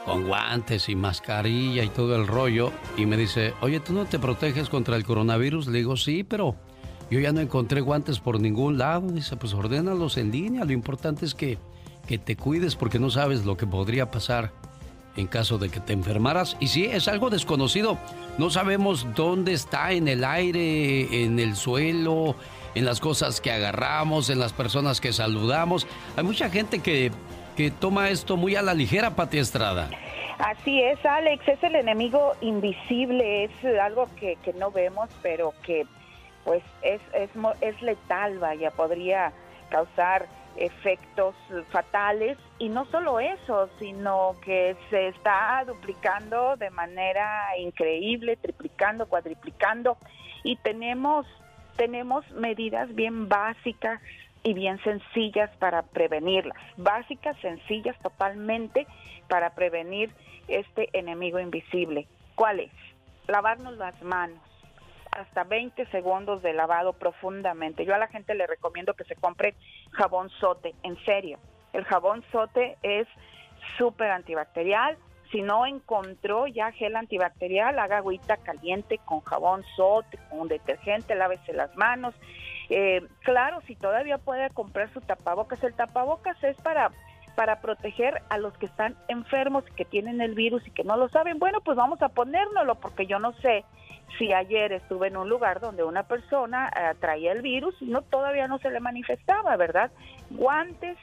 con guantes y mascarilla y todo el rollo y me dice, oye, ¿tú no te proteges contra el coronavirus? Le digo, sí, pero yo ya no encontré guantes por ningún lado. Dice, pues ordénalos en línea. Lo importante es que, que te cuides porque no sabes lo que podría pasar en caso de que te enfermaras. Y sí, es algo desconocido. No sabemos dónde está en el aire, en el suelo, en las cosas que agarramos, en las personas que saludamos. Hay mucha gente que, que toma esto muy a la ligera, Pati Estrada. Así es, Alex, es el enemigo invisible, es algo que, que no vemos, pero que pues es, es, es letal, vaya, podría causar efectos fatales y no solo eso, sino que se está duplicando de manera increíble, triplicando, cuadriplicando y tenemos tenemos medidas bien básicas y bien sencillas para prevenirlas. Básicas, sencillas totalmente para prevenir este enemigo invisible. ¿Cuál es? Lavarnos las manos. Hasta 20 segundos de lavado profundamente. Yo a la gente le recomiendo que se compre jabón sote, en serio. El jabón sote es súper antibacterial, si no encontró ya gel antibacterial, haga agüita caliente con jabón sote, con detergente, lávese las manos. Eh, claro, si todavía puede comprar su tapabocas, el tapabocas es para para proteger a los que están enfermos, que tienen el virus y que no lo saben. Bueno, pues vamos a ponérnoslo porque yo no sé si ayer estuve en un lugar donde una persona eh, traía el virus y no todavía no se le manifestaba, ¿verdad? Guantes,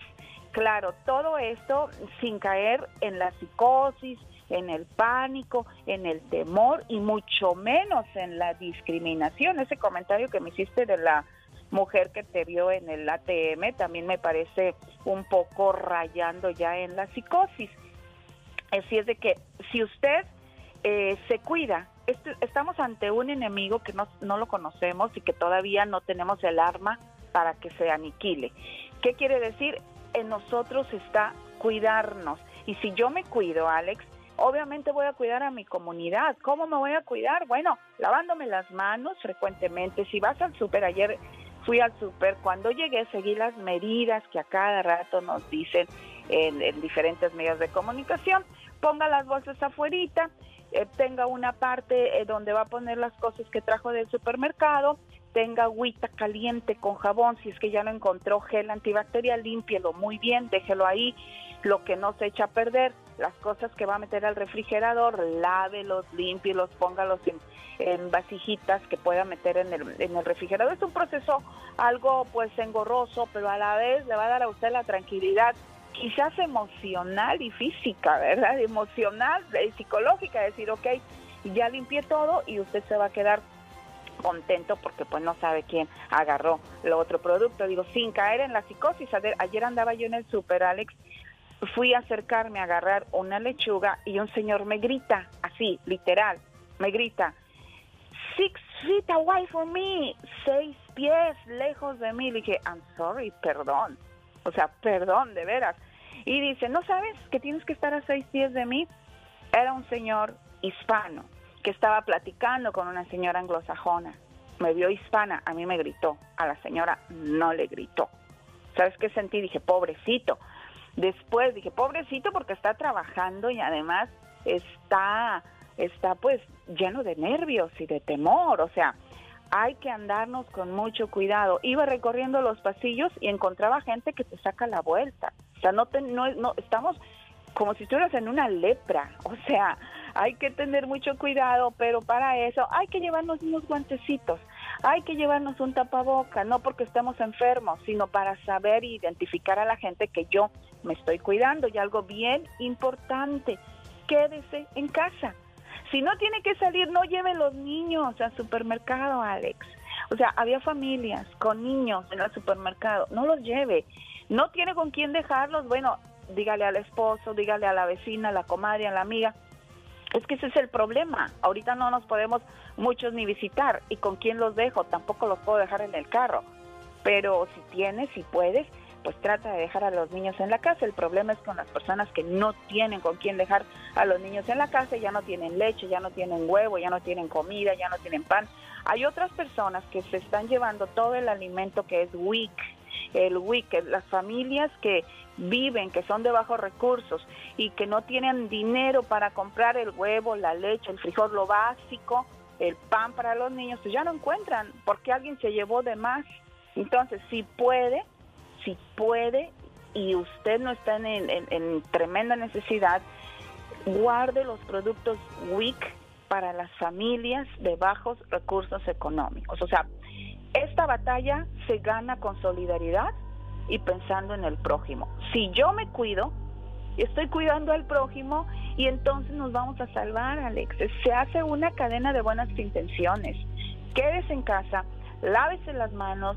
Claro, todo esto sin caer en la psicosis, en el pánico, en el temor y mucho menos en la discriminación. Ese comentario que me hiciste de la mujer que te vio en el ATM también me parece un poco rayando ya en la psicosis. Así es de que si usted eh, se cuida este- estamos ante un enemigo que no, no lo conocemos y que todavía no tenemos el arma para que se aniquile. ¿Qué quiere decir? En nosotros está cuidarnos. Y si yo me cuido, Alex, obviamente voy a cuidar a mi comunidad. ¿Cómo me voy a cuidar? Bueno, lavándome las manos frecuentemente. Si vas al súper, ayer fui al súper, cuando llegué seguí las medidas que a cada rato nos dicen en, en diferentes medios de comunicación. Ponga las bolsas afuerita, eh, tenga una parte eh, donde va a poner las cosas que trajo del supermercado, tenga agüita caliente con jabón, si es que ya no encontró gel antibacterial, límpielo muy bien, déjelo ahí, lo que no se echa a perder, las cosas que va a meter al refrigerador, lávelos, límpielos, póngalos en, en vasijitas que pueda meter en el, en el refrigerador. Es un proceso algo pues engorroso, pero a la vez le va a dar a usted la tranquilidad quizás emocional y física, ¿verdad? Emocional y psicológica, decir, ok, ya limpié todo y usted se va a quedar contento porque pues no sabe quién agarró lo otro producto. Digo, sin caer en la psicosis. Ayer andaba yo en el super, Alex, fui a acercarme a agarrar una lechuga y un señor me grita, así, literal, me grita, six feet away from me, seis pies lejos de mí. Le dije, I'm sorry, perdón. O sea, perdón, de veras. Y dice, ¿no sabes que tienes que estar a seis pies de mí? Era un señor hispano que estaba platicando con una señora anglosajona. Me vio hispana, a mí me gritó, a la señora no le gritó. ¿Sabes qué sentí? Dije, pobrecito. Después dije, pobrecito porque está trabajando y además está, está pues lleno de nervios y de temor. O sea, hay que andarnos con mucho cuidado. Iba recorriendo los pasillos y encontraba gente que te saca la vuelta. O sea, no, te, no, no estamos como si estuvieras en una lepra. O sea, hay que tener mucho cuidado, pero para eso hay que llevarnos unos guantecitos, hay que llevarnos un tapaboca, no porque estemos enfermos, sino para saber identificar a la gente que yo me estoy cuidando. Y algo bien importante, quédese en casa. Si no tiene que salir, no lleve los niños al supermercado, Alex. O sea, había familias con niños en el supermercado, no los lleve. No tiene con quién dejarlos, bueno, dígale al esposo, dígale a la vecina, a la comadre, a la amiga. Es que ese es el problema. Ahorita no nos podemos muchos ni visitar. ¿Y con quién los dejo? Tampoco los puedo dejar en el carro. Pero si tienes, si puedes, pues trata de dejar a los niños en la casa. El problema es con las personas que no tienen con quién dejar a los niños en la casa, ya no tienen leche, ya no tienen huevo, ya no tienen comida, ya no tienen pan. Hay otras personas que se están llevando todo el alimento que es WIC, el WIC, las familias que viven, que son de bajos recursos y que no tienen dinero para comprar el huevo, la leche, el frijol, lo básico, el pan para los niños, pues ya no encuentran porque alguien se llevó de más. Entonces, si puede, si puede y usted no está en, en- en tremenda necesidad, guarde los productos WIC para las familias de bajos recursos económicos. O sea, esta batalla se gana con solidaridad y pensando en el prójimo. Si yo me cuido, estoy cuidando al prójimo y entonces nos vamos a salvar, Alex. Se hace una cadena de buenas intenciones. Quédese en casa, lávese las manos,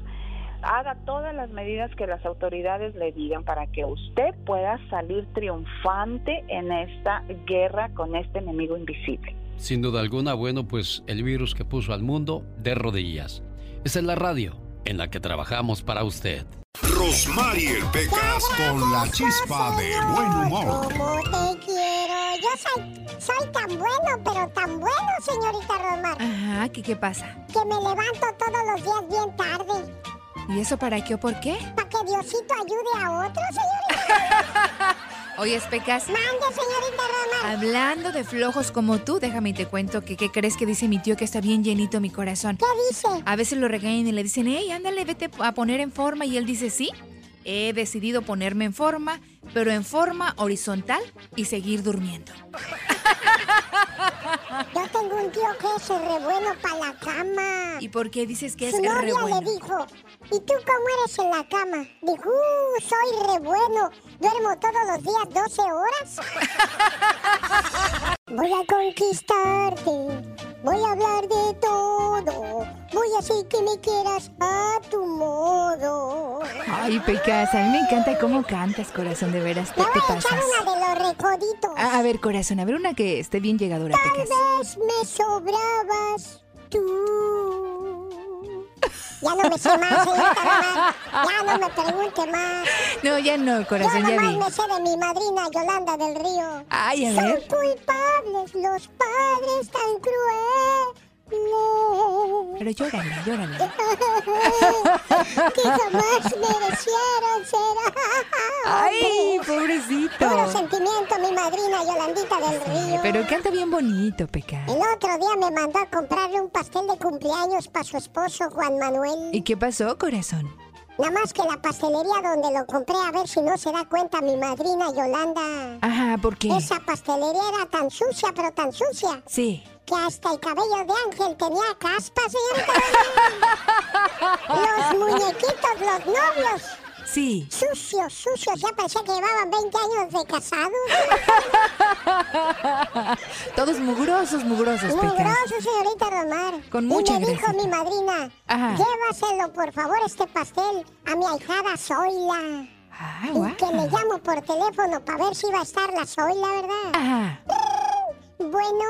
haga todas las medidas que las autoridades le digan para que usted pueda salir triunfante en esta guerra con este enemigo invisible. Sin duda alguna, bueno, pues el virus que puso al mundo de rodillas. Esa es la radio en la que trabajamos para usted. Rosmarie Pecas con la chispa de buen humor. Como te quiero. Yo soy, soy tan bueno, pero tan bueno, señorita Rosmar. Ajá, ¿qué, ¿qué pasa? Que me levanto todos los días bien tarde. ¿Y eso para qué o por qué? Para que Diosito ayude a otro, señorita. [laughs] Oye, Pecas. Mande, señorita Rosmar. Hablando de flojos como tú, déjame y te cuento que qué crees que dice mi tío que está bien llenito mi corazón. ¿Qué dice? A veces lo regañan y le dicen, hey, ándale, vete a poner en forma. Y él dice, sí, he decidido ponerme en forma, pero en forma horizontal y seguir durmiendo. [laughs] Yo tengo un tío que es re bueno para la cama. ¿Y por qué dices que es Su novia re bueno? le dijo, ¿y tú cómo eres en la cama? Dijo, "Uh, soy re bueno. Duermo todos los días 12 horas. [laughs] Voy a conquistarte, voy a hablar de todo, voy a hacer que me quieras a tu modo. Ay, Pecas, a mí me encanta cómo cantas, corazón, de veras. ¿Qué Me te voy a pasas? una de los recoditos. A, a ver, corazón, a ver una que esté bien llegadora, Tal Pecas. vez me sobrabas tú. Ya no me sé más, señorita Román. Ya no me pregunte más. No, ya no, corazón, Yo ya vi. me sé de mi madrina Yolanda del Río. Ay, a Son ver. culpables los padres tan crueles. Pero llórale, llórale. que jamás merecieron ser Ay, pobrecito. Puro sentimiento, mi madrina Yolandita del Río. Pero canta bien bonito, Pecas. El otro día me mandó a comprarle un pastel de cumpleaños para su esposo Juan Manuel. ¿Y qué pasó, corazón? Nada más que la pastelería donde lo compré, a ver si no se da cuenta mi madrina Yolanda. Ajá, ¿por qué? Esa pastelería era tan sucia, pero tan sucia, Sí. que hasta el cabello de ángel tenía caspas, señorita. [laughs] los muñequitos, los novios. Sí. Sucios, sucios, ya parecía que llevaban 20 años de casados. [laughs] Todos mugrosos, mugrosos, Pecas. Mugroso, señorita Romar. Con mucha Y me dijo mi madrina, Ajá. llévaselo, por favor, este pastel a mi ahijada Zoila. Ah, y que le llamo por teléfono para ver si va a estar la Zoila, ¿verdad? Ajá. Bueno,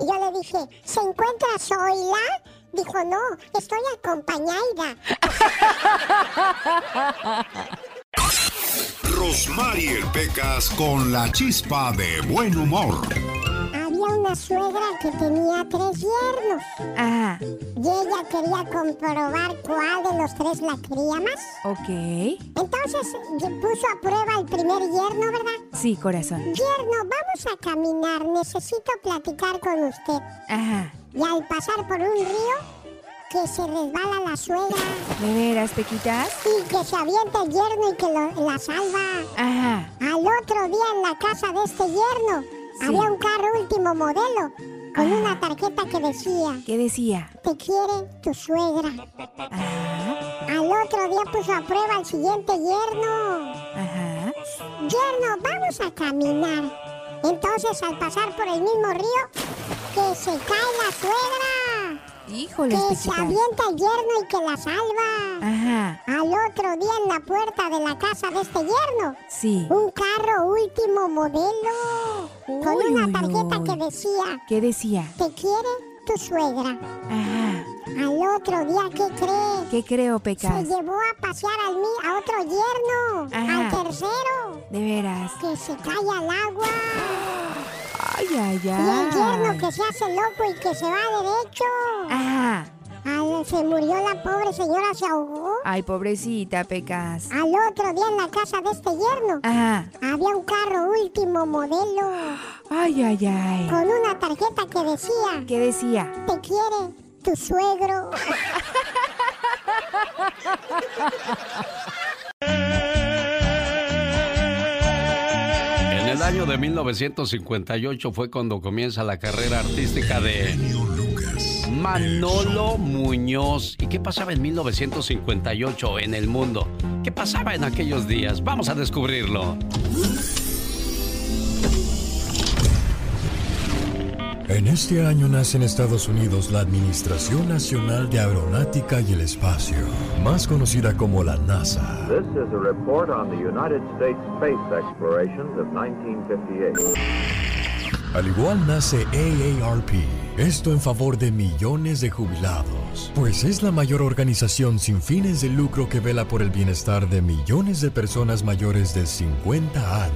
y yo le dije, ¿se encuentra Zoila? Dijo, no, estoy acompañada. Rosmarie Pecas con la chispa de buen humor. Había una suegra que tenía tres yernos. Ajá. Y ella quería comprobar cuál de los tres la quería más. Ok. Entonces puso a prueba el primer yerno, ¿verdad? Sí, corazón. Yerno, vamos a caminar. Necesito platicar con usted. Ajá. Y al pasar por un río, que se resbala la suegra ¿De veras, Pequitas? y que se avienta el yerno y que lo- la salva. Ajá. Al otro día en la casa de este yerno Sí. había un carro último modelo con una tarjeta que decía, ¿Qué decía? te quiere tu suegra. Al otro día puso a prueba al siguiente yerno. Ajá. Yerno, vamos a caminar. Entonces, al pasar por el mismo río, que se cae la suegra. Híjole, Que se avienta el yerno y que la salva. Ajá. Al otro día en la puerta de la casa de este yerno, Sí. un carro último modelo con una uy, tarjeta uy. que decía, ¿Qué decía? te quiere tu suegra. Ajá. Al otro día, ¿qué cree? ¿Qué creo, Se Pecas? llevó a pasear al mi- a otro yerno, Ajá. al tercero, De veras. que se cae al agua. Ay, ay, Y el yerno ay. que se hace loco y que se va derecho. Ajá. Se murió la pobre señora, se ahogó. Ay, pobrecita, Pecas. Al otro día en la casa de este yerno Ajá. había un carro último modelo Ay, ay, ay. con una tarjeta que decía, ¿Qué decía? te quiere tu suegro. En el año de 1958 fue cuando comienza la carrera artística de Manolo Muñoz. ¿Y qué pasaba en 1958 en el mundo? ¿Qué pasaba en aquellos días? Vamos a descubrirlo. En este año nace en Estados Unidos la Administración Nacional de Aeronáutica y el Espacio, más conocida como la NASA. This is a report on the United States space explorations of 1958. Al igual nace AARP, esto en favor de millones de jubilados, pues es la mayor organización sin fines de lucro que vela por el bienestar de millones de personas mayores de 50 años.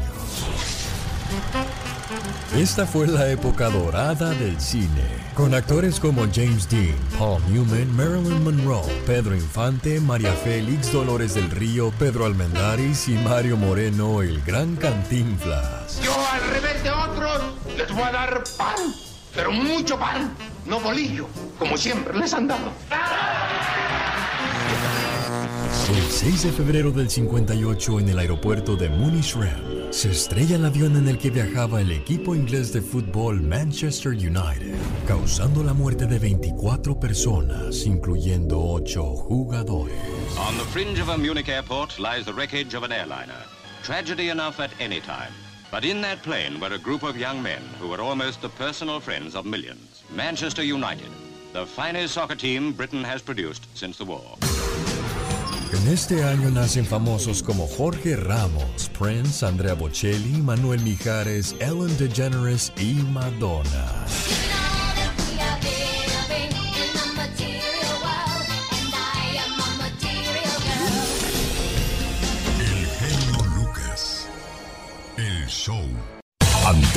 Esta fue la época dorada del cine, con actores como James Dean, Paul Newman, Marilyn Monroe, Pedro Infante, María Félix, Dolores del Río, Pedro Almendaris y Mario Moreno, el gran Cantinflas. Yo al revés de otros les voy a dar pan, pero mucho pan, no bolillo, como siempre les han dado. El 6 de febrero del 58 en el aeropuerto de Munich-Rem se estrella el avión en el que viajaba el equipo inglés de fútbol Manchester United, causando la muerte de 24 personas, incluyendo 8 jugadores. On the fringe of a Munich airport lies the wreckage of an airliner. Tragedy enough at any time. But in that plane were a group of young men who were almost the personal friends of millions. Manchester United, the finest soccer team Britain has produced since the war. En este año nacen famosos como Jorge Ramos, Prince, Andrea Bocelli, Manuel Mijares, Ellen DeGeneres y Madonna.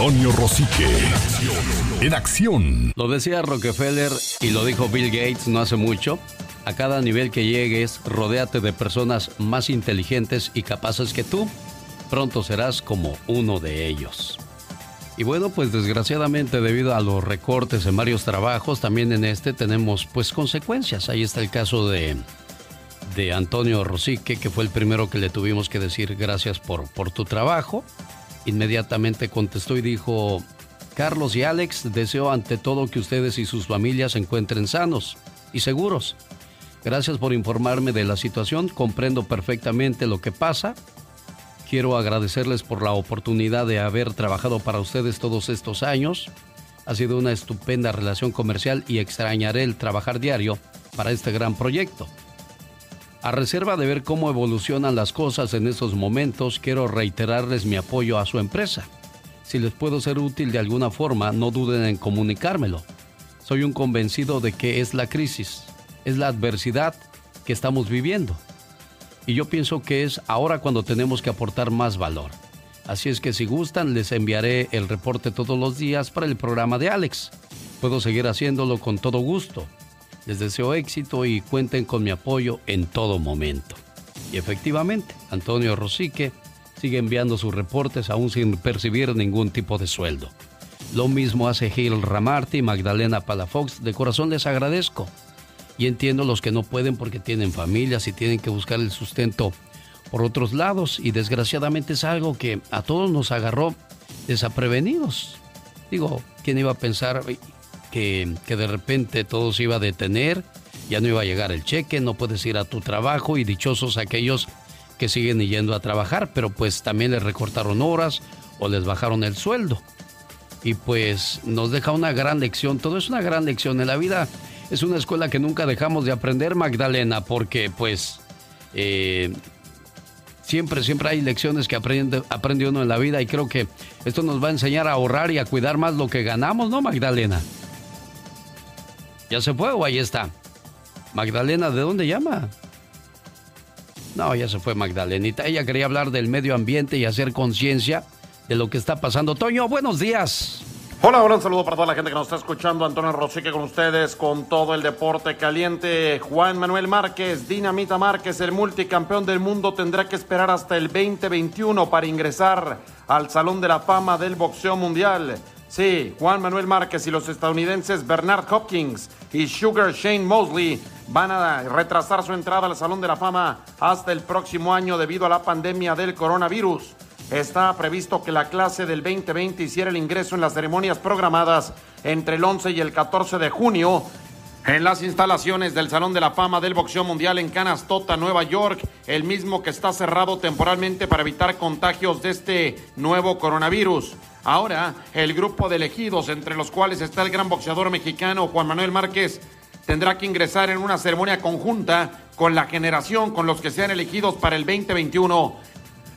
Antonio Rosique. En acción. Lo decía Rockefeller y lo dijo Bill Gates no hace mucho. A cada nivel que llegues, rodéate de personas más inteligentes y capaces que tú. Pronto serás como uno de ellos. Y bueno, pues desgraciadamente debido a los recortes en varios trabajos, también en este tenemos pues consecuencias. Ahí está el caso de, de Antonio Rosique, que fue el primero que le tuvimos que decir gracias por, por tu trabajo. Inmediatamente contestó y dijo, Carlos y Alex, deseo ante todo que ustedes y sus familias se encuentren sanos y seguros. Gracias por informarme de la situación, comprendo perfectamente lo que pasa. Quiero agradecerles por la oportunidad de haber trabajado para ustedes todos estos años. Ha sido una estupenda relación comercial y extrañaré el trabajar diario para este gran proyecto. A reserva de ver cómo evolucionan las cosas en estos momentos, quiero reiterarles mi apoyo a su empresa. Si les puedo ser útil de alguna forma, no duden en comunicármelo. Soy un convencido de que es la crisis, es la adversidad que estamos viviendo. Y yo pienso que es ahora cuando tenemos que aportar más valor. Así es que si gustan, les enviaré el reporte todos los días para el programa de Alex. Puedo seguir haciéndolo con todo gusto. Les deseo éxito y cuenten con mi apoyo en todo momento. Y efectivamente, Antonio Rosique sigue enviando sus reportes aún sin percibir ningún tipo de sueldo. Lo mismo hace Gil Ramarty y Magdalena Palafox. De corazón les agradezco. Y entiendo los que no pueden porque tienen familias y tienen que buscar el sustento por otros lados. Y desgraciadamente es algo que a todos nos agarró desaprevenidos. Digo, ¿quién iba a pensar que, de repente todo se iba a detener? Ya no iba a llegar el cheque, no puedes ir a tu trabajo y dichosos aquellos que siguen yendo a trabajar, pero pues también les recortaron horas o les bajaron el sueldo. Y pues nos deja una gran lección, todo es una gran lección en la vida. Es una escuela que nunca dejamos de aprender, Magdalena, porque pues eh, siempre, siempre hay lecciones que aprende, aprende uno en la vida y creo que esto nos va a enseñar a ahorrar y a cuidar más lo que ganamos, ¿no, Magdalena? ¿Ya se fue o ahí está? Magdalena, ¿de dónde llama? No, ya se fue Magdalenita. Ella quería hablar del medio ambiente y hacer conciencia de lo que está pasando. Toño, buenos días. Hola, hola, un saludo para toda la gente que nos está escuchando. Antonio Rosique con ustedes con todo el deporte caliente. Juan Manuel Márquez, Dinamita Márquez, el multicampeón del mundo, tendrá que esperar hasta el 2021 para ingresar al Salón de la Fama del Boxeo Mundial. Sí, Juan Manuel Márquez y los estadounidenses Bernard Hopkins y Sugar Shane Mosley van a retrasar su entrada al Salón de la Fama hasta el próximo año debido a la pandemia del coronavirus. Está previsto que la clase del 2020 hiciera el ingreso en las ceremonias programadas entre el 11 y el 14 de junio en las instalaciones del Salón de la Fama del Boxeo Mundial en Canastota, Nueva York, el mismo que está cerrado temporalmente para evitar contagios de este nuevo coronavirus. Ahora, el grupo de elegidos, entre los cuales está el gran boxeador mexicano Juan Manuel Márquez, tendrá que ingresar en una ceremonia conjunta con la generación con los que sean elegidos para el 2021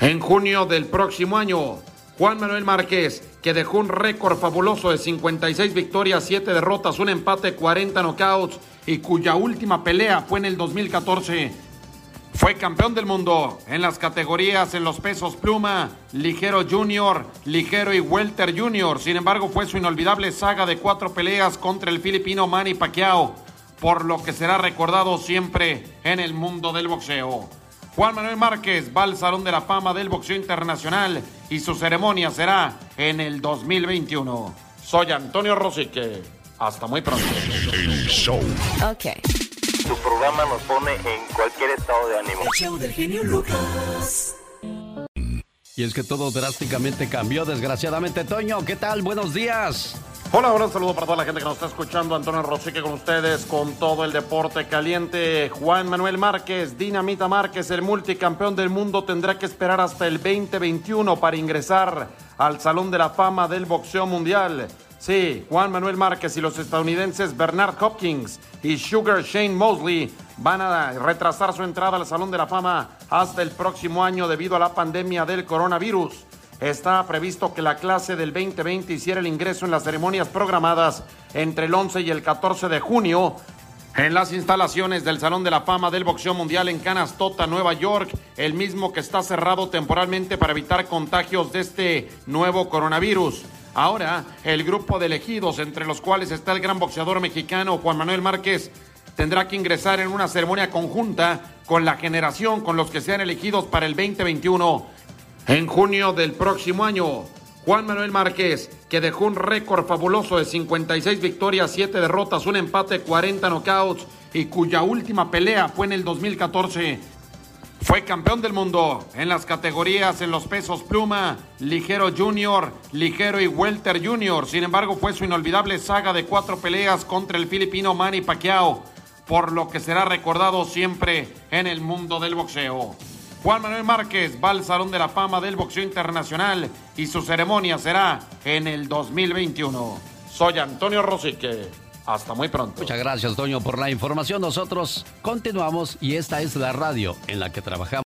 en junio del próximo año. Juan Manuel Márquez, que dejó un récord fabuloso de 56 victorias, 7 derrotas, un empate, 40 knockouts y cuya última pelea fue en el 2014. Fue campeón del mundo en las categorías en los pesos pluma, ligero junior, ligero y welter junior. Sin embargo, fue su inolvidable saga de cuatro peleas contra el filipino Manny Pacquiao, por lo que será recordado siempre en el mundo del boxeo. Juan Manuel Márquez va al Salón de la Fama del Boxeo Internacional y su ceremonia será en el 2021. Soy Antonio Rosique. Hasta muy pronto. El show. Ok. Tu programa nos pone en cualquier estado de ánimo. El show del genio Lucas. Y es que todo drásticamente cambió, desgraciadamente. Toño, ¿qué tal? Buenos días. Hola, hola, un saludo para toda la gente que nos está escuchando. Antonio Rosique con ustedes, con todo el deporte caliente. Juan Manuel Márquez, Dinamita Márquez, el multicampeón del mundo, tendrá que esperar hasta el 2021 para ingresar al Salón de la Fama del Boxeo Mundial. Sí, Juan Manuel Márquez y los estadounidenses Bernard Hopkins y Sugar Shane Mosley van a retrasar su entrada al Salón de la Fama hasta el próximo año debido a la pandemia del coronavirus. Está previsto que la clase del 2020 hiciera el ingreso en las ceremonias programadas entre el 11 y el 14 de junio en las instalaciones del Salón de la Fama del Boxeo Mundial en Canastota, Nueva York, el mismo que está cerrado temporalmente para evitar contagios de este nuevo coronavirus. Ahora, el grupo de elegidos, entre los cuales está el gran boxeador mexicano Juan Manuel Márquez, tendrá que ingresar en una ceremonia conjunta con la generación con los que sean elegidos para el 2021. En junio del próximo año, Juan Manuel Márquez, que dejó un récord fabuloso de 56 victorias, 7 derrotas, un empate, 40 knockouts y cuya última pelea fue en el 2014 fue campeón del mundo en las categorías en los pesos pluma, ligero junior, ligero y welter junior. Sin embargo, fue su inolvidable saga de cuatro peleas contra el filipino Manny Pacquiao, por lo que será recordado siempre en el mundo del boxeo. Juan Manuel Márquez va al Salón de la Fama del Boxeo Internacional y su ceremonia será en el 2021. Soy Antonio Rosique. Hasta muy pronto. Muchas gracias, Toño, por la información. Nosotros continuamos y esta es la radio en la que trabajamos.